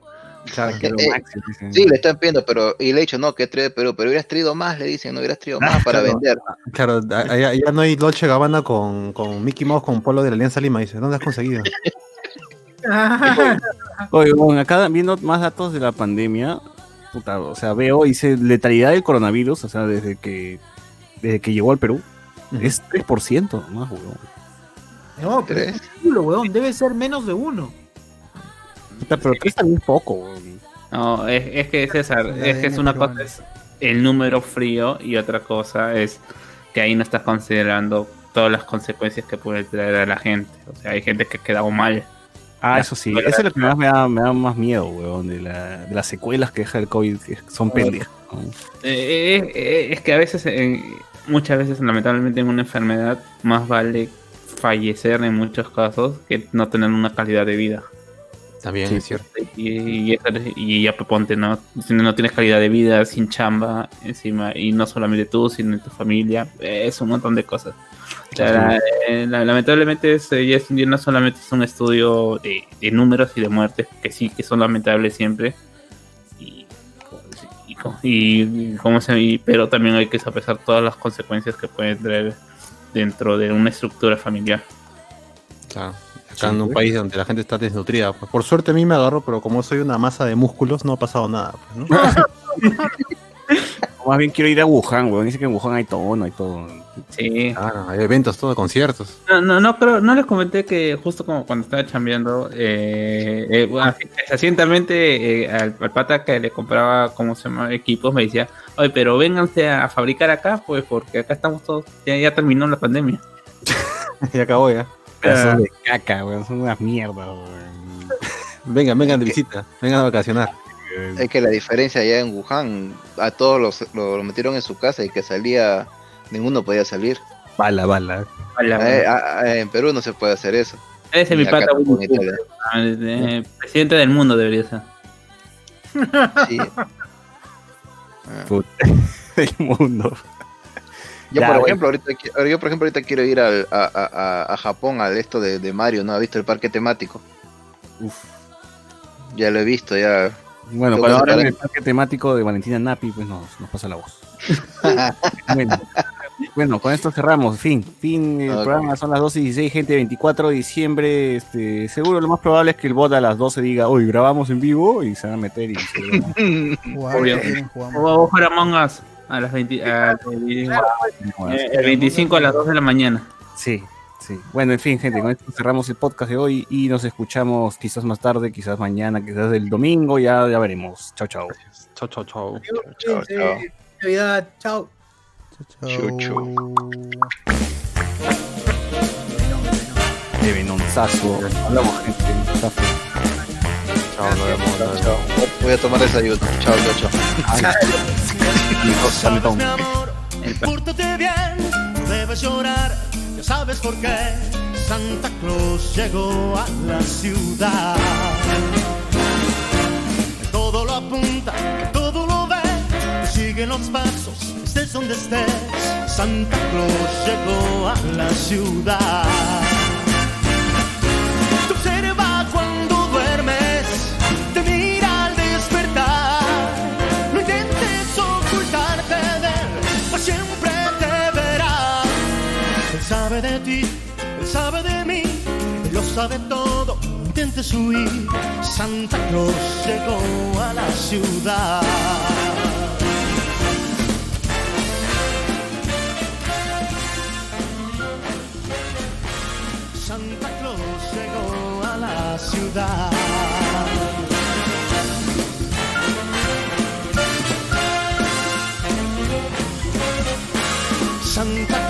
Claro, que
Eh,
máximo, dicen.
sí, le están pidiendo, pero y le he dicho no, que trae Perú, pero hubieras traído más, le dicen, no hubieras traído más para
claro.
vender.
Claro, a- allá, allá no hay Dolce Gabbana con, con Mickey Mouse con polo de la Alianza Lima. Dice, ¿dónde has conseguido? (laughs)
Oye, bueno, acá viendo más datos de la pandemia, puta, o sea, veo, dice, letalidad del coronavirus, o sea, desde que desde que llegó al Perú, es 3% más, weón.
No, pero es culo, weón. Debe ser menos de uno.
Puta, Pero 3 también es poco, weón.
No, es, es que César, es que es una
peruano.
cosa es el número frío y otra cosa es que ahí no estás considerando todas las consecuencias que puede traer a la gente. O sea, hay gente que ha quedado mal.
Ah, eso sí, eso es lo que más me da, me da más miedo, weón, de, la, de las secuelas que deja el COVID, que son pendejas.
Eh, eh, eh, es que a veces, eh, muchas veces, lamentablemente, en una enfermedad, más vale fallecer en muchos casos que no tener una calidad de vida.
También
Sí.
es cierto.
Y, y, esa- y ya ponte, ¿no? Si no tienes calidad de vida, sin chamba, encima, y no solamente tú, sino tu familia, es un montón de cosas. O sea, la- eh, la- lamentablemente es, eh, ya es- ya no solamente es un estudio de, de números y de muertes, que sí, que son lamentables siempre, y, y, y- y cómo se, y- pero también hay que sopesar todas las consecuencias que pueden traer dentro de una estructura familiar.
Claro. Acá en un país donde la gente está desnutrida. Pues, por suerte a mí me agarró, pero como soy una masa de músculos, no ha pasado nada. pues, ¿no? (laughs)
Más bien quiero ir a Wuhan, weón. Dice que en Wuhan hay todo, no hay todo.
Sí.
Claro, hay eventos, todo, conciertos.
No, no, no, pero no les comenté que justo como cuando estaba chambeando, eh, eh, bueno, así, recientemente eh, al, al pata que le compraba, ¿cómo se llama? Equipos, me decía, oye, pero vénganse a fabricar acá, pues, porque acá estamos todos, ya, ya terminó la pandemia. (laughs)
ya acabó ya.
Pedazos de caca. Son unas mierdas, weón. (laughs)
Vengan, vengan de visita, vengan a vacacionar.
Es que la diferencia allá en Wuhan, a todos los lo, lo metieron en su casa y que salía, ninguno podía salir.
Bala, bala.
Hola,
Eh, a- a- en Perú no se puede hacer eso.
ese es
Ni
mi pata, eh, presidente del mundo debería ser.
Sí. (laughs)
Puta, (laughs) del mundo.
Yo,
Ya,
por ejemplo, ahorita, yo, por ejemplo, ahorita quiero ir al- a, a- a- a Japón, al esto de, de Mario, ¿no? ¿Ha visto el parque temático?
Uf.
Ya lo he visto, ya.
Bueno,
que
ahora en el parque temático de Valentina Napi, pues nos, nos pasa la voz. (laughs) bueno, bueno, con esto cerramos. Fin, fin. El programa son las 12 y 16, gente, 24 de diciembre. Este, seguro lo más probable es que el bot a las 12 diga, hoy grabamos en vivo y se van a meter y se
Obvio.
si quieren, jugamos.
O jugar Among Us a las 20, a- eh, el 25 a las 2 de la mañana.
Sí, sí. Bueno, en fin, gente, con esto cerramos el podcast de hoy y nos escuchamos quizás más tarde, quizás mañana, quizás el domingo, ya, ya veremos. Chao, chao.
Chao, chao, chao.
Chao, chao.
Navidad, chao.
Chau,
Chuchu.
De venonzazo. Hablamos, gente. Chao.
Nos vemos.
Chao. Voy a tomar desayuno. Chao, chao, chao.
Sametón.
mi amor, pórtate bien, no debes llorar, ya sabes por qué. Santa Claus llegó a la ciudad. Todo lo apunta, todo lo ve, sigue los pasos, estés donde estés. Santa Claus llegó a la ciudad. Sabe de ti, él sabe de mí, él lo sabe todo. Intentes huir, Santa Claus llegó a la ciudad. Santa Claus llegó a la ciudad. Santa